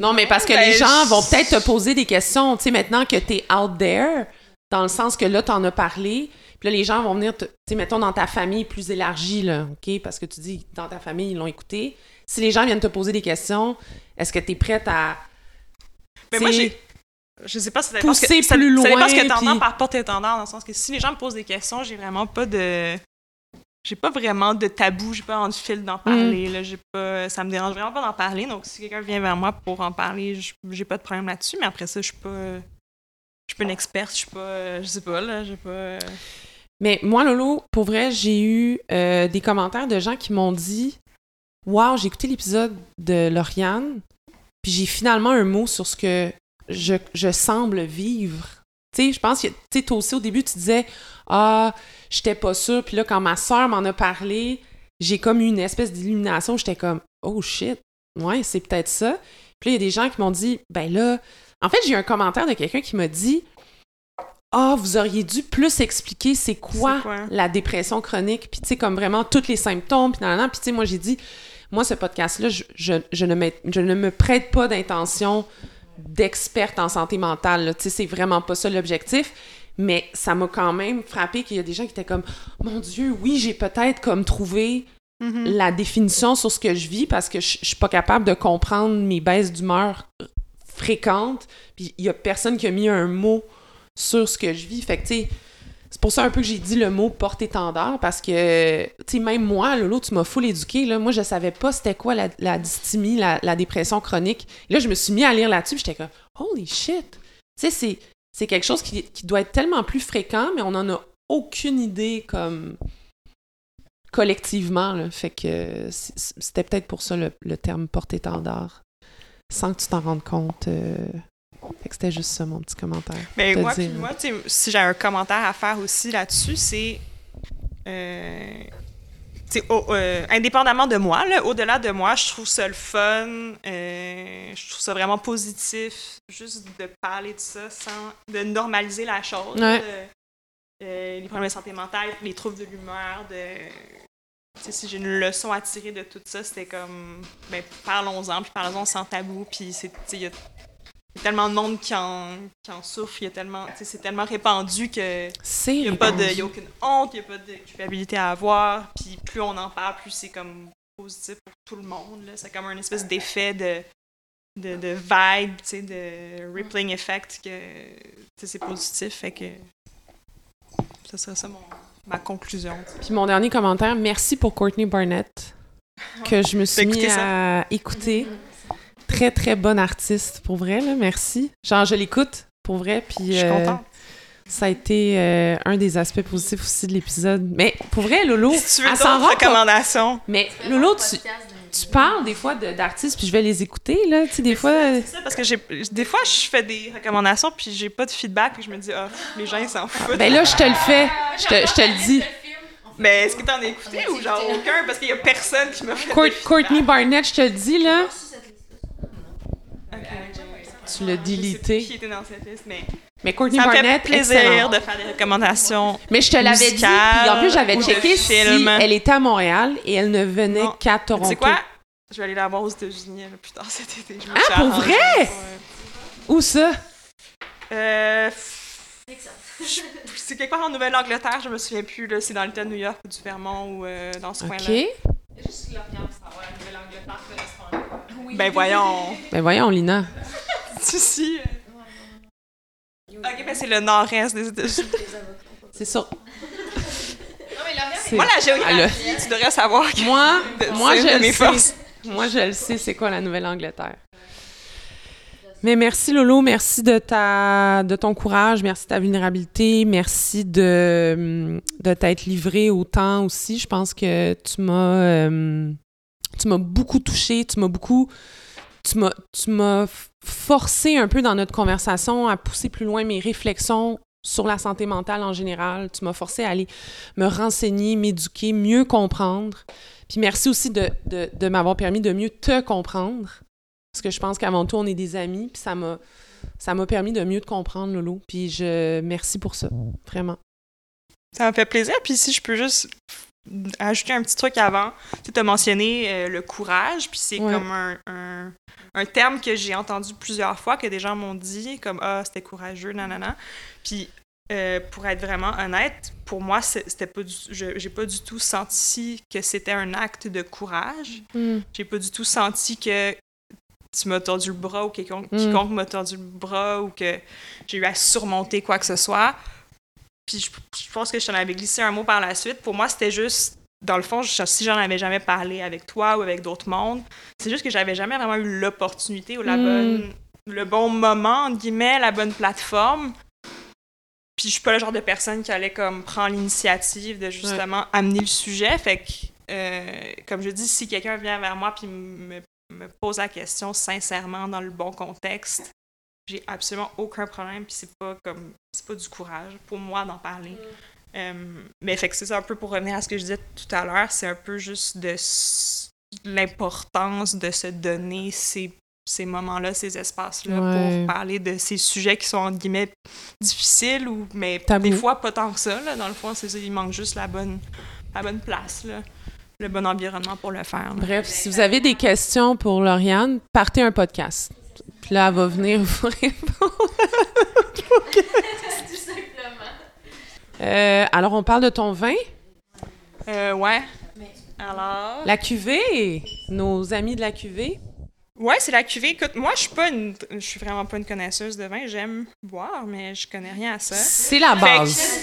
Non, mais parce que Ben, les gens je- vont peut-être te poser des questions, tu sais, maintenant que tu es out there, dans le sens que là, tu en as parlé, puis là, les gens vont venir, tu sais, mettons, dans ta famille plus élargie, là, OK? Parce que tu dis, dans ta famille, ils l'ont écouté. Si les gens viennent te poser des questions, est-ce que tu es prête à. Mais moi, j'ai. Je sais pas si ça dépend Pousser que, ça- plus ça dépend ce que loin, t'entends puis- par porte-étendard, dans le sens que si les gens me posent des questions, j'ai vraiment pas de. J'ai pas vraiment de tabou, j'ai pas envie de fil d'en parler. Là, j'ai pas, ça me dérange vraiment pas d'en parler. Donc, si quelqu'un vient vers moi pour en parler, j'ai pas de problème là-dessus. Mais après ça, je suis pas. Je suis pas une experte, je suis pas. Je sais pas, là. J'ai pas. Mais moi, Lolo, pour vrai, j'ai eu euh, des commentaires de gens qui m'ont dit Waouh, j'ai écouté l'épisode de Lauriane, puis j'ai finalement un mot sur ce que je, je semble vivre. Tu sais, je pense que, tu sais, toi aussi, au début, tu disais Ah, j'étais pas sûre, puis là, quand ma soeur m'en a parlé, j'ai comme eu une espèce d'illumination, j'étais comme Oh shit, ouais, c'est peut-être ça. Puis là, il y a des gens qui m'ont dit Ben là, en fait, j'ai eu un commentaire de quelqu'un qui m'a dit Ah, vous auriez dû plus expliquer c'est quoi, la dépression chronique, puis tu sais, comme vraiment tous les symptômes, puis nan, puis tu sais, moi, j'ai dit, moi, ce podcast-là, je, je, je ne, mets- je ne me prête pas d'intention d'experte en santé mentale, tu sais, c'est vraiment pas ça l'objectif, mais ça m'a quand même frappé qu'il y a des gens qui étaient comme, mon Dieu, oui, j'ai peut-être comme trouvé Mhm. la définition sur ce que je vis parce que je, je suis pas capable de comprendre mes baisses d'humeur fréquentes. Puis il y a personne qui a mis un mot sur ce que je vis. Fait que, tu sais, c'est pour ça un peu que j'ai dit le mot porte-étendard parce que, tu sais, même moi, Lolo, tu m'as full éduqué. Là. Moi, je savais pas c'était quoi la, la dysthymie, la, dépression chronique. Là, je me suis mis à lire là-dessus. J'étais comme, holy shit! Tu sais, c'est, quelque chose qui, qui doit être tellement plus fréquent, mais on en a aucune idée comme collectivement. Là. Fait que c'était peut-être pour ça le, le terme porte-étendard. Sans que tu t'en rendes compte. euh, Fait que c'était juste ça, mon petit commentaire. Te moi, dire. moi, sais, si j'ai un commentaire à faire aussi là-dessus, c'est. euh, euh, indépendamment de moi, là, au-delà de moi, je trouve ça le fun. euh, je trouve ça vraiment positif, juste de parler de ça sans. de normaliser la chose. Ouais. euh, euh, les problèmes de santé mentale, les troubles de l'humeur, de. Si j'ai une leçon à tirer de tout ça, c'était comme. Ben, parlons-en, puis parlons-en sans tabou, puis c'est. tu sais, il y a tellement de monde qui en, qui en souffre, il y a tellement, tu sais, c'est tellement répandu que il n'y a pas de, y a aucune honte, il n'y a pas de culpabilité à avoir, puis plus on en parle, plus c'est comme positif pour tout le monde, là. C'est comme un espèce d'effet de, de, de vibe, tu sais, de rippling effect que, c'est positif, fait que ça serait ça mon, ma conclusion. Puis mon dernier commentaire, merci pour Courtney Barnett, que je me suis mis à écouter. Très, très bonne artiste, pour vrai, là, merci. Genre, je l'écoute, pour vrai, puis... Je suis euh, contente. Ça a été euh, un des aspects positifs aussi de l'épisode. Mais pour vrai, Lolo, Si tu veux elle s'en rend Mais Lolo, tu, tu parles des fois de- d'artistes, puis je vais les écouter, là. Tu sais, des fois... euh, c'est ça, parce que j'ai, des fois, je fais des recommandations, puis j'ai pas de feedback, puis je me dis, ah, les gens, ils s'en foutent. Ben là, je te le fais. Je te, je te le dis. Mais est-ce que t'en as écouté ou genre aucun? Parce qu'il y a personne qui m'a fait. Court- Courtney. Barnett, je te le dis, là. Tu l'as Je sais plus délité. Qui était dans cette liste, mais Mais Courtney ça me Barnett, fait plaisir excellent. de faire des recommandations. Mais je te l'avais dit, puis en plus, j'avais checké si elle était à Montréal et elle ne venait qu'à Toronto. sais quoi? Je vais aller la voir aux États-Unis là, plus tard cet été. Je me Ah, pour vrai? Où ça? Euh, c'est quelque part en Nouvelle-Angleterre, je me souviens plus. là, C'est dans l'État de New York ou du Vermont ou euh, dans ce OK. coin-là. Ben voyons. Ben voyons, Lina. Si, si. Ok, ben c'est le nord-est des États-Unis. C'est ça. C'est- Moi, la géographie, tu devrais savoir que Moi, de- moi je mes sais. forces. Moi, je le sais, c'est quoi la Nouvelle-Angleterre. Mais merci Lolo, merci de ta de ton courage, merci de ta vulnérabilité, merci de, de t'être livré autant aussi. Je pense que tu m'as euh, tu m'as beaucoup touché, tu m'as beaucoup tu m'as forcé un peu dans notre conversation à pousser plus loin mes réflexions sur la santé mentale en général. Tu m'as forcé à aller me renseigner, m'éduquer, mieux comprendre. Puis merci aussi de, m'avoir permis de mieux te comprendre. Parce que je pense qu'avant tout, on est des amis. Puis ça m'a, ça m'a permis de mieux te comprendre, Lolo. Puis je merci pour ça. Vraiment. Ça me fait plaisir. Puis si je peux juste ajouter un petit truc avant, tu as mentionné euh, le courage, puis c'est Ouais. comme un, un, un terme que j'ai entendu plusieurs fois, que des gens m'ont dit, comme « Ah, c'était courageux, nanana ». Puis euh, pour être vraiment honnête, pour moi, c'était pas du, j'ai pas du tout senti que c'était un acte de courage. J'ai pas du tout senti que tu m'as tordu le bras ou quiconque, Mm. quiconque m'a tordu le bras ou que j'ai eu à surmonter quoi que ce soit. Puis je, je pense que je t'en avais glissé un mot par la suite. Pour moi, c'était juste, dans le fond, je- si j'en avais jamais parlé avec toi ou avec d'autres mondes, c'est juste que j'avais jamais vraiment eu l'opportunité ou la Mm. bonne, le bon moment, entre guillemets, la bonne plateforme. Puis je suis pas le genre de personne qui allait comme prendre l'initiative de justement amener le sujet. Fait que, euh, comme je dis, si quelqu'un vient vers moi puis me, me pose la question sincèrement dans le bon contexte, j'ai absolument aucun problème. Puis c'est pas comme c'est pas du courage pour moi d'en parler. Euh, mais fait que c'est ça un peu pour revenir à ce que je disais tout à l'heure, c'est un peu juste de l'importance de se donner ces ces moments-là, ces espaces-là Ouais. pour parler de ces sujets qui sont entre guillemets difficiles ou mais Tabou. des fois pas tant que ça là, dans le fond c'est ça, il manque juste la bonne la bonne place là, le bon environnement pour le faire. là. Bref, si vous avez des questions pour Lauriane, partez un podcast. Puis là, elle va venir vous répondre. Euh, alors, on parle de ton vin, Euh, ouais. Alors? La cuvée, nos amis de la cuvée? Ouais, c'est la cuvée. Écoute, moi, je suis pas une, je suis vraiment pas une connaisseuse de vin. J'aime boire, mais je connais rien à ça. C'est la base.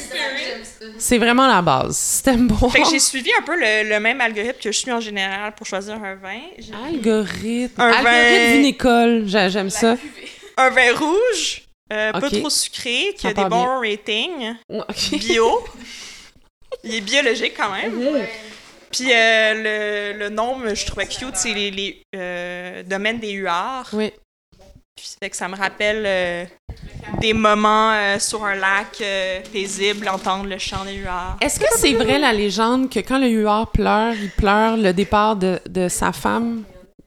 C'est vraiment la base. T'aimes boire. Fait que j'ai suivi un peu le, le même algorithme que je suis en général pour choisir un vin. Algorithme. Un Algorithme vin- vinicole. J'a- J'aime ça. un vin rouge, euh, pas trop sucré, qui Ça a des bons ratings, bio. Il est biologique quand même. Puis euh, le, le nom, je trouvais cute, c'est les, les euh, domaines des huards. Oui. Puis fait que ça me rappelle euh, des moments euh, sur un lac euh, paisible, entendre le chant des huards. Est-ce que c'est vrai la légende que quand le huard pleure, il pleure le départ de, de sa femme?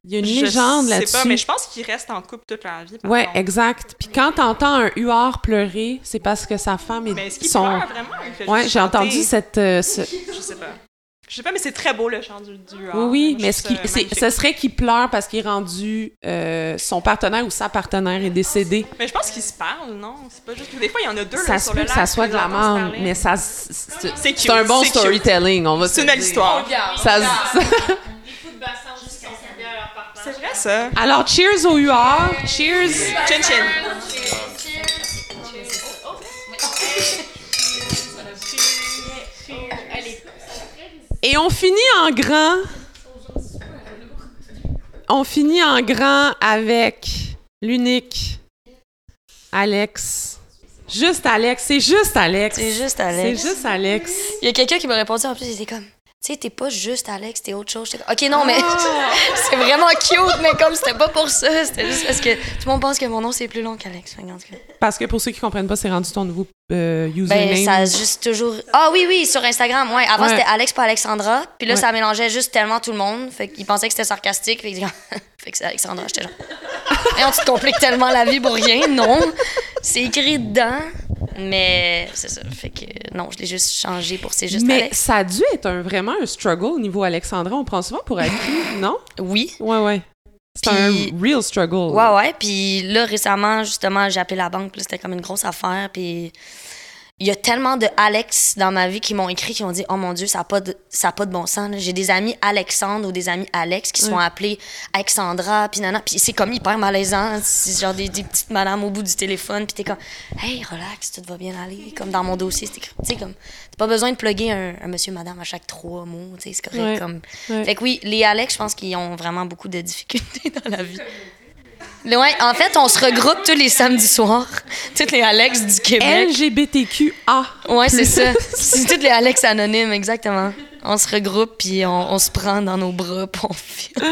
Il y a une Je légende sais là-dessus. pas, mais je pense qu'ils restent en couple toute leur vie. contre. exact. Puis quand t'entends un huard pleurer, c'est parce que sa femme est Mais est-ce qu'ils son. pleurent vraiment? Ouais, j'ai entendu cette. euh, ce- Je sais pas. Je sais pas, mais c'est très beau le chant du, du. Oui, mais ce, qui, ce serait qu'il pleure parce qu'il est rendu. euh, son partenaire ou sa partenaire est décédé. Mais je pense qu'ils se parlent, non? C'est pas juste. Des fois, il y en a deux. Ça là, se sur peut le que lac, ça soit de la parler. mais ça, c'est un bon storytelling, on va se C'est une le belle histoire. Ça se- C'est vrai, ça. Alors, cheers au huard. Cheers. Chin Et on finit en grand. On finit en grand avec l'unique Alex. Juste Alex, c'est juste Alex. C'est juste C'est Alex. juste Alex. Il y a quelqu'un qui m'a répondu en plus, il était comme, tu sais, t'es pas juste Alex, t'es autre chose. Ok, non, mais Ah! c'est vraiment cute, mais comme c'était pas pour ça, c'était juste parce que tout le monde pense que mon nom c'est plus long qu'Alex. Que. Parce que pour ceux qui comprennent pas, c'est rendu ton nouveau euh, username. Ben, ça a juste toujours. Ah oui, oui, sur Instagram, ouais. Avant, Ouais. c'était Alex, pas Alexandra. Puis là, Ouais. ça mélangeait juste tellement tout le monde. Fait qu'ils pensaient que c'était sarcastique. Fait, disaient, fait que c'est Alexandra. J'étais genre. Et on te complique tellement la vie pour rien. Non? C'est écrit dedans. Mais c'est ça. Fait que non, je l'ai juste changé pour c'est juste Mais Alex. ça a dû être un, vraiment un struggle au niveau Alexandra. On prend souvent pour acquis, non? Oui. Ouais, ouais. C'est un real struggle. Ouais, ouais. Puis là, récemment, justement, j'ai appelé la banque. C'était comme une grosse affaire. Puis il y a tellement de Alex dans ma vie qui m'ont écrit, qui ont dit Oh mon Dieu, ça n'a pas, de- ça a pas de bon sens. J'ai des amis Alexandre ou des amis Alex qui sont Ouais. appelés Alexandra. Puis nana. Puis c'est comme hyper malaisant. C'est genre des, des petites madames au bout du téléphone. Puis t'es comme Hey, relax, tout va bien aller. Comme dans mon dossier, c'est écrit. Tu comme. T'as pas besoin de plugger un, un monsieur, madame à chaque trois mots. Tu sais, c'est correct. Comme... Fait que oui, les Alex, je pense qu'ils ont vraiment beaucoup de difficultés dans la vie. Ouais, en fait, on se regroupe tous les samedis soirs. Toutes les Alex du Québec. LGBTQA. Ouais, c'est ça. C'est toutes les Alex anonymes, exactement. On se regroupe, puis on, on se prend dans nos bras, puis on file.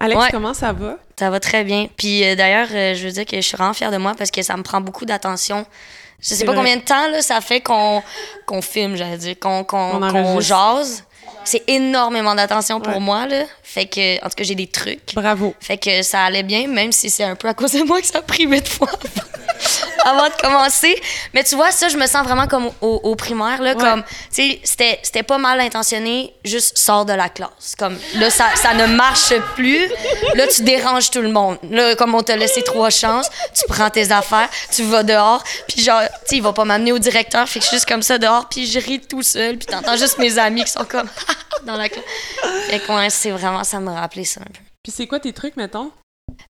Alex, Ouais. comment ça va? Ça va très bien. Puis euh, d'ailleurs, euh, je veux dire que je suis vraiment fière de moi parce que ça me prend beaucoup d'attention. Je sais pas vrai. combien de temps là, ça fait qu'on qu'on filme, j'allais dire, qu'on qu'on jase. C'est énormément d'attention pour Ouais. moi, là. Fait que, en tout cas, j'ai des trucs. Bravo. Fait que ça allait bien, même si c'est un peu à cause de moi que ça a pris huit fois avant de commencer. Mais tu vois, ça, je me sens vraiment comme au, au primaire, là, comme, tu sais, c'était, c'était pas mal intentionné, juste sors de la classe. Comme, là, ça, ça ne marche plus. Là, tu déranges tout le monde. Là, comme on t'a laissé trois chances, tu prends tes affaires, tu vas dehors, puis genre, tu sais, il va pas m'amener au directeur, fait que je suis juste comme ça dehors, puis je ris tout seul, puis t'entends juste mes amis qui sont comme dans la classe. Fait que, ouais, c'est vraiment, ça me rappelait ça un peu. Puis c'est quoi tes trucs, mettons?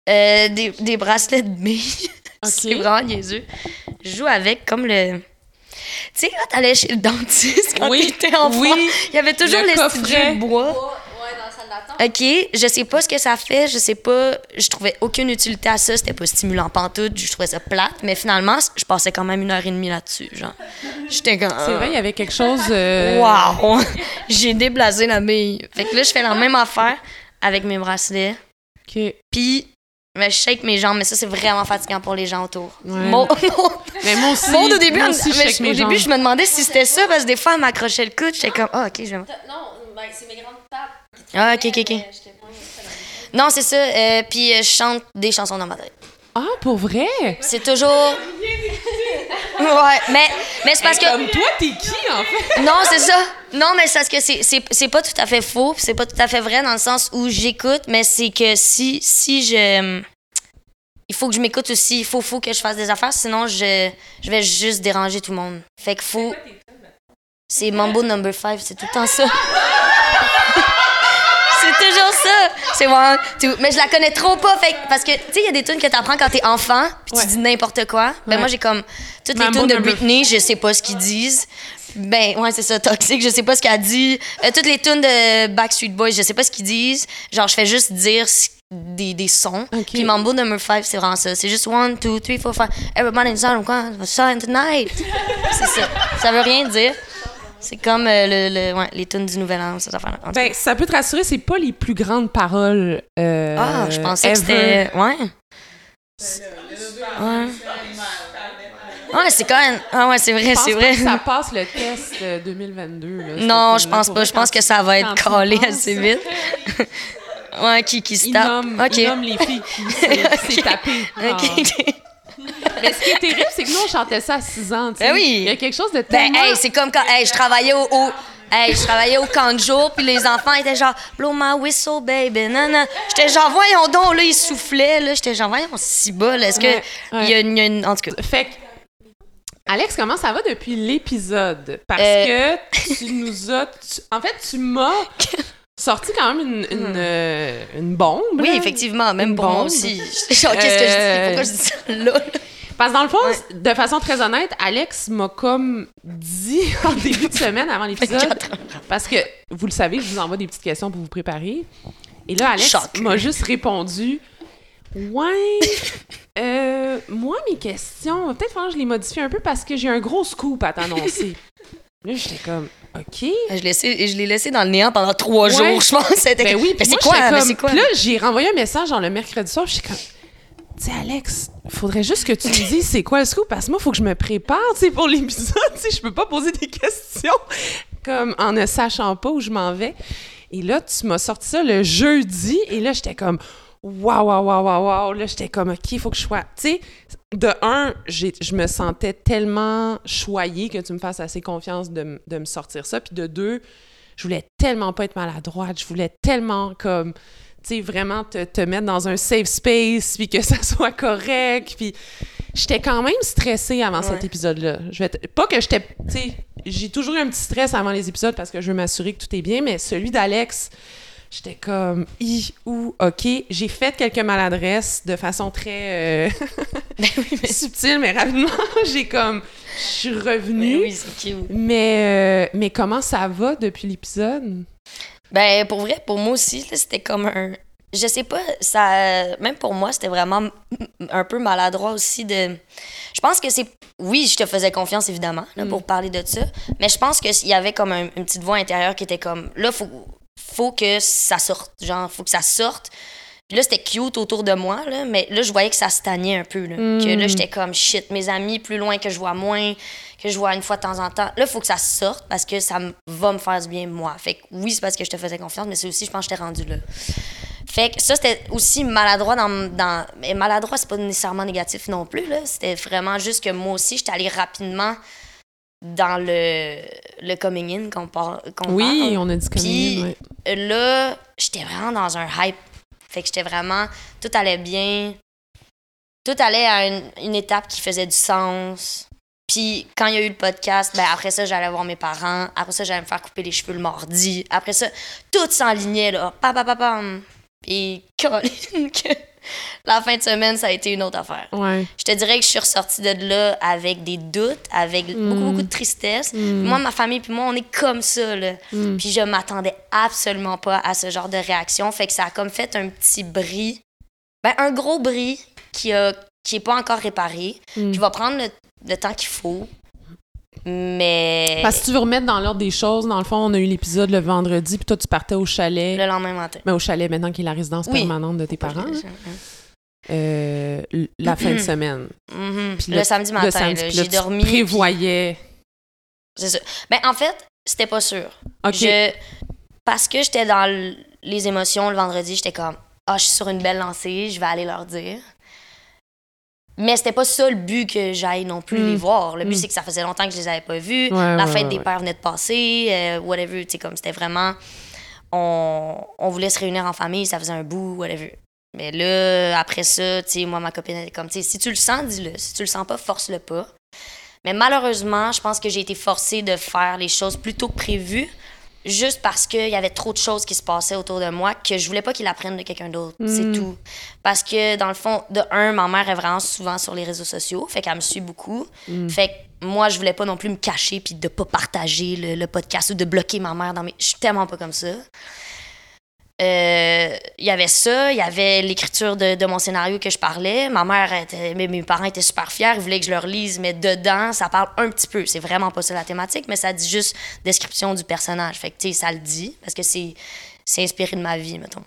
Euh, des, des bracelets de billes. Ok. C'est vraiment niaiseux. Je joue avec comme le. Tu sais, quand t'allais chez le dentiste, quand Oui, t'étais enfant, oui. il y avait toujours Le les coffret. de bois. OK, je sais pas ce que ça fait, je sais pas, je trouvais aucune utilité à ça, c'était pas stimulant pantoute, je trouvais ça plate, mais finalement, je passais quand même une heure et demie là-dessus, genre. J'étais comme... C'est vrai, il y avait quelque chose. euh, Wow! J'ai déblasé la bille. Fait que là, je fais la même affaire avec mes bracelets. OK. Puis, ben, je shake mes jambes, mais ça, c'est vraiment fatigant pour les gens autour. Ouais. Maud- Mais moi aussi. Maud, au début, moi aussi, mais je- mes au début, jambes. je me demandais si c'était ça, parce que des fois, elle m'accrochait le coude. J'étais comme, ah, OK, je vais. Non, ben, c'est mes grandes tapes. Ah, OK, OK, OK. Non, c'est ça. euh, puis, euh, je chante des chansons dans ma tête. Ah, pour vrai? C'est toujours. Ouais, mais, mais c'est parce que. Comme toi, t'es qui, en fait? Non, c'est ça. Non, mais c'est parce que c'est- c'est c'est pas tout à fait faux, c'est pas tout à fait vrai dans le sens où j'écoute, mais c'est que si, si je. Il faut que je m'écoute aussi, il faut, faut que je fasse des affaires, sinon je, je vais juste déranger tout le monde. Fait que faut. C'est Mambo Number 5, c'est tout le temps ça. C'est toujours ça. C'est one, two. Mais je la connais trop pas, fait parce que, tu sais, il y a des tunes que t'apprends quand t'es enfant, puis tu dis n'importe quoi. Ben moi, j'ai comme. Toutes les tunes de Britney, je sais pas ce qu'ils disent. Ben, ouais, c'est ça, toxique, je sais pas ce qu'elle dit. Euh, toutes les tunes de Backstreet Boys, je sais pas ce qu'ils disent. Genre, je fais juste dire des, des sons. Ok. Puis Mambo Number 5, c'est vraiment ça. C'est juste 1, 2, 3, 4, 5. Everybody in the room, shine tonight. c'est ça. Ça veut rien dire. C'est comme euh, le, le- ouais, les tunes du Nouvel An, tout cas. Ben, ça peut te rassurer, c'est pas les plus grandes paroles. euh, ah, je pensais que c'était. Ouais. Ouais. Ouais, c'est quand même. Ah, ouais, c'est vrai, c'est pas vrai. que ça passe le test euh, 2022. là, cette Non, je pense pas. Je pense que ça va être collé assez vite. ouais, qui, qui se tape. nomme, OK. il nomme les filles qui s'est tapé. Mais ce qui est terrible, c'est que nous, on chantait ça à 6 ans. tu sais. Ben oui. Il y a quelque chose de Ben, tellement... hey, c'est comme quand hey, je travaillais au, au- hey, je travaillais au camp de jour, puis les enfants étaient genre blow my whistle baby, non. J'étais genre voyons donc là ils soufflaient là, j'étais genre voyons si bas est-ce que Ouais, y a une, il y a une- en tout cas Fait que, Alex, comment ça va depuis l'épisode? Parce Euh. que tu nous as... tu- En fait, tu m'as sorti quand même une, une, euh, une bombe. Hmm. oui là. effectivement même Une pour moi bombe. aussi. Genre qu'est-ce que je dis? Pourquoi je dis ça là? Parce que dans le fond, Ouais. de façon très honnête, Alex m'a comme dit en début de semaine avant l'épisode, parce que vous le savez, je vous envoie des petites questions pour vous préparer. Et là, Alex m'a juste répondu Ouais, euh, moi, mes questions, peut-être que je les modifie un peu parce que j'ai un gros scoop à t'annoncer. là, j'étais comme OK. Je, laissé, je l'ai laissé dans le néant pendant trois Ouais. jours, je pense. C'était Ben oui, mais puis c'est quoi? Mais? Puis là, j'ai renvoyé un message genre le mercredi soir, je suis comme tu sais Alex, faudrait juste que tu me dises c'est quoi le scoop parce que moi faut que je me prépare, tu sais pour l'épisode, je peux pas poser des questions comme en ne sachant pas où je m'en vais. Et là tu m'as sorti ça le jeudi et là j'étais comme waouh waouh waouh waouh waouh là j'étais comme OK, il faut que je sois tu sais de un, je me sentais tellement choyée que tu me fasses assez confiance de, me sortir ça. Puis de deux, je voulais tellement pas être maladroite. Je voulais tellement comme, tu sais, vraiment te, te mettre dans un safe space, puis que ça soit correct. Puis j'étais quand même stressée avant cet épisode-là. Je vais pas que j'étais, tu sais, j'ai toujours eu un petit stress avant les épisodes parce que je veux m'assurer que tout est bien, mais celui d'Alex, j'étais comme, i, ou, ok. J'ai fait quelques maladresses de façon très euh, subtile, mais rapidement, j'ai comme, je suis revenue. Oui, c'est cute. Mais, euh, mais comment ça va depuis l'épisode? Ben, pour vrai, pour moi aussi, c'était comme un. Je sais pas, ça. Même pour moi, c'était vraiment un peu maladroit aussi de. Je pense que c'est. Oui, je te faisais confiance, évidemment, là, pour parler de ça. Mais je pense qu'il y avait comme un- une petite voix intérieure qui était comme. Là, faut, faut que ça sorte. Genre, faut que ça sorte. Puis là, c'était cute autour de moi, là, mais là, je voyais que ça stagnait un peu. Là, Que là, j'étais comme shit, mes amis, plus loin que je vois moins, que je vois une fois de temps en temps. Là, il faut que ça sorte parce que ça va me faire du bien, moi. Fait que oui, c'est parce que je te faisais confiance, mais c'est aussi, je pense que j'étais rendu là. Fait que ça, c'était aussi maladroit dans. dans mais maladroit, c'est pas nécessairement négatif non plus, là. C'était vraiment juste que moi aussi, j'étais allée rapidement dans le, le coming in qu'on par- qu'on Oui, parle. on a dit Puis ouais. là, j'étais vraiment dans un hype. Fait que j'étais vraiment. Tout allait bien. Tout allait à une, une étape qui faisait du sens. Puis quand il y a eu le podcast, ben après ça, j'allais voir mes parents. Après ça, j'allais me faire couper les cheveux le mardi. Après ça, tout s'enlignait, là. Pam, pam, pam, pam. Puis, Colin, que la fin de semaine, ça a été une autre affaire. Ouais. Je te dirais que je suis ressortie de là avec des doutes, avec beaucoup, beaucoup de tristesse. Puis Moi, ma famille, puis moi, on est comme ça, là. Puis je m'attendais absolument pas à ce genre de réaction. Fait que ça a comme fait un petit bris. Ben, un gros bris qui a qui est pas encore réparé, qui va prendre le, le temps qu'il faut. Mais Parce que tu veux remettre dans l'ordre des choses, dans le fond, on a eu l'épisode le vendredi, puis toi, tu partais au chalet. le lendemain matin. Mais au chalet, maintenant qui est la résidence Oui. permanente de tes parents. Euh, la fin de semaine. Mhm. Puis Le, le- samedi matin, j'ai tu dormi. prévoyais. C'est ça. Ben, en fait, c'était pas sûr. Je, parce que j'étais dans l- les émotions le vendredi, j'étais comme ah, je suis sur une belle lancée, je vais aller leur dire. Mais c'était pas ça le but que j'aille non plus Mm. les voir. Le but Mm. c'est que ça faisait longtemps que je les avais pas vus. Ouais, La ouais, fête ouais, des pères venait de passer, euh, whatever, tu sais comme c'était vraiment on, on voulait se réunir en famille, ça faisait un bout, whatever. Mais là, après ça, tu sais, moi, ma copine, elle était comme, tu sais, si tu le sens, dis-le. Si tu le sens pas, force-le pas. Mais malheureusement, je pense que j'ai été forcée de faire les choses plus tôt que prévu, juste parce qu'il y avait trop de choses qui se passaient autour de moi que je voulais pas qu'ils apprennent de quelqu'un d'autre. C'est tout. Parce que, dans le fond, de un, ma mère est vraiment souvent sur les réseaux sociaux, fait qu'elle me suit beaucoup. Fait que moi, je voulais pas non plus me cacher puis de pas partager le, le podcast ou de bloquer ma mère dans mes. Je suis tellement pas comme ça. Euh, Il y avait ça, il y avait l'écriture de, mon scénario que je parlais. Ma mère, était, mes, mes parents étaient super fiers, ils voulaient que je leur lise, mais dedans, ça parle un petit peu. C'est vraiment pas ça la thématique, mais ça dit juste description du personnage. Fait que, tu sais, ça le dit, parce que c'est c'est inspiré de ma vie, mettons.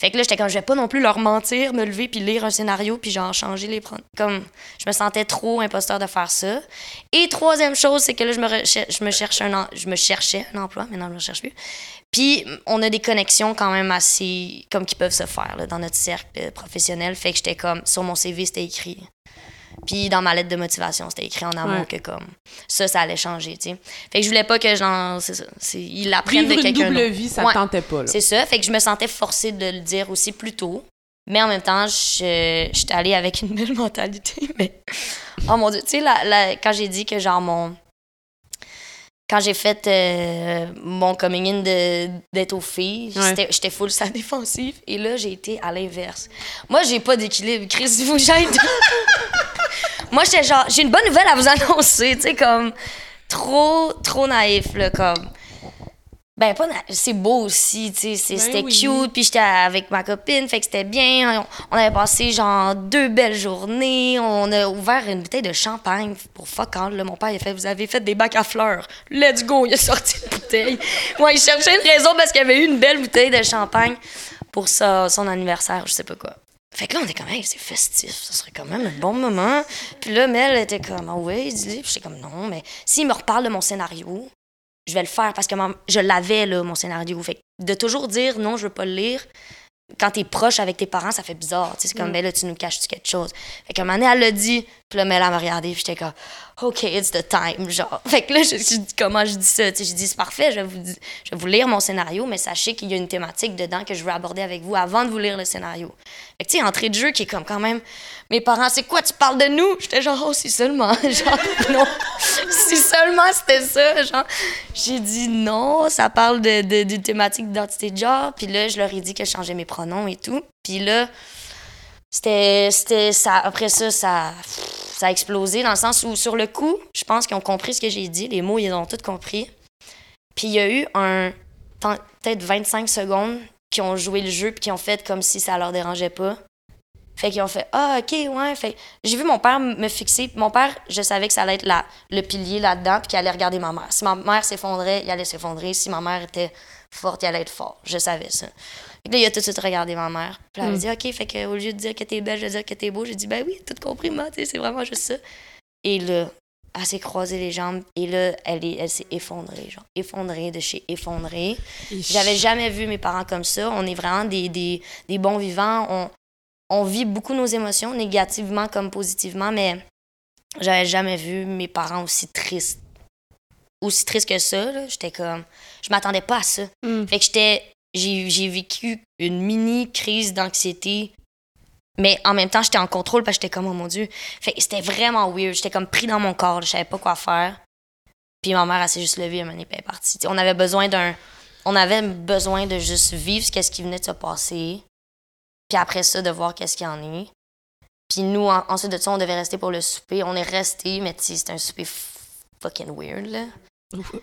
Fait que là, j'étais comme, je vais pas non plus leur mentir, me lever puis lire un scénario puis genre changer les prendre. Comme, je me sentais trop imposteur de faire ça. Et troisième chose, c'est que là, je me, je me, cherche un je me cherchais un emploi, mais non, je me cherche plus. Puis, on a des connexions quand même assez, comme qui peuvent se faire là, dans notre cercle professionnel. Fait que j'étais comme, sur mon CV, c'était écrit. Puis dans ma lettre de motivation, c'était écrit en amont Ouais. que comme ça, ça allait changer, tu sais. Fait que je voulais pas que j'en... C'est ça. Ils l'apprennent Vivre de une quelqu'un double vie, ça Ouais. te tentait pas. Là. C'est ça. Fait que je me sentais forcée de le dire aussi plus tôt. Mais en même temps, je j'étais allée avec une belle mentalité. Mais, oh mon Dieu, tu sais, la- la- quand j'ai dit que genre mon. Quand j'ai fait euh, mon coming in d'être aux filles, Ouais. j'étais- full sa défensive. Et là, j'ai été à l'inverse. Moi, j'ai pas d'équilibre. Chris, que j'aille. Moi, j'étais genre, j'ai une bonne nouvelle à vous annoncer. Tu sais, comme. Trop, trop naïf, là, comme. Ben, pas na- c'est beau aussi, tu sais, Ben c'était oui. cute, puis j'étais avec ma copine, fait que c'était bien. On, avait passé, genre, deux belles journées. On a ouvert une bouteille de champagne pour fuck all, là. Mon père, il a fait, vous avez fait des bacs à fleurs. Let's go! Il a sorti une bouteille. Ouais, il cherchait une raison parce qu'il y avait eu une belle bouteille de champagne pour sa- son anniversaire, je sais pas quoi. Fait que là, on était comme, hey, c'est festif, ça serait quand même un bon moment. Puis là, Mel était comme, ah ouais, dis-le. Puis j'étais comme, non, mais s'il me reparle de mon scénario, je vais le faire parce que je l'avais, là, mon scénario. Fait que de toujours dire non, je veux pas le lire, quand t'es proche avec tes parents, ça fait bizarre. tu sais, C'est comme, ben là, tu nous caches-tu quelque chose? Fait qu'à un moment donné, elle l'a dit, puis là, mais elle m'a regardé, puis j'étais comme, OK, it's the time, genre. Fait que là, je, je dis, comment je dis ça? Tu sais, J'ai dit, c'est parfait, je vais, vous, je vais vous lire mon scénario, mais sachez qu'il y a une thématique dedans que je veux aborder avec vous avant de vous lire le scénario. Fait que, tu sais, entrée de jeu qui est comme quand même, mes parents, c'est quoi, tu parles de nous? J'étais genre, oh, si seulement, genre, non. si seulement c'était ça, genre. J'ai dit non, ça parle de, de, thématique d'identité de genre. Puis là, je leur ai dit que je changeais mes pronoms et tout. Puis là, c'était, c'était ça. Après ça, ça, ça a explosé dans le sens où, sur le coup, je pense qu'ils ont compris ce que j'ai dit. Les mots, ils ont tout compris. Puis il y a eu un, peut-être 25 secondes qui ont joué le jeu puis qui ont fait comme si ça leur dérangeait pas. Fait qu'ils ont fait Ah, OK, ouais. Fait j'ai vu mon père me fixer. Mon père, je savais que ça allait être le pilier là-dedans, puis qu'il allait regarder ma mère. Si ma mère s'effondrait, il allait s'effondrer. Si ma mère était forte, il allait être fort. Je savais ça. Là, il a tout de suite regardé ma mère. Puis là, elle a dit OK, fait que au lieu de dire que t'es belle, je vais dire que t'es beau. J'ai dit Ben oui, tout compris, sais, c'est vraiment juste ça. Et là, elle s'est croisée les jambes, et là, elle, est- elle s'est effondrée, genre, effondrée de chez effondrée. J'avais jamais vu mes parents comme ça. On est vraiment des, des, des bons vivants. On, on vit beaucoup nos émotions, négativement comme positivement, mais j'avais jamais vu mes parents aussi tristes. Aussi tristes que ça, là. J'étais comme... Je m'attendais pas à ça. Mm. Fait que j'étais... J'ai vécu une mini crise d'anxiété, mais en même temps, j'étais en contrôle parce que j'étais comme, oh mon Dieu. Fait c'était vraiment weird. J'étais comme pris dans mon corps. Je savais pas quoi faire. Puis ma mère, elle s'est juste levée, elle elle est partie. T'sais, on avait besoin d'un... On avait besoin de juste vivre ce qui venait de se passer. Puis après ça, de voir qu'est-ce qu'il y en est. Puis nous, en- ensuite de ça, on devait rester pour le souper. On est resté, mais c'était un souper fucking weird, là.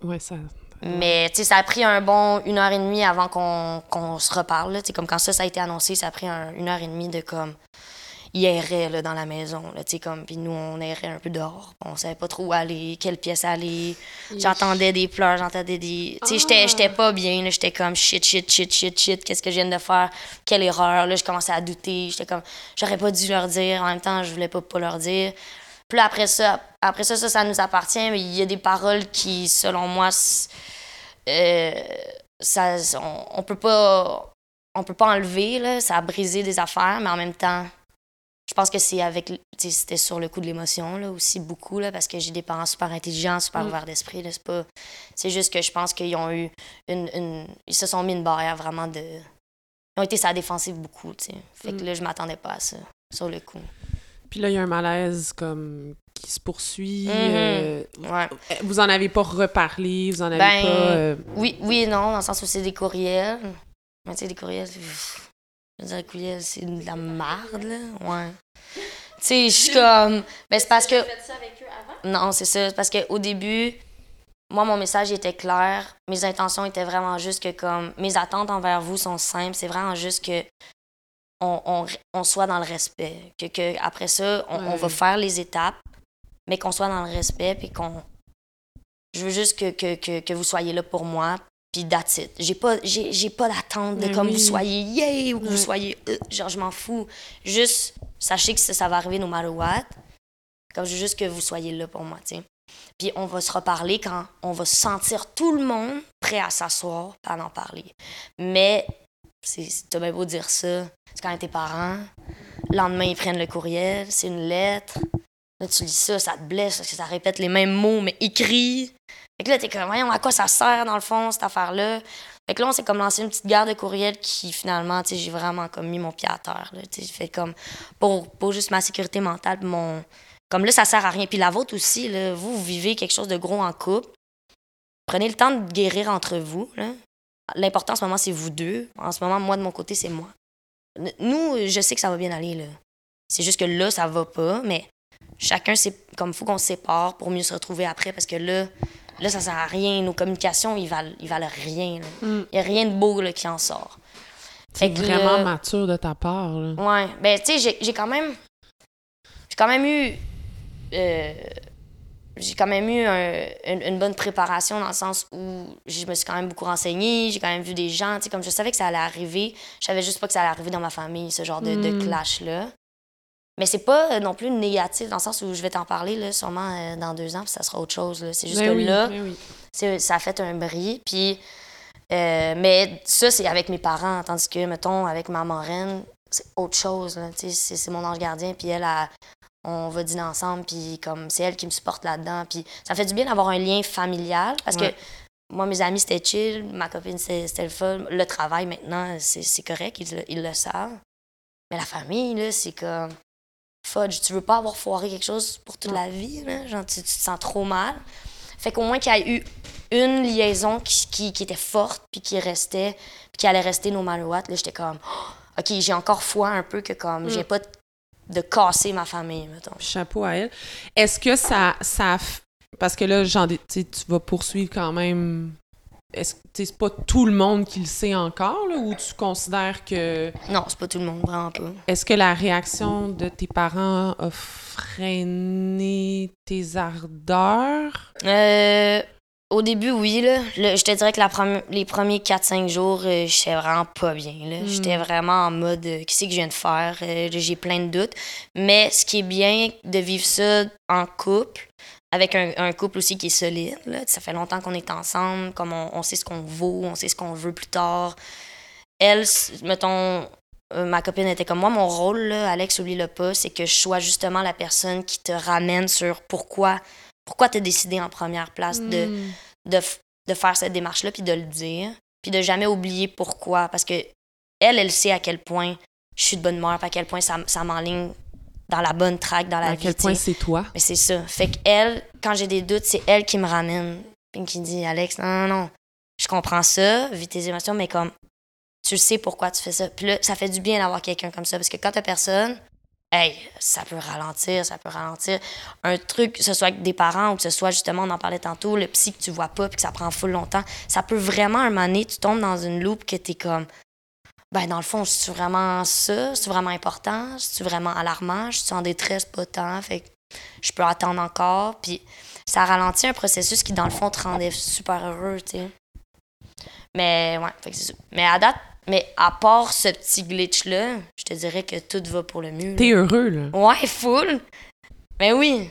Ouais, ça. Mais tu sais, ça a pris un bon une heure et demie avant qu'on se reparle. là. Tu sais, comme quand ça, ça a été annoncé, ça a pris un- une heure et demie de comme. Il errait là, dans la maison. Là, tu sais, comme, puis nous, on errait un peu dehors. On savait pas trop où aller, quelle pièce aller. J'entendais des pleurs, j'entendais des. Tu sais, j'étais- j'étais pas bien. là. J'étais comme shit, shit, shit, shit, shit. Qu'est-ce que je viens de faire? Quelle erreur? Là, je commençais à douter. J'étais comme. J'aurais pas dû leur dire. En même temps, je voulais pas, pas leur dire. Puis après ça, après ça, ça, ça nous appartient. Mais il y a des paroles qui, selon moi, euh, ça, on, on peut pas, on peut pas enlever là. Ça a brisé des affaires, mais en même temps, je pense que c'est avec, c'était sur le coup de l'émotion là aussi beaucoup là, parce que j'ai des parents super intelligents, super Mm. ouverts d'esprit. C'est pas, c'est juste que je pense qu'ils ont eu une, une- ils se sont mis une barrière vraiment de, ils ont été la défensive beaucoup, tu sais. Fait que Mm. là, je m'attendais pas à ça sur le coup. Puis là, il y a un malaise comme qui se poursuit. Mhm. euh, Ouais. vous en avez pas reparlé, vous en avez Ben, pas. euh, Oui, oui et non, dans le sens où c'est des courriels. Mais tu sais, des courriels, c'est- je veux dire, des courriels, c'est de la merde, là. Ouais. Tu sais, je suis comme. Ben, c'est parce que. ça avec eux avant? Non, c'est ça. C'est parce qu'au début, moi, mon message était clair. Mes intentions étaient vraiment juste que, comme. Mes attentes envers vous sont simples. C'est vraiment juste que. On, on, on soit dans le respect. Que, que après ça, on, on va faire les étapes, mais qu'on soit dans le respect, puis qu'on. Je veux juste que, que, que, que vous soyez là pour moi, puis that's it. J'ai pas, j'ai, pas d'attente de Mais comme oui. vous soyez yay ou que Ouais. vous soyez. euh, genre, je m'en fous. Juste, sachez que ça, ça va arriver no matter what. Comme je veux juste que vous soyez là pour moi, tu. Puis on va se reparler quand on va sentir tout le monde prêt à s'asseoir à en parler. Mais, c'est c'est- t'as bien beau dire ça, c'est quand même tes parents. Le lendemain, ils prennent le courriel, c'est une lettre. Là, tu lis ça, ça te blesse parce que ça répète les mêmes mots, mais écrits. Fait que là, t'es comme, voyons, à quoi ça sert dans le fond, cette affaire-là? Fait que là, on s'est comme lancé une petite guerre de courriel qui, finalement, j'ai vraiment comme mis mon pied à terre. J'ai fait comme, pour, pour juste ma sécurité mentale, mon. Comme là, ça sert à rien. Puis la vôtre aussi, là, vous, vous vivez quelque chose de gros en couple. Prenez le temps de guérir entre vous. L'important en ce moment, c'est vous deux. En ce moment, moi, de mon côté, c'est moi. Nous, je sais que ça va bien aller. là. C'est juste que là, ça va pas, mais chacun, c'est comme faut qu'on se sépare pour mieux se retrouver après parce que là, là ça sert à rien. Nos communications, ils valent, ils valent rien. là. Mm. Il y a rien de beau là, qui en sort. C'est vraiment là- mature de ta part. Là. Ouais, ben tu sais, j'ai- j'ai quand même. J'ai quand même eu. euh, j'ai quand même eu un- une, une bonne préparation dans le sens où je me suis quand même beaucoup renseignée, j'ai quand même vu des gens, tu sais, comme je savais que ça allait arriver, je savais juste pas que ça allait arriver dans ma famille, ce genre de, de Mm. clash-là. Mais c'est pas euh, non plus négatif dans le sens où je vais t'en parler, là, sûrement euh, dans deux ans, puis ça sera autre chose. C'est juste Ben que oui, là, ben oui. ça a fait un bris. Puis Euh, mais ça, c'est avec mes parents, tandis que, mettons, avec ma marraine, c'est autre chose. C'est mon ange gardien, puis elle, elle- on va dîner ensemble, puis comme c'est elle qui me supporte là-dedans. Puis ça fait du bien d'avoir un lien familial, parce Ouais. que moi, mes amis, c'était chill, ma copine, c'était le fun. Le travail, maintenant, c'est correct, ils, le- ils le savent. Mais la famille, là, c'est comme... Fudge, tu veux pas avoir foiré quelque chose pour toute la vie, là? Genre, tu, tu te sens trop mal. Fait qu'au moins qu'il y ait eu une liaison qui, qui, qui était forte, puis qui restait, puis qui allait rester no matter what, là, j'étais comme... Oh, OK, j'ai encore foi un peu que comme, j'ai pas de, de casser ma famille, mettons. Chapeau à elle. Est-ce que ça, ça. Parce que là, j'en, ai- tu vas poursuivre quand même. Est-ce que c'est pas tout le monde qui le sait encore, là, ou tu considères que. Non, c'est pas tout le monde, vraiment pas. Est-ce que la réaction de tes parents a freiné tes ardeurs? Euh, au début, oui. Là. Le- je te dirais que la les premiers 4-5 jours, euh, j'étais vraiment pas bien. là. J'étais vraiment en mode euh, qu'est-ce que je viens de faire? Euh, J'ai plein de doutes. Mais ce qui est bien de vivre ça en couple, avec un, un couple aussi qui est solide. Là. Ça fait longtemps qu'on est ensemble, comme on, on sait ce qu'on vaut, on sait ce qu'on veut plus tard. Elle, mettons, euh, ma copine était comme moi, mon rôle, là, Alex, oublie-le pas, c'est que je sois justement la personne qui te ramène sur pourquoi pourquoi tu as décidé en première place de, Hmm. de, faire cette démarche-là, puis de le dire, puis de jamais oublier pourquoi? Parce que elle, elle sait à quel point je suis de bonne humeur, à quel point ça, ça m'enligne dans la bonne track dans la À vie. quel tu point c'est toi? Mais c'est ça. Fait qu'elle, quand j'ai des doutes, c'est elle qui me ramène. Puis qui dit Alex, non, non, non, je comprends ça, vis tes émotions, mais comme tu sais pourquoi tu fais ça. Puis là, ça fait du bien d'avoir quelqu'un comme ça. Parce que quand t'as personne, hey, ça peut ralentir, ça peut ralentir. Un truc, que ce soit avec des parents ou que ce soit justement, on en parlait tantôt, le psy que tu vois pas puis que ça prend full longtemps, ça peut vraiment, un moment donné, tu tombes dans une loupe que t'es comme. Ben, dans le fond, c'est vraiment ça? C'est vraiment important? C'est vraiment alarmant? Je suis en détresse, pas tant. Fait que je peux attendre encore. Puis ça ralentit un processus qui, dans le fond, te rendait super heureux, tu sais. Mais ouais, fait que. Mais à date, mais à part ce petit glitch-là, je te dirais que tout va pour le mieux. T'es heureux, là. Ouais, full. Mais oui.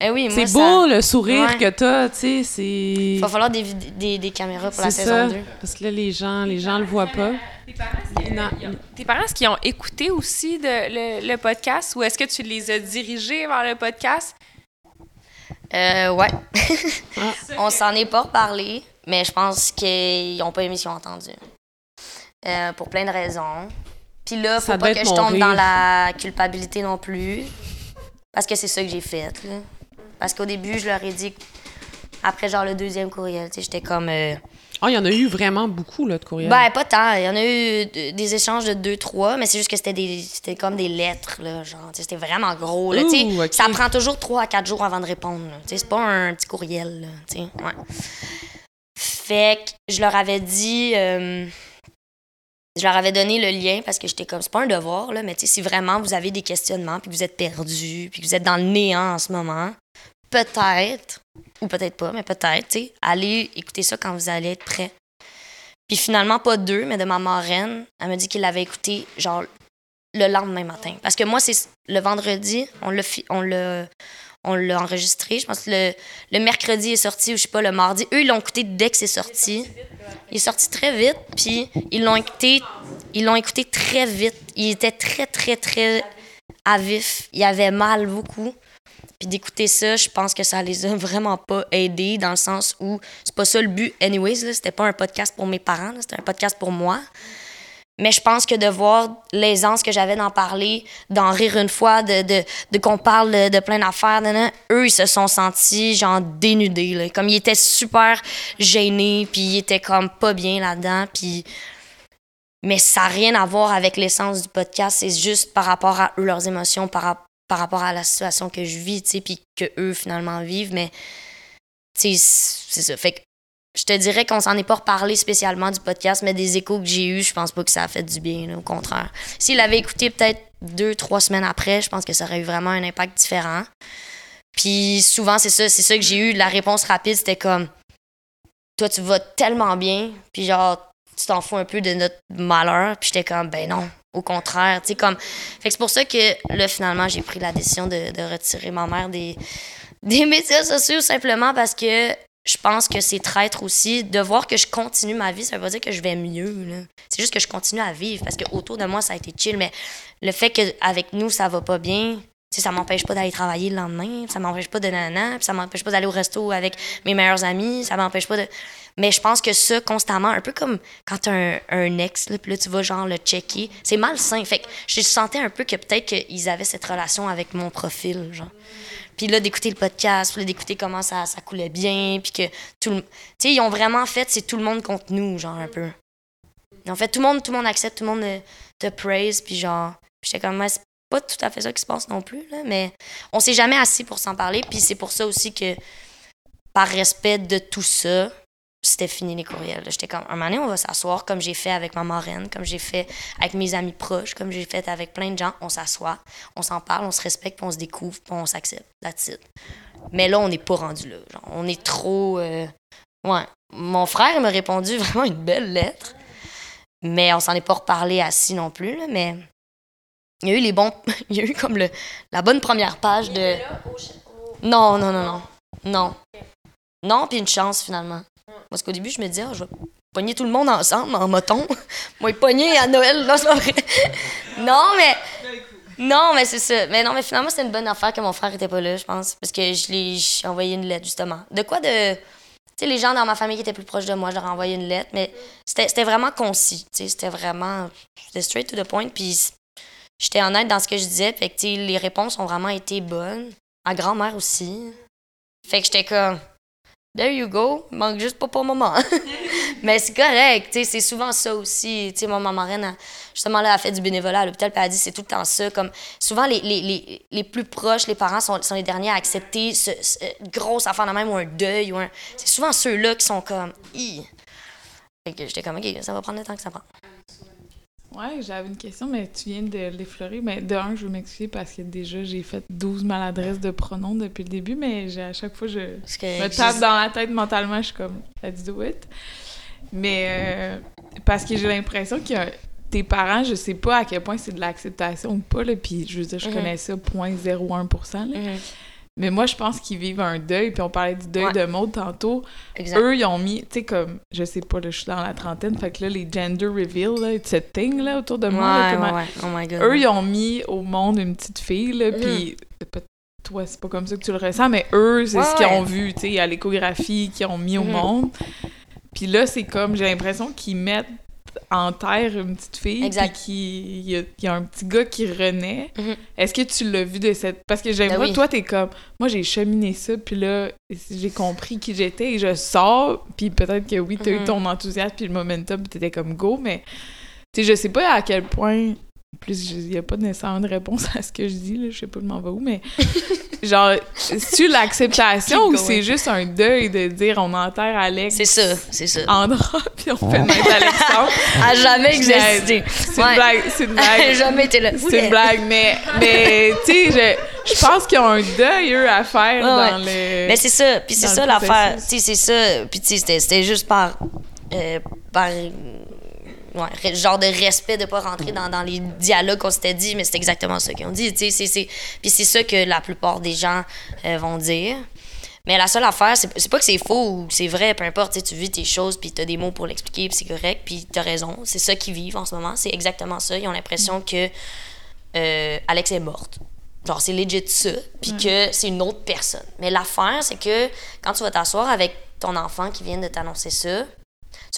Mais oui, C'est ça- beau, le sourire Ouais. que t'as, tu sais, c'est... Il va falloir des, des, des caméras pour la saison ça, 2. parce que là, les gens, les gens le voient pas. Tes parents, est-ce Non. qu'ils ont- tes parents, est-ce qu'ils ont écouté aussi de- le, le podcast ou est-ce que tu les as dirigés vers le podcast? Euh, ouais. Ah. On s'en est pas reparlé, mais je pense qu'ils ont pas aimé ce qu'ils ont entendu. Euh, pour plein de raisons. Puis là, faut pas que je tombe rire. dans la culpabilité non plus. Parce que c'est ça que j'ai fait. là. Parce qu'au début, je leur ai dit, après genre le deuxième courriel, j'étais comme. euh, Ah, il y en a eu vraiment beaucoup, là, de courriels. Ben, pas tant. Il y en a eu de- des échanges de deux, trois, mais c'est juste que c'était des c'était comme des lettres, là. Genre, c'était vraiment gros, là. ok. Ça prend toujours trois à quatre jours avant de répondre, là. Tu sais, c'est pas un petit courriel, là. Tu sais, ouais. Fait que je leur avais dit. euh, je leur avais donné le lien parce que j'étais comme, c'est pas un devoir, là, mais si vraiment vous avez des questionnements, puis que vous êtes perdu, puis que vous êtes dans le néant en ce moment, peut-être, ou peut-être pas, mais peut-être, allez écouter ça quand vous allez être prêt. Puis finalement, pas deux, mais de ma marraine, elle m'a dit qu'il l'avait écouté, genre, le lendemain matin. Parce que moi, c'est le vendredi, on l'a on l'a on l'a enregistré. Je pense que le, le mercredi est sorti, ou je sais pas, le mardi. Eux, ils l'ont écouté dès que c'est sorti. Il est sorti très vite, puis ils l'ont écouté, ils l'ont écouté très vite. Il était très, très, très à vif. Il avait mal beaucoup. Puis d'écouter ça, je pense que ça les a vraiment pas aidés dans le sens où c'est pas ça le but. Anyways, là, c'était pas un podcast pour mes parents, c'était un podcast pour moi. Mais je pense que de voir l'aisance que j'avais d'en parler, d'en rire une fois, de, de, de qu'on parle de, plein d'affaires, eux, ils se sont sentis genre dénudés. Là. Comme ils étaient super gênés, puis ils étaient comme pas bien là-dedans. Puis... Mais ça n'a rien à voir avec l'essence du podcast. C'est juste par rapport à eux, leurs émotions, par, par rapport à la situation que je vis, tu sais, puis que eux finalement vivent. Mais, tu sais, c'est ça. Fait que je te dirais qu'on s'en est pas reparlé spécialement du podcast, mais des échos que j'ai eus, je pense pas que ça a fait du bien, au contraire. S'il l'avait écouté peut-être deux, trois semaines après, je pense que ça aurait eu vraiment un impact différent. Puis souvent, c'est ça, c'est ça que j'ai eu. La réponse rapide, c'était comme Toi, tu vas tellement bien, puis genre, tu t'en fous un peu de notre malheur. Puis j'étais comme Ben non, au contraire. Tu sais, comme. Fait que c'est pour ça que là, finalement, j'ai pris la décision de, de retirer ma mère des, des médias sociaux simplement parce que je pense que c'est traître aussi. De voir que je continue ma vie, ça veut pas dire que je vais mieux. C'est juste que je continue à vivre parce que autour de moi, ça a été chill. Mais le fait qu'avec nous, ça va pas bien, ça m'empêche pas d'aller travailler le lendemain, ça m'empêche pas de nana, puis ça m'empêche pas d'aller au resto avec mes meilleurs amis, ça m'empêche pas de. Mais je pense que ça, constamment, un peu comme quand t'as un, un ex, là, puis là, tu vas genre le checker, c'est malsain. Fait que je sentais un peu que peut-être qu'ils avaient cette relation avec mon profil, genre. Puis là, d'écouter le podcast, puis là, d'écouter comment ça, ça coulait bien, puis que tout le... Tu sais, ils ont vraiment fait, c'est tout le monde contre nous, genre, un peu. En fait, tout le monde, tout le monde accepte, tout le monde euh, te praise, puis genre... J'étais comme, c'est pas tout à fait ça qui se passe non plus, là, mais on s'est jamais assis pour s'en parler, puis c'est pour ça aussi que, par respect de tout ça, c'était fini les courriels. J'étais comme, un moment donné, on va s'asseoir, comme j'ai fait avec ma marraine, comme j'ai fait avec mes amis proches, comme j'ai fait avec plein de gens. On s'assoit, on s'en parle, on se respecte, puis on se découvre, puis on s'accepte. That's it. Mais là, on n'est pas rendu là. Genre, on est trop. euh, Ouais. Mon frère m'a répondu vraiment une belle lettre, mais on s'en est pas reparlé assis non plus, là, mais. Il y a eu les bons. Il y a eu comme le, la bonne première page de. Non, non, non, non. Non. Non, puis une chance finalement. Parce qu'au début, je me disais, Ah, je vais pogner tout le monde ensemble en moton. Moi, pogner à Noël, là, c'est vrai. non, mais. Non, mais c'est ça. Mais non, mais finalement, c'était une bonne affaire que mon frère était pas là, je pense. Parce que je l'ai j'ai envoyé une lettre, justement. De quoi de. Tu sais, les gens dans ma famille qui étaient plus proches de moi, je leur ai envoyé une lettre, mais c'était c'était vraiment concis. Tu sais, c'était vraiment. C'était straight to the point. Puis j'étais honnête dans ce que je disais. Fait que, tu sais, les réponses ont vraiment été bonnes. Ma grand-mère aussi. Fait que j'étais comme. There you go. Manque juste pas pour moment. Mais c'est correct. C'est souvent ça aussi. Tu sais, moi, ma marraine, justement, là, elle fait du bénévolat à l'hôpital. Puis elle a dit c'est tout le temps ça. Comme, souvent, les, les, les, les plus proches, les parents, sont, sont les derniers à accepter ce, ce- grosse affaire de même ou un deuil. un... C'est souvent ceux-là qui sont comme. Que j'étais comme, OK, ça va prendre le temps que ça prend. Ouais, j'avais une question, mais tu viens de l'effleurer. Mais de un, je veux m'excuser parce que déjà, j'ai fait 12 maladresses de pronoms depuis le début, mais à chaque fois, je me je- tape dans la tête mentalement, je suis comme, let's do it. Mais euh, parce que j'ai l'impression que tes parents, je sais pas à quel point c'est de l'acceptation ou pas, là, puis je veux dire, je Mhm. connais ça 0.01%, là. Mhm. Mais moi, je pense qu'ils vivent un deuil, puis on parlait du deuil Ouais. de Maud tantôt. Exact. Eux, ils ont mis, tu sais, comme, je sais pas, là, je suis dans la trentaine, fait que là, les gender reveal, là, a thing, là, autour de Ouais, moi. là, ouais, comment- ouais. Oh my god. Eux, ils ont mis au monde une petite fille, là, Mhm. puis toi, c'est pas comme ça que tu le ressens, mais eux, c'est ce qu'ils ont vu, tu sais, à l'échographie, qu'ils ont mis au Mhm. monde. Puis là, c'est comme, j'ai l'impression qu'ils mettent en terre une petite fille, Exact. puis qu'il y, y a un petit gars qui renaît. Mhm. Est-ce que tu l'as vu de cette... Parce que j'aime Ben oui. toi, t'es comme... Moi, j'ai cheminé ça, puis là, j'ai compris qui j'étais, et je sors, puis peut-être que oui, t'as eu Mhm. ton enthousiasme, puis le momentum, puis t'étais comme go, mais... Tu sais, je sais pas à quel point... En plus, il n'y a pas nécessairement de réponse à ce que je dis, là, je sais pas, je m'en vais où, mais... genre, c'est-tu l'acceptation ou c'est juste un deuil de dire on enterre Alex C'est ça, c'est ça. Andra, puis on fait naître Alexandre? A jamais existé. C'est Ouais. une blague, c'est une blague. jamais été là. C'est une blague, mais, mais tu sais, je, je pense qu'ils ont un deuil, eux, à faire Ouais, dans le... Mais c'est ça, puis c'est ça l'affaire. Tu sais, c'est ça. Puis tu sais, c'était- c'était juste par. euh, par. Ouais, genre de respect de pas rentrer dans, dans les dialogues qu'on s'était dit, mais c'est exactement ça qu'ils ont dit. tu sais, c'est- c'est- Puis c'est ça que la plupart des gens euh, vont dire. Mais la seule affaire, c'est pas que c'est faux ou c'est vrai, peu importe, tu tu vis tes choses, puis t'as des mots pour l'expliquer, puis c'est correct, puis t'as raison. C'est ça qu'ils vivent en ce moment, c'est exactement ça. Ils ont l'impression que euh, Alex est morte. Genre, c'est legit ça, puis que c'est une autre personne. Mais l'affaire, c'est que quand tu vas t'asseoir avec ton enfant qui vient de t'annoncer ça,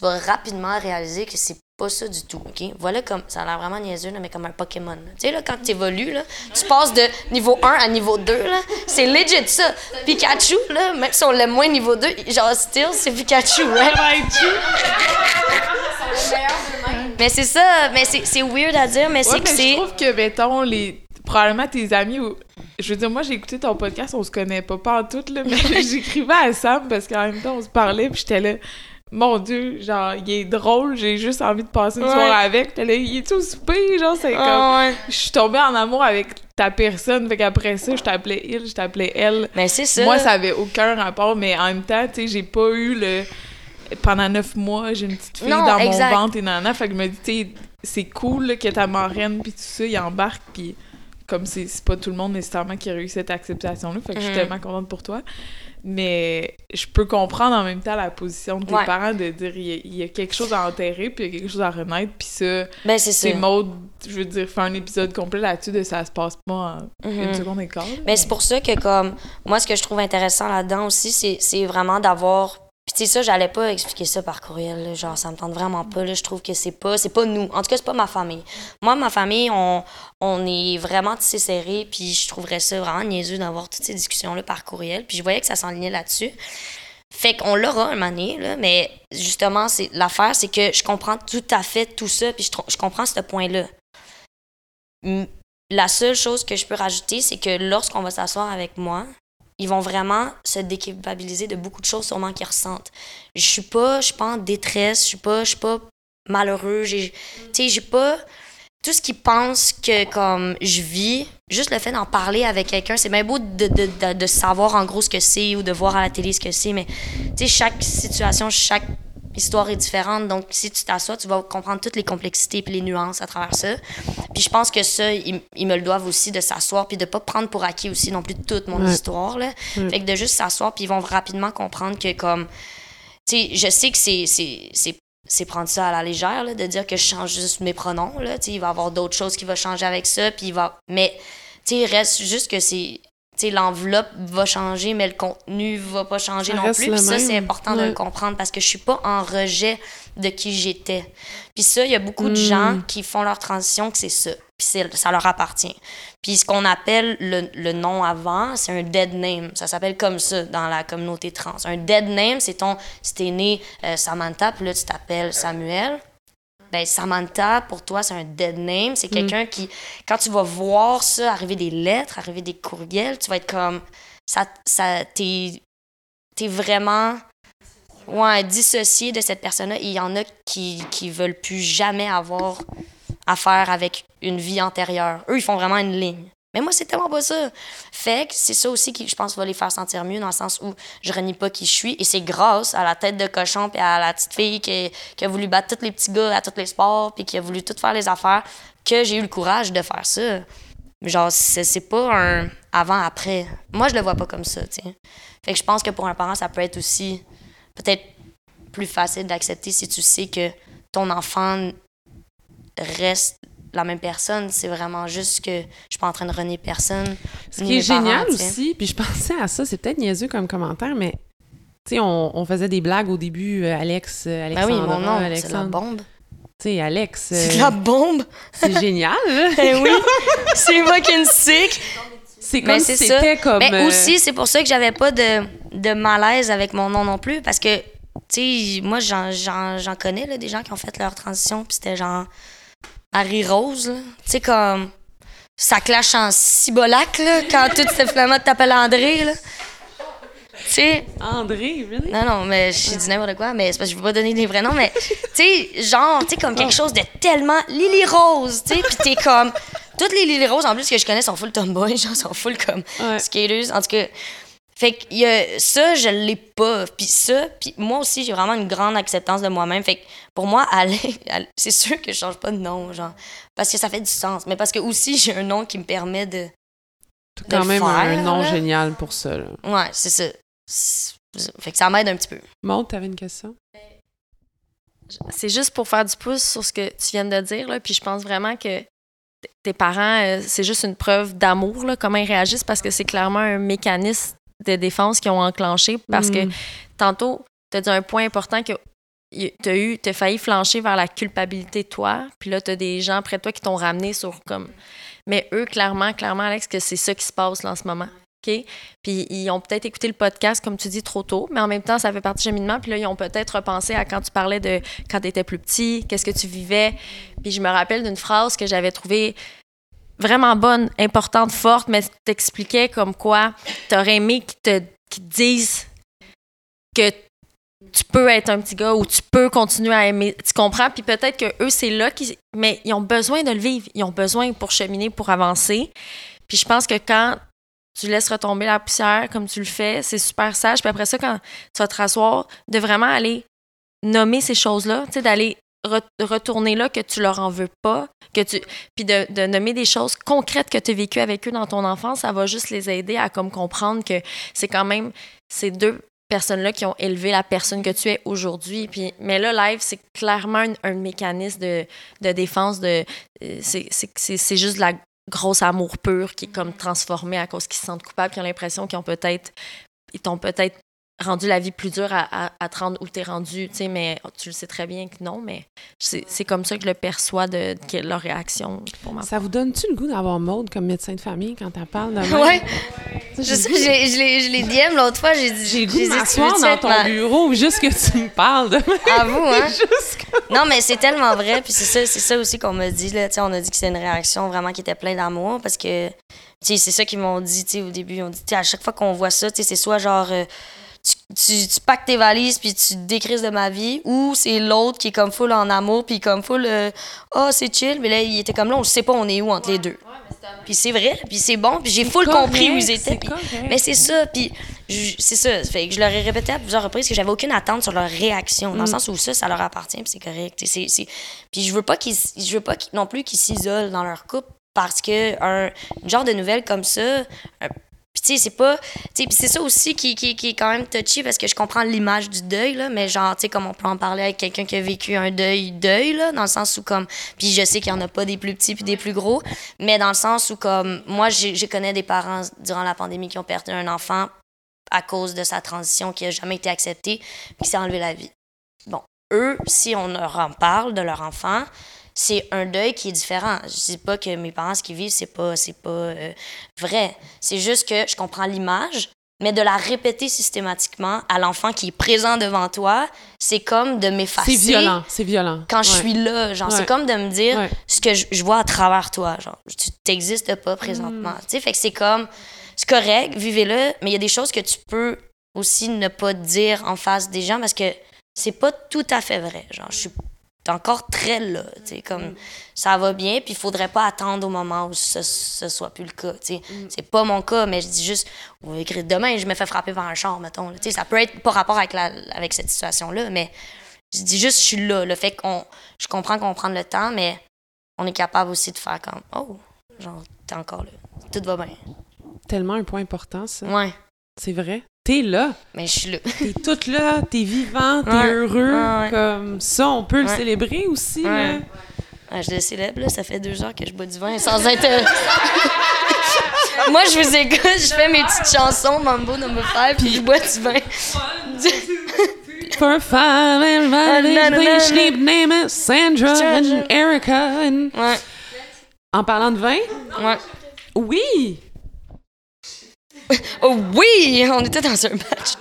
tu vas rapidement réaliser que c'est pas ça du tout, OK? Voilà comme, ça a l'air vraiment niaiseux, là, mais comme un Pokémon. Tu sais, là, quand tu évolues, là, tu passes de niveau 1 à niveau 2, là, c'est legit ça. Pikachu, là, même si on l'aime moins niveau 2, genre, still, c'est Pikachu, right? Mais c'est ça, mais c'est c'est weird à dire, mais Ouais, c'est que mais je c'est... trouve que, mettons, les... probablement tes amis ou... Je veux dire, moi, j'ai écouté ton podcast, on se connaît pas, pas en tout, là, mais j'écrivais à Sam parce qu'en même temps, on se parlait, puis j'étais là... Mon Dieu, genre, il est drôle, j'ai juste envie de passer une Ouais. soirée avec. Là, il est-tu au souper? Genre, c'est comme... Ah ouais. Je suis tombée en amour avec ta personne, fait qu'après ça, je t'appelais il, je t'appelais elle. Mais c'est ça. Moi, ça avait aucun rapport, mais en même temps, tu sais, j'ai pas eu le. Pendant neuf mois, j'ai une petite fille Non, dans exact. mon ventre et nana. Fait que je me dis, tu sais, c'est cool là, que ta marraine puis tout ça, il embarque, puis comme c'est pas tout le monde nécessairement qui a eu cette acceptation-là, fait que je suis Mhm. tellement contente pour toi. Mais je peux comprendre en même temps la position de tes Ouais. parents de dire il y, a, il y a quelque chose à enterrer, puis il y a quelque chose à renaître, puis ça, Ben, c'est Maud, je veux dire, fait un épisode complet là-dessus de ça se passe pas en une Mhm. seconde et quart. là. Mais c'est pour ça que, comme, moi, ce que je trouve intéressant là-dedans aussi, c'est, c'est vraiment d'avoir. Puis, tu sais, ça, j'allais pas expliquer ça par courriel, là, genre, ça me tente vraiment pas, là. Je trouve que c'est pas, c'est pas nous. En tout cas, c'est pas ma famille. Moi, ma famille, on, on est vraiment tissé serré, puis je trouverais ça vraiment niaiseux d'avoir toutes ces discussions-là par courriel. Puis, je voyais que ça s'enlignait là-dessus. Fait qu'on l'aura un moment là, mais justement, c'est, l'affaire, c'est que je comprends tout à fait tout ça, puis je, je comprends ce point-là. La seule chose que je peux rajouter, c'est que lorsqu'on va s'asseoir avec moi, ils vont vraiment se déculpabiliser de beaucoup de choses sûrement qu'ils ressentent. Je suis pas, je suis pas en détresse, je suis pas, je suis pas malheureux, j'ai, tu sais, j'ai pas tout ce qu'ils pensent que comme je vis, juste le fait d'en parler avec quelqu'un, c'est bien beau de, de, de, de savoir en gros ce que c'est ou de voir à la télé ce que c'est, mais tu sais, chaque situation, chaque histoire est différente. Donc, si tu t'assois, tu vas comprendre toutes les complexités et les nuances à travers ça. Puis je pense que ça, ils, ils me le doivent aussi de s'asseoir puis de pas prendre pour acquis aussi non plus toute mon Ouais. histoire. Là. Ouais. Fait que de juste s'asseoir puis ils vont rapidement comprendre que comme... Tu sais, je sais que c'est... c'est, prendre ça à la légère, là, de dire que je change juste mes pronoms. Là, Tu sais, il va y avoir d'autres choses qui vont changer avec ça. Puis il va... Mais tu sais, il reste juste que c'est... L'enveloppe va changer, mais le contenu va pas changer Ça non plus. Puis ça, c'est important de le comprendre parce que je suis pas en rejet de qui j'étais. Puis ça, il y a beaucoup de Mm. gens qui font leur transition que c'est ça. Puis ça leur appartient. Puis ce qu'on appelle le, le nom avant, c'est un dead name. Ça s'appelle comme ça dans la communauté trans. Un dead name, c'est ton... Si t'es né euh, Samantha, puis là, tu t'appelles Samuel. Ben, Samantha, pour toi, c'est un dead name. C'est quelqu'un qui, quand tu vas voir ça, arriver des lettres, arriver des courriels, tu vas être comme... Ça, ça, t'es, t'es vraiment ouais, dissocié de cette personne-là. Il y en a qui, qui veulent plus jamais avoir affaire avec une vie antérieure. Eux, ils font vraiment une ligne. Mais moi, c'est tellement pas ça. Fait que c'est ça aussi qui, je pense, va les faire sentir mieux dans le sens où je renie pas qui je suis. Et c'est grâce à la tête de cochon puis à la petite fille qui, a voulu battre tous les petits gars à tous les sports puis qui a voulu tout faire les affaires que j'ai eu le courage de faire ça. Genre, c'est pas un avant-après. Moi, je le vois pas comme ça, tu. Fait que je pense que pour un parent, ça peut être aussi peut-être plus facile d'accepter si tu sais que ton enfant reste la même personne. C'est vraiment juste que je suis pas en train de renier personne. Ce qui est parents, génial aussi, puis je pensais à ça, c'est peut-être niaiseux comme commentaire, mais tu sais, on, on faisait des blagues au début, euh, Alex, euh, Ben oui, mon nom, c'est la bombe. Tu sais, Alex, C'est euh, la bombe! c'est génial. là. Ben oui! c'est fucking sick! C'est comme c'est si c'était comme... Mais euh, aussi, c'est pour ça que j'avais pas de, de malaise avec mon nom non plus, parce que, tu sais, moi, j'en connais, là, des gens qui ont fait leur transition, puis c'était genre Harry Rose, là. Tu sais, comme. Ça clash en cibolac, là, quand tout se finalement t'appelles André, là. Tu sais. André, really? Non, non, mais je dis n'importe quoi, mais c'est parce que je veux pas donner des vrais noms, mais tu sais, genre, tu sais, comme quelque chose de tellement Lily Rose, tu sais, pis t'es comme. Toutes les Lily Rose, en plus, que je connais, sont full tomboy, genre, sont full comme Ouais. skaters. En tout cas, fait que y a, ça, je l'ai pas. Puis ça, puis moi aussi, j'ai vraiment une grande acceptance de moi-même. Fait que pour moi, c'est sûr que je change pas de nom, genre, parce que ça fait du sens. Mais parce que aussi, j'ai un nom qui me permet de. T'as de quand le même un nom là. génial pour ça. Là. Ouais, c'est ça. C'est- Fait que ça m'aide un petit peu. Maud, t'avais une question? C'est juste pour faire du pouce sur ce que tu viens de dire, là, puis je pense vraiment que tes parents, euh, c'est juste une preuve d'amour, là, comment ils réagissent, parce que c'est clairement un mécanisme de défense qu'ils ont enclenché, parce que Mm. tantôt, tu as dit un point important que tu as eu, t'as failli flancher vers la culpabilité de toi, puis là, tu as des gens près de toi qui t'ont ramené sur comme. Mais eux, clairement, clairement, Alex, que c'est ça qui se passe là en ce moment. OK? Puis ils ont peut-être écouté le podcast, comme tu dis, trop tôt, mais en même temps, ça fait partie du cheminement. Puis là, ils ont peut-être repensé à quand tu parlais de quand tu étais plus petit, qu'est-ce que tu vivais. Puis je me rappelle d'une phrase que j'avais trouvée vraiment bonne, importante, forte, mais t'expliquais comme quoi t'aurais aimé qu'ils te, disent que tu peux être un petit gars ou tu peux continuer à aimer. Tu comprends? Puis peut-être que eux, c'est là qu'ils. Mais ils ont besoin de le vivre. Ils ont besoin pour cheminer, pour avancer. Puis je pense que quand tu laisses retomber la poussière comme tu le fais, c'est super sage. Puis après ça, quand tu vas te rasseoir, de vraiment aller nommer ces choses-là, tu sais, d'aller re- retourner là que tu leur en veux pas, que tu puis de, de nommer des choses concrètes que tu as vécues avec eux dans ton enfance, ça va juste les aider à comme comprendre que c'est quand même ces deux personnes-là qui ont élevé la personne que tu es aujourd'hui. Puis, mais là, live, c'est clairement un, mécanisme de, de défense. De, euh, c'est juste de la grosse amour pur qui est comme transformé à cause qu'ils se sentent coupables, qui ont l'impression qu'ils ont peut-être ils t'ont peut-être rendu la vie plus dure à, à, à te rendre où t'es rendu, tu sais, mais tu le sais très bien que non, mais c'est c'est comme ça que je le perçois de, de leur réaction pour ma Ça vous donne-tu le goût d'avoir Maude comme médecin de famille quand elle parle de? Ouais. Je sais, je l'ai DM l'autre fois, j'ai dit. J'ai le goût de m'asseoir dans ton ma- bureau juste que tu me parles de même. À vous, hein? Non, mais c'est tellement vrai. Puis c'est ça, c'est ça aussi qu'on m'a dit. Là. Tu sais, on a dit que c'était une réaction vraiment qui était pleine d'amour parce que tu sais, c'est ça qu'ils m'ont dit tu sais, au début. Ils ont dit, tu sais, à chaque fois qu'on voit ça, tu sais, c'est soit genre. euh, tu, tu, tu packs tes valises puis tu te décrises de ma vie ou c'est l'autre qui est comme full en amour puis comme full euh, oh c'est chill mais là il était comme là on sait pas on est où entre les deux. puis c'est vrai puis c'est bon puis j'ai full correct, compris où ils étaient mais c'est ça puis c'est ça fait que je leur ai répété à plusieurs reprises que j'avais aucune attente sur leur réaction dans le sens où ça ça leur appartient puis c'est correct puis je veux pas qu'ils je veux pas non plus qu'ils s'isolent dans leur couple parce que un genre de nouvelle comme ça un- puis tu sais, c'est pas... Tu c'est ça aussi qui, qui, qui est quand même touchy parce que je comprends l'image du deuil, là, mais genre, tu sais, comme on peut en parler avec quelqu'un qui a vécu un deuil, deuil, là, dans le sens où comme... Puis je sais qu'il y en a pas des plus petits puis des plus gros, mais dans le sens où comme... Moi, je connais des parents durant la pandémie qui ont perdu un enfant à cause de sa transition qui a jamais été acceptée puis qui s'est enlevé la vie. Bon, eux, si on leur en parle de leur enfant, c'est un deuil qui est différent. Je dis pas que mes parents, ce qu'ils vivent, c'est pas, c'est pas euh, vrai. C'est juste que je comprends l'image, mais de la répéter systématiquement à l'enfant qui est présent devant toi, c'est comme de m'effacer. C'est violent, c'est violent. Quand je suis là, genre, Ouais. c'est comme de me dire Ouais. ce que je, je vois à travers toi, genre, tu t'existes pas présentement. Tu sais, fait que c'est comme, c'est correct, vivez-le, mais il y a des choses que tu peux aussi ne pas dire en face des gens parce que c'est pas tout à fait vrai. Genre, je suis encore très là, tu sais, comme ça va bien, puis il faudrait pas attendre au moment où ce, ce soit plus le cas, tu sais. C'est pas mon cas, mais je dis juste, on va écrire demain, je me fais frapper par un char, mettons, là. ça peut être pas rapport avec, la, avec cette situation-là, mais je dis juste, je suis là, le fait qu'on, je comprends qu'on prend le temps, mais on est capable aussi de faire comme, oh, genre, t'es encore là, tout va bien. Tellement un point important, ça. Ouais, C'est vrai? T'es là. mais je suis là. T'es toute là. T'es vivant. T'es Ouais. heureux. Ouais, ouais. Comme ça, on peut le célébrer aussi. Là. Je le célèbre, là, ça fait deux heures que je bois du vin sans être. euh, Moi, je vous écoute, je fais mes petites chansons, Mambo number 5, puis je bois du vin. For five, name Sandra Sandra. and Erica. and- Ouais, En parlant de vin, ouais. oui! Oh oui, on était dans un match.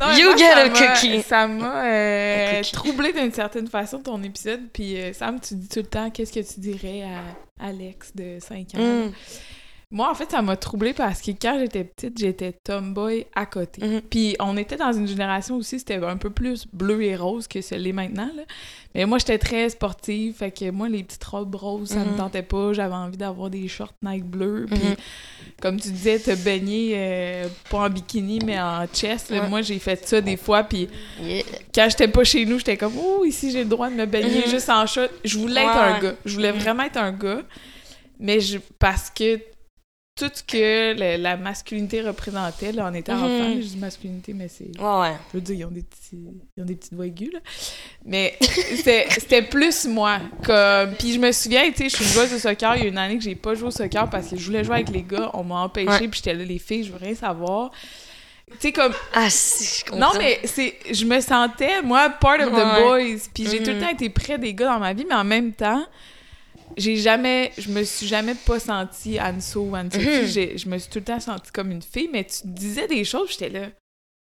Non, You moi, get a cookie. Ça m'a euh, troublé d'une certaine façon ton épisode. Puis euh, Sam, tu dis tout le temps qu'est-ce que tu dirais à Alex de 5 ans? Mm. Moi, en fait, ça m'a troublé parce que quand j'étais petite, j'étais tomboy à côté. Mhm. Puis on était dans une génération aussi, c'était un peu plus bleu et rose que ce l'est maintenant. Là. Mais moi, j'étais très sportive. Fait que moi, les petites robes roses, ça me Mhm. tentait pas. J'avais envie d'avoir des shorts Nike bleus. Puis Mhm. comme tu disais, te baigner euh, pas en bikini, mais en chest. là. Ouais. Moi, j'ai fait ça des fois. Puis Yeah. quand j'étais pas chez nous, j'étais comme, oh, ici, j'ai le droit de me baigner juste en short. Je voulais être un gars. Je voulais vraiment être un gars. Mais je, parce que tout ce que la masculinité représentait, là, en étant Mhm. enfant, je dis masculinité, mais c'est. Ouais, ouais. Je veux dire, ils ont des, petits, ils ont des petites voix aiguës, là. Mais c'était plus moi. Comme... Puis je me souviens, tu sais, je suis une joueuse de soccer. Il y a une année que j'ai pas joué au soccer parce que je voulais jouer avec les gars. On m'a empêché, Ouais. puis j'étais là, les filles, je veux rien savoir. Tu sais, comme. Ah, si, je comprends. Non, mais c'est, je me sentais, moi, part of the boys. Puis j'ai tout le Mhm. temps été près des gars dans ma vie, mais en même temps, j'ai jamais, je me suis jamais pas sentie Anso ou Anne-Sophie. Mhm. Je me suis tout le temps sentie comme une fille, mais tu disais des choses, j'étais là.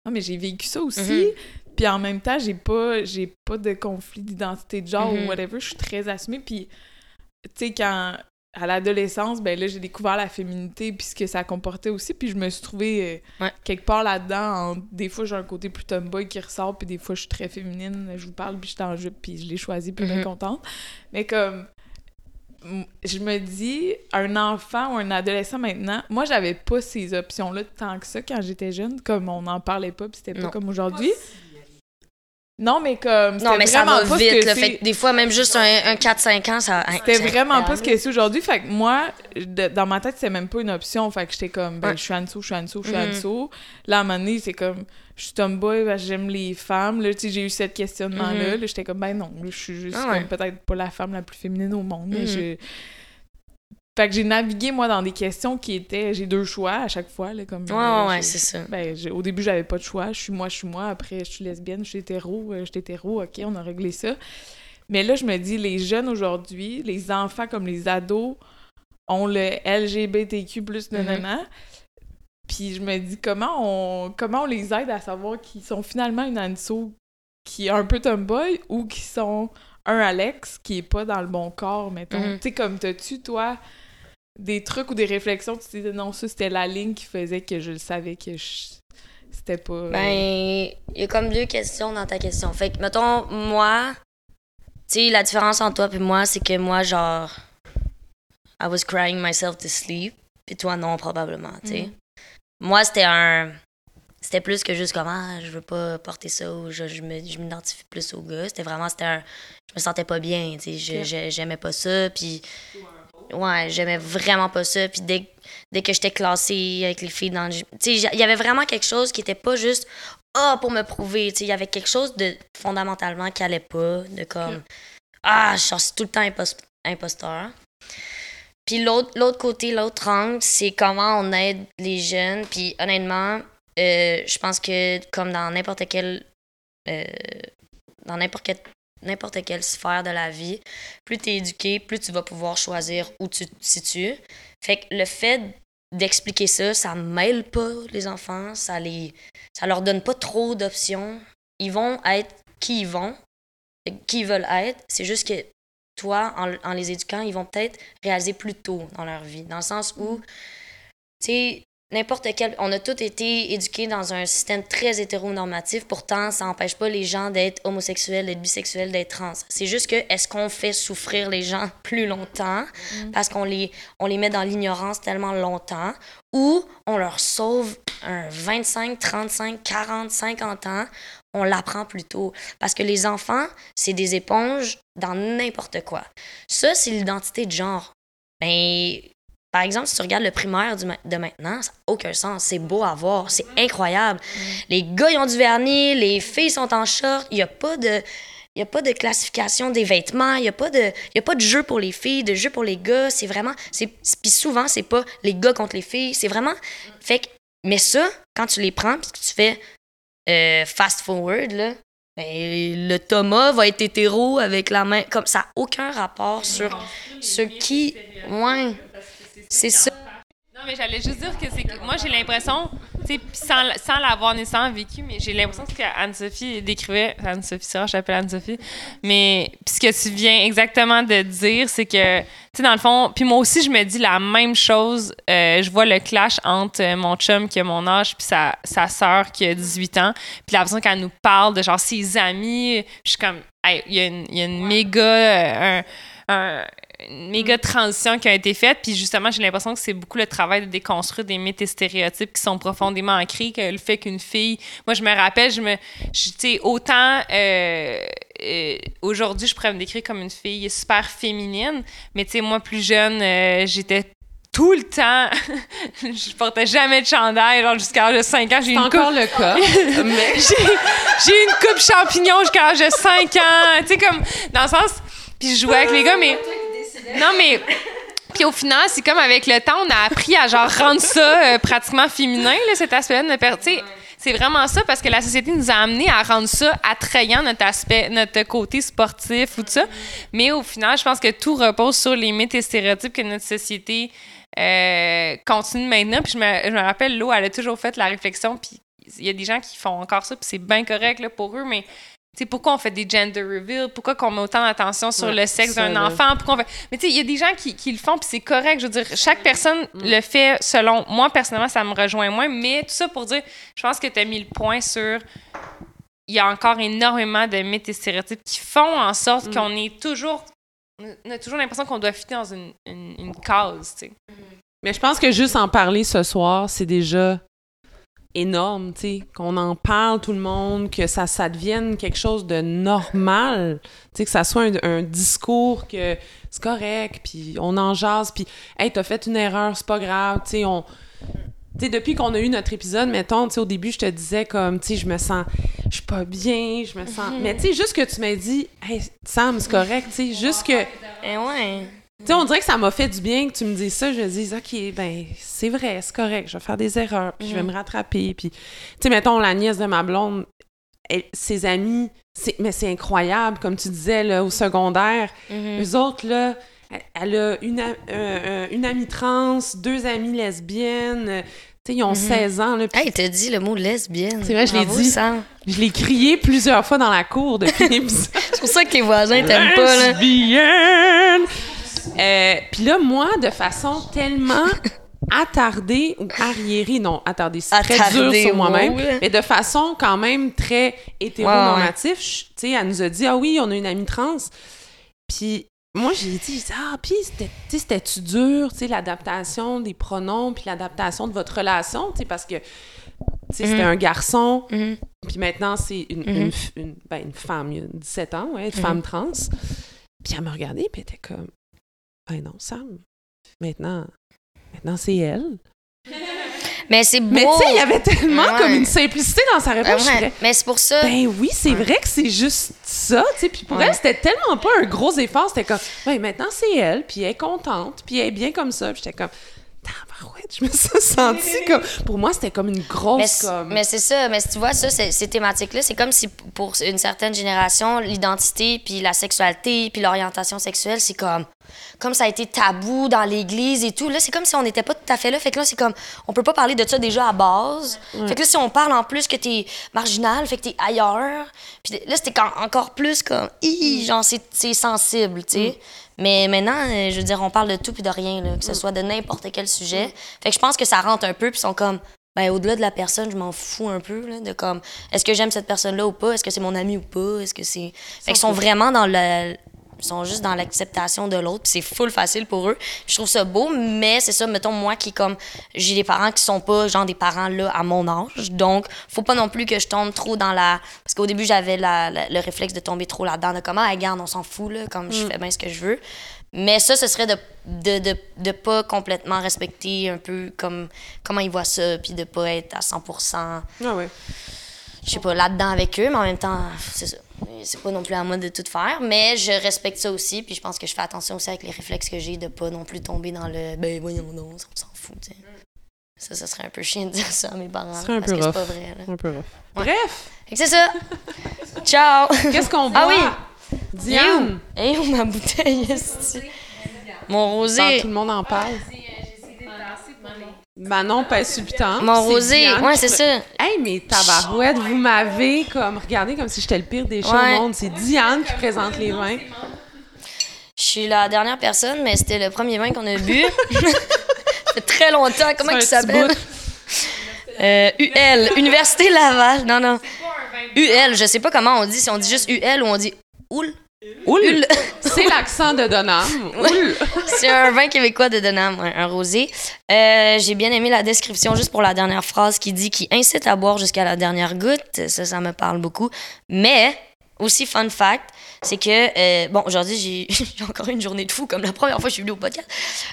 Non, mais j'ai vécu ça aussi. Mhm. Puis en même temps, j'ai pas, j'ai pas de conflit d'identité de genre Mhm. ou whatever. Je suis très assumée. Puis, tu sais, quand à l'adolescence, ben là, j'ai découvert la féminité puis ce que ça comportait aussi. Puis je me suis trouvée euh, Ouais. quelque part là-dedans. Des fois, j'ai un côté plus tomboy qui ressort, puis des fois, je suis très féminine. Je vous parle, puis je suis en jupe, puis je l'ai choisi, puis bien Mhm. contente. Mais comme, je me dis, un enfant ou un adolescent maintenant, moi, j'avais pas ces options-là tant que ça quand j'étais jeune, comme on n'en parlait pas, puis c'était pas Non. comme aujourd'hui. Non, mais comme. Non, mais ça va vite. que Là, c'est. fait que des fois, même juste un, un 4-5 ans, ça. C'était c'est vraiment pas ce que c'est aujourd'hui. Fait que moi, de- dans ma tête, c'était même pas une option. Fait que j'étais comme, ben, Ouais. je suis en dessous, je suis en dessous, je suis en Mhm. dessous. Là, à un moment donné, c'est comme, je suis tomboy, que j'aime les femmes. Là, tu sais, j'ai eu ce questionnement-là. Mhm. Là, j'étais comme, ben non, je suis juste Ah ouais. peut-être pas la femme la plus féminine au monde. mais Mhm. je- Fait que j'ai navigué, moi, dans des questions qui étaient, j'ai deux choix à chaque fois. Là, comme, Ouais, euh, ouais, c'est ça. ben, au début, j'avais pas de choix. Je suis moi, je suis moi. Après, je suis lesbienne, je suis hétéro, euh, je suis hétéro. OK, on a réglé ça. Mais là, je me dis, les jeunes aujourd'hui, les enfants comme les ados, ont le LGBTQ+, nanana. Puis je me dis, comment on, comment on les aide à savoir qu'ils sont finalement une Anso qui est un peu tomboy ou qui sont un Alex qui est pas dans le bon corps, mettons? Mhm. Tu sais, comme t'as-tu, toi, des trucs ou des réflexions, tu te disais, non, ça, c'était la ligne qui faisait que je le savais que je- c'était pas... euh, Ben, il y a comme deux questions dans ta question. Fait que, mettons, moi, tu sais, la différence entre toi et moi, c'est que moi, genre, I was crying myself to sleep, puis toi, non, probablement, tu sais. Moi, c'était un. C'était plus que juste comme, ah, je veux pas porter ça ou je, je me- je m'identifie plus au gars. C'était vraiment, c'était un. Je me sentais pas bien, tu sais. Je- je- J'aimais pas ça, puis. Ouais, j'aimais vraiment pas ça. Puis dès, dès que j'étais classée avec les filles dans le. Tu sais, il y avait vraiment quelque chose qui était pas juste ah pour me prouver tu sais il y avait quelque chose de fondamentalement qui allait pas de comme ah je suis tout le temps impos- imposteur puis l'autre côté l'autre angle c'est comment on aide les jeunes puis honnêtement euh, je pense que comme dans n'importe quel euh, dans n'importe n'importe quelle sphère de la vie plus tu es éduqué plus tu vas pouvoir choisir où tu te situes fait que le fait d'expliquer ça ça mêle pas les enfants ça les ça leur donne pas trop d'options. Ils vont être qui ils vont, qui ils veulent être. C'est juste que toi, en, en les éduquant, ils vont peut-être réaliser plus tôt dans leur vie. Dans le sens où, tu sais, n'importe quel. On a tous été éduqués dans un système très hétéronormatif. Pourtant, ça n'empêche pas les gens d'être homosexuels, d'être bisexuels, d'être trans. C'est juste que est-ce qu'on fait souffrir les gens plus longtemps? Parce qu'on les, on les met dans l'ignorance tellement longtemps ou on leur sauve un 25, 35, 40, 50 ans, on l'apprend plus tôt. Parce que les enfants, c'est des éponges dans n'importe quoi. Ça, c'est l'identité de genre. Ben, par exemple, si tu regardes le primaire du ma- de maintenant, ça n'a aucun sens. C'est beau à voir, c'est incroyable. Les gars, ils ont du vernis, les filles sont en short, il n'y a pas de... Il n'y a pas de classification des vêtements, il n'y a, pas de- y a pas de jeu pour les filles, de jeu pour les gars. C'est vraiment. Puis souvent, c'est pas les gars contre les filles. C'est vraiment. Fait que. Mais ça, quand tu les prends, puis que tu fais euh, fast forward, là, ben, le Thomas va être hétéro avec la main. Comme ça n'a aucun rapport sur, sur qui. Ouais. C'est ça. Non, mais j'allais juste dire que c'est moi, j'ai l'impression, tu sais, puis sans, sans l'avoir nécessairement vécu, mais j'ai l'impression que ce qu'Anne-Sophie décrivait, Anne-Sophie Sarah, je l'appelle Anne-Sophie, mais ce que tu viens exactement de dire, c'est que, tu sais, dans le fond, puis moi aussi, je me dis la même chose. Euh, je vois le clash entre euh, mon chum qui a mon âge puis sa, sa sœur qui a 18 ans, puis la personne qu'elle nous parle de genre ses amis, je suis comme, Hey, il y, a une- il y a une méga. euh, un- un- une méga transition qui a été faite. Puis justement, j'ai l'impression que c'est beaucoup le travail de déconstruire des mythes et stéréotypes qui sont profondément ancrés, que le fait qu'une fille. Moi, je me rappelle, je me. sais, autant. euh, euh, Aujourd'hui, je pourrais me décrire comme une fille super féminine, mais tu sais, moi, plus jeune, euh, j'étais tout le temps. je portais jamais de chandail, genre jusqu'à l'âge de 5 ans. J'ai une encore coupe- le cas. mais j'ai une coupe champignon jusqu'à l'âge de 5 ans. Tu sais, comme, dans le sens. Puis je jouais avec les gars, mais. Non, mais. Puis au final, c'est comme avec le temps, on a appris à genre rendre ça euh, pratiquement féminin, là, cet aspect-là de notre C'est vraiment ça parce que la société nous a amené à rendre ça attrayant, notre aspect, notre côté sportif ou tout ça. Mais au final, je pense que tout repose sur les mythes et stéréotypes que notre société euh, continue maintenant. Puis je me, je me rappelle, Lo, elle a toujours fait la réflexion, puis il y a des gens qui font encore ça, puis c'est bien correct là, pour eux, mais pourquoi on fait des gender reveals? Pourquoi qu'on met autant d'attention sur Ouais, le sexe d'un enfant? Pourquoi on fait... Mais tu sais, il y a des gens qui, qui le font, puis c'est correct. Je veux dire, chaque personne le fait selon... Moi, personnellement, ça me rejoint moins, mais tout ça pour dire, je pense que tu as mis le point sur... Il y a encore énormément de mythes et stéréotypes qui font en sorte Mm. qu'on est toujours... On a toujours l'impression qu'on doit fitter dans une, une, une case, tu sais. Mais je pense que juste en parler ce soir, c'est déjà énorme, tu sais, qu'on en parle tout le monde, que ça, ça devienne quelque chose de normal, tu sais, que ça soit un, un discours que c'est correct, puis on en jase, puis « Hey, t'as fait une erreur, c'est pas grave », tu sais, on... Tu sais, depuis qu'on a eu notre épisode, mettons, tu sais, au début, je te disais comme, tu sais, je me sens, je suis pas bien, je me sens... Mais tu sais, juste que tu m'as dit « Hey, Sam, c'est correct », tu sais, juste que... Eh ouais. Tu sais, on dirait que ça m'a fait du bien que tu me dises ça. Je me dis, OK, ben, c'est vrai, c'est correct, je vais faire des erreurs, puis je vais me rattraper. Puis, tu sais, mettons, la nièce de ma blonde, elle- ses amis, c'est- mais c'est incroyable, comme tu disais, là, au secondaire. Mhm. Eux autres, là, elle- a une, euh, une amie trans, deux amies lesbiennes. euh, Tu sais, ils ont 16 ans, là, puis Hey, t'as dit le mot lesbienne. C'est vrai, je l'ai dit. Sam. je l'ai crié plusieurs fois dans la cour depuis l'épisode. C'est pour ça que tes voisins t'aiment pas, là. Lesbienne! Euh, Puis là, moi, de façon tellement attardée ou arriérée, non, attardée, c'est très dur sur moi-même, mais de façon quand même très hétéronormative, tu sais, elle nous a dit, ah oui, on a une amie trans. Puis moi, j'ai dit, ah, puis c'était- tu sais, c'était-tu dur, tu sais, l'adaptation des pronoms, puis l'adaptation de votre relation, tu sais, parce que, tu sais, c'était Mhm. un garçon, Mhm. puis maintenant, c'est une, Mhm. une, ben, une femme, il y a 17 ans, ouais, une Mhm. femme trans. Puis elle m'a regardée, puis elle était comme, ben non, Sam, maintenant, maintenant c'est elle. Mais c'est beau. Mais tu sais, il y avait tellement Ouais. comme une simplicité dans sa réponse. ouais, Mais c'est pour ça. ben oui, c'est vrai que c'est juste ça, tu sais. Puis pour Ouais. elle, c'était tellement pas un gros effort. C'était comme, ben maintenant c'est elle, puis elle est contente, puis elle est bien comme ça. Puis j'étais comme, tabarouette, je me suis sentie comme. Pour moi, c'était comme une grosse. Mais, comme... mais c'est ça, mais si tu vois ça, ces thématiques-là, c'est comme si pour une certaine génération, l'identité, puis la sexualité, puis l'orientation sexuelle, c'est comme comme ça a été tabou dans l'église et tout. Là, c'est comme si on n'était pas tout à fait là. Fait que là, c'est comme on peut pas parler de ça déjà à base. Fait que là, si on parle en plus que t'es marginal, fait que t'es ailleurs, puis là, c'était encore plus comme hi, genre c'est c'est sensible, tu sais. Mais maintenant, euh, je veux dire, on parle de tout puis de rien, là, que ce soit de n'importe quel sujet. Fait que je pense que ça rentre un peu, puis ils sont comme ben, au-delà de la personne, je m'en fous un peu, là, de comme, est-ce que j'aime cette personne-là ou pas? Est-ce que c'est mon ami ou pas? Est-ce que c'est... Fait qu'ils sont vraiment dans le... Ils sont juste dans l'acceptation de l'autre, puis c'est full facile pour eux. Je trouve ça beau, mais c'est ça, mettons, moi qui, comme, j'ai des parents qui sont pas, genre, des parents, là, à mon âge, donc, faut pas non plus que je tombe trop dans la... Parce qu'au début, j'avais la- la- le réflexe de tomber trop là-dedans, de comment, ah, regarde, on s'en fout, là, comme, je fais bien ce que je veux. Mais ça, ce serait de de, de, de pas complètement respecter un peu comme comment ils voient ça, puis de pas être à 100%, Ah ouais. je sais pas, là-dedans avec eux, mais en même temps, c'est ça. C'est pas non plus à moi de tout faire, mais je respecte ça aussi, puis je pense que je fais attention aussi avec les réflexes que j'ai de pas non plus tomber dans le ben voyons donc, on s'en fout, tu sais. Ça, ça serait un peu chiant de dire ça à mes parents. Ce serait un parce peu que c'est rough. pas vrai, là. Un peu rough. Bref, Fait que c'est ça. Ciao! qu'est-ce qu'on boit? Ah oui! Diane! Et où ma bouteille, est Mon rosé. tout le monde en parle. Manon piton. Mon rosé. Diane Ouais, c'est ça. Hey, mais tabarouette, vous m'avez comme regardé comme si j'étais le pire des chats Ouais. au monde. C'est Diane qui présente les vins. Je suis la dernière personne, mais c'était le premier vin qu'on a bu. ça fait très longtemps. Comment il s'appelle? bout. Euh, UL, Université Laval. Non, non. UL, je sais pas comment on dit, si on dit juste UL ou on dit OUL. Oul! Ul. C'est l'accent de Donham. Oul! C'est un vin québécois de Denham, un, un rosé. Euh, J'ai bien aimé la description, juste pour la dernière phrase qui dit qui incite à boire jusqu'à la dernière goutte. Ça, ça me parle beaucoup. Mais, aussi fun fact, c'est que, euh, bon, aujourd'hui, j'ai encore une journée de fou, comme la première fois que je suis venue au podcast.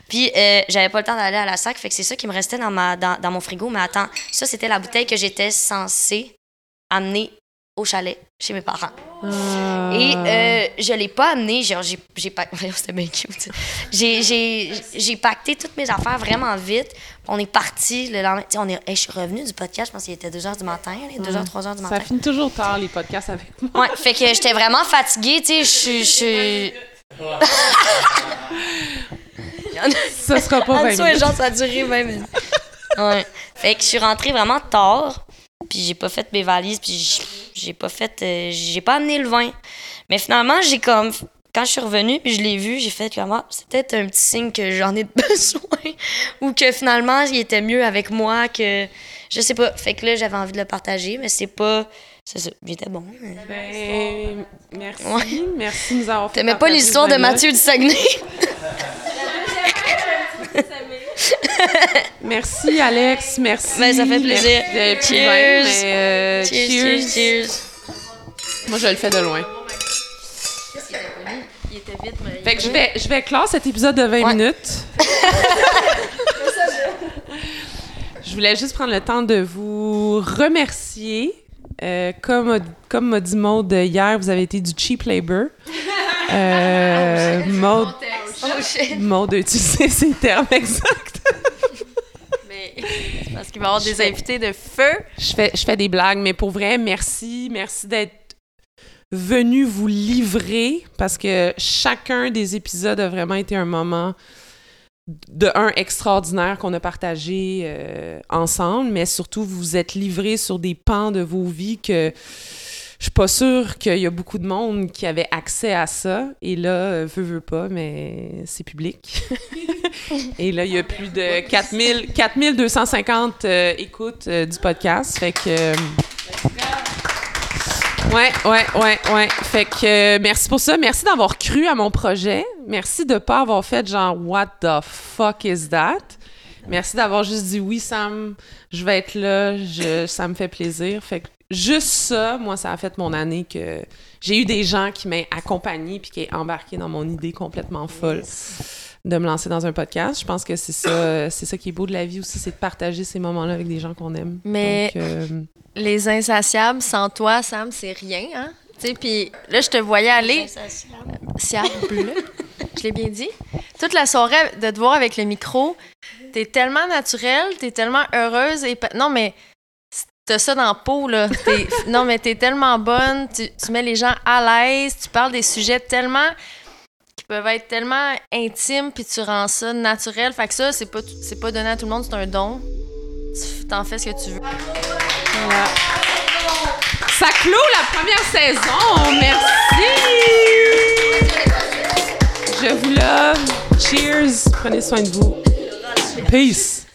Puis, euh, j'avais pas le temps d'aller à la sac, fait que c'est ça qui me restait dans, ma, dans, dans mon frigo. Mais attends, ça, c'était la bouteille que j'étais censée amener au chalet chez mes parents. Et euh, je l'ai pas amené, genre j'ai j'ai. J'ai j'ai j'ai pacté toutes mes affaires vraiment vite. On est parti le lendemain, on est hey, je suis revenue du podcast, je pense qu'il était 2h du matin, 2h 3h du matin. Ça finit toujours tard, les podcasts avec moi. Ouais, fait que j'étais vraiment fatiguée, tu sais, je suis Ça sera pas En 20 dessous, minutes. genre, ça a duré 20 minutes. Ouais. Fait que je suis rentrée vraiment tard, puis j'ai pas fait mes valises, puis j'ai pas fait... euh, j'ai pas amené le vin. Mais finalement, j'ai comme... Quand je suis revenue, puis je l'ai vu, j'ai fait comme... Ah, c'est peut-être un petit signe que j'en ai besoin, ou que finalement, il était mieux avec moi que... Je sais pas. Fait que là, j'avais envie de le partager, mais c'est pas... C'est ça. Il était bon. mais- Ben, merci. Ouais. Merci de nous avoir fait T'aimais pas l'histoire de. Mathieu du Saguenay? Merci, Alex. Merci. Ben, ça fait plaisir. Merci de Cheers. vingt, mais, euh, cheers, cheers. Moi, je le fais de loin. Il était vite, mais. Fait que je vais, je vais clore cet épisode de 20 Ouais. minutes. je voulais juste prendre le temps de vous remercier. Euh, comme, comme m'a dit Maude hier, vous avez été du cheap labor. Euh, Maude, shit. Maude a utilisé ces termes exacts. mais parce qu'il va y avoir des invités de feu. Je fais, je fais des blagues, mais pour vrai, merci. Merci d'être venu vous livrer parce que chacun des épisodes a vraiment été un moment de un extraordinaire qu'on a partagé euh, ensemble, mais surtout vous vous êtes livrés sur des pans de vos vies que je suis pas sûre qu'il y a beaucoup de monde qui avait accès à ça. Et là, euh, veut, veut pas, mais c'est public. Et là, il y a plus de 4000, 4250 euh, écoutes euh, du podcast. Fait que. euh, Ouais, ouais, ouais, ouais. Fait que euh, merci pour ça. Merci d'avoir cru à mon projet. Merci de pas avoir fait genre What the fuck is that? Merci d'avoir juste dit oui, Sam, je vais être là, je, ça me fait plaisir. Fait que juste ça, moi, ça a fait mon année que j'ai eu des gens qui m'ont accompagné puis qui ont embarqué dans mon idée complètement folle de me lancer dans un podcast. Je pense que c'est ça, c'est ça qui est beau de la vie aussi, c'est de partager ces moments-là avec des gens qu'on aime. Mais- Donc, euh, Les insatiables, sans toi, Sam, c'est rien, hein? Tu sais, puis là, je te voyais aller. Siable. Je l'ai bien dit. Toute la soirée, de te voir avec le micro, t'es tellement naturelle, t'es tellement heureuse. Et... Non, mais t'as ça dans la peau, là. Non, mais t'es tellement bonne, tu, mets les gens à l'aise, tu parles des sujets tellement qui peuvent être tellement intimes, puis tu rends ça naturel. Fait que ça, c'est pas, pas donné à tout le monde, c'est un don. T'en fais ce que tu veux. Ça clôt la première saison. Merci. Je vous love. Cheers. Prenez soin de vous. Peace.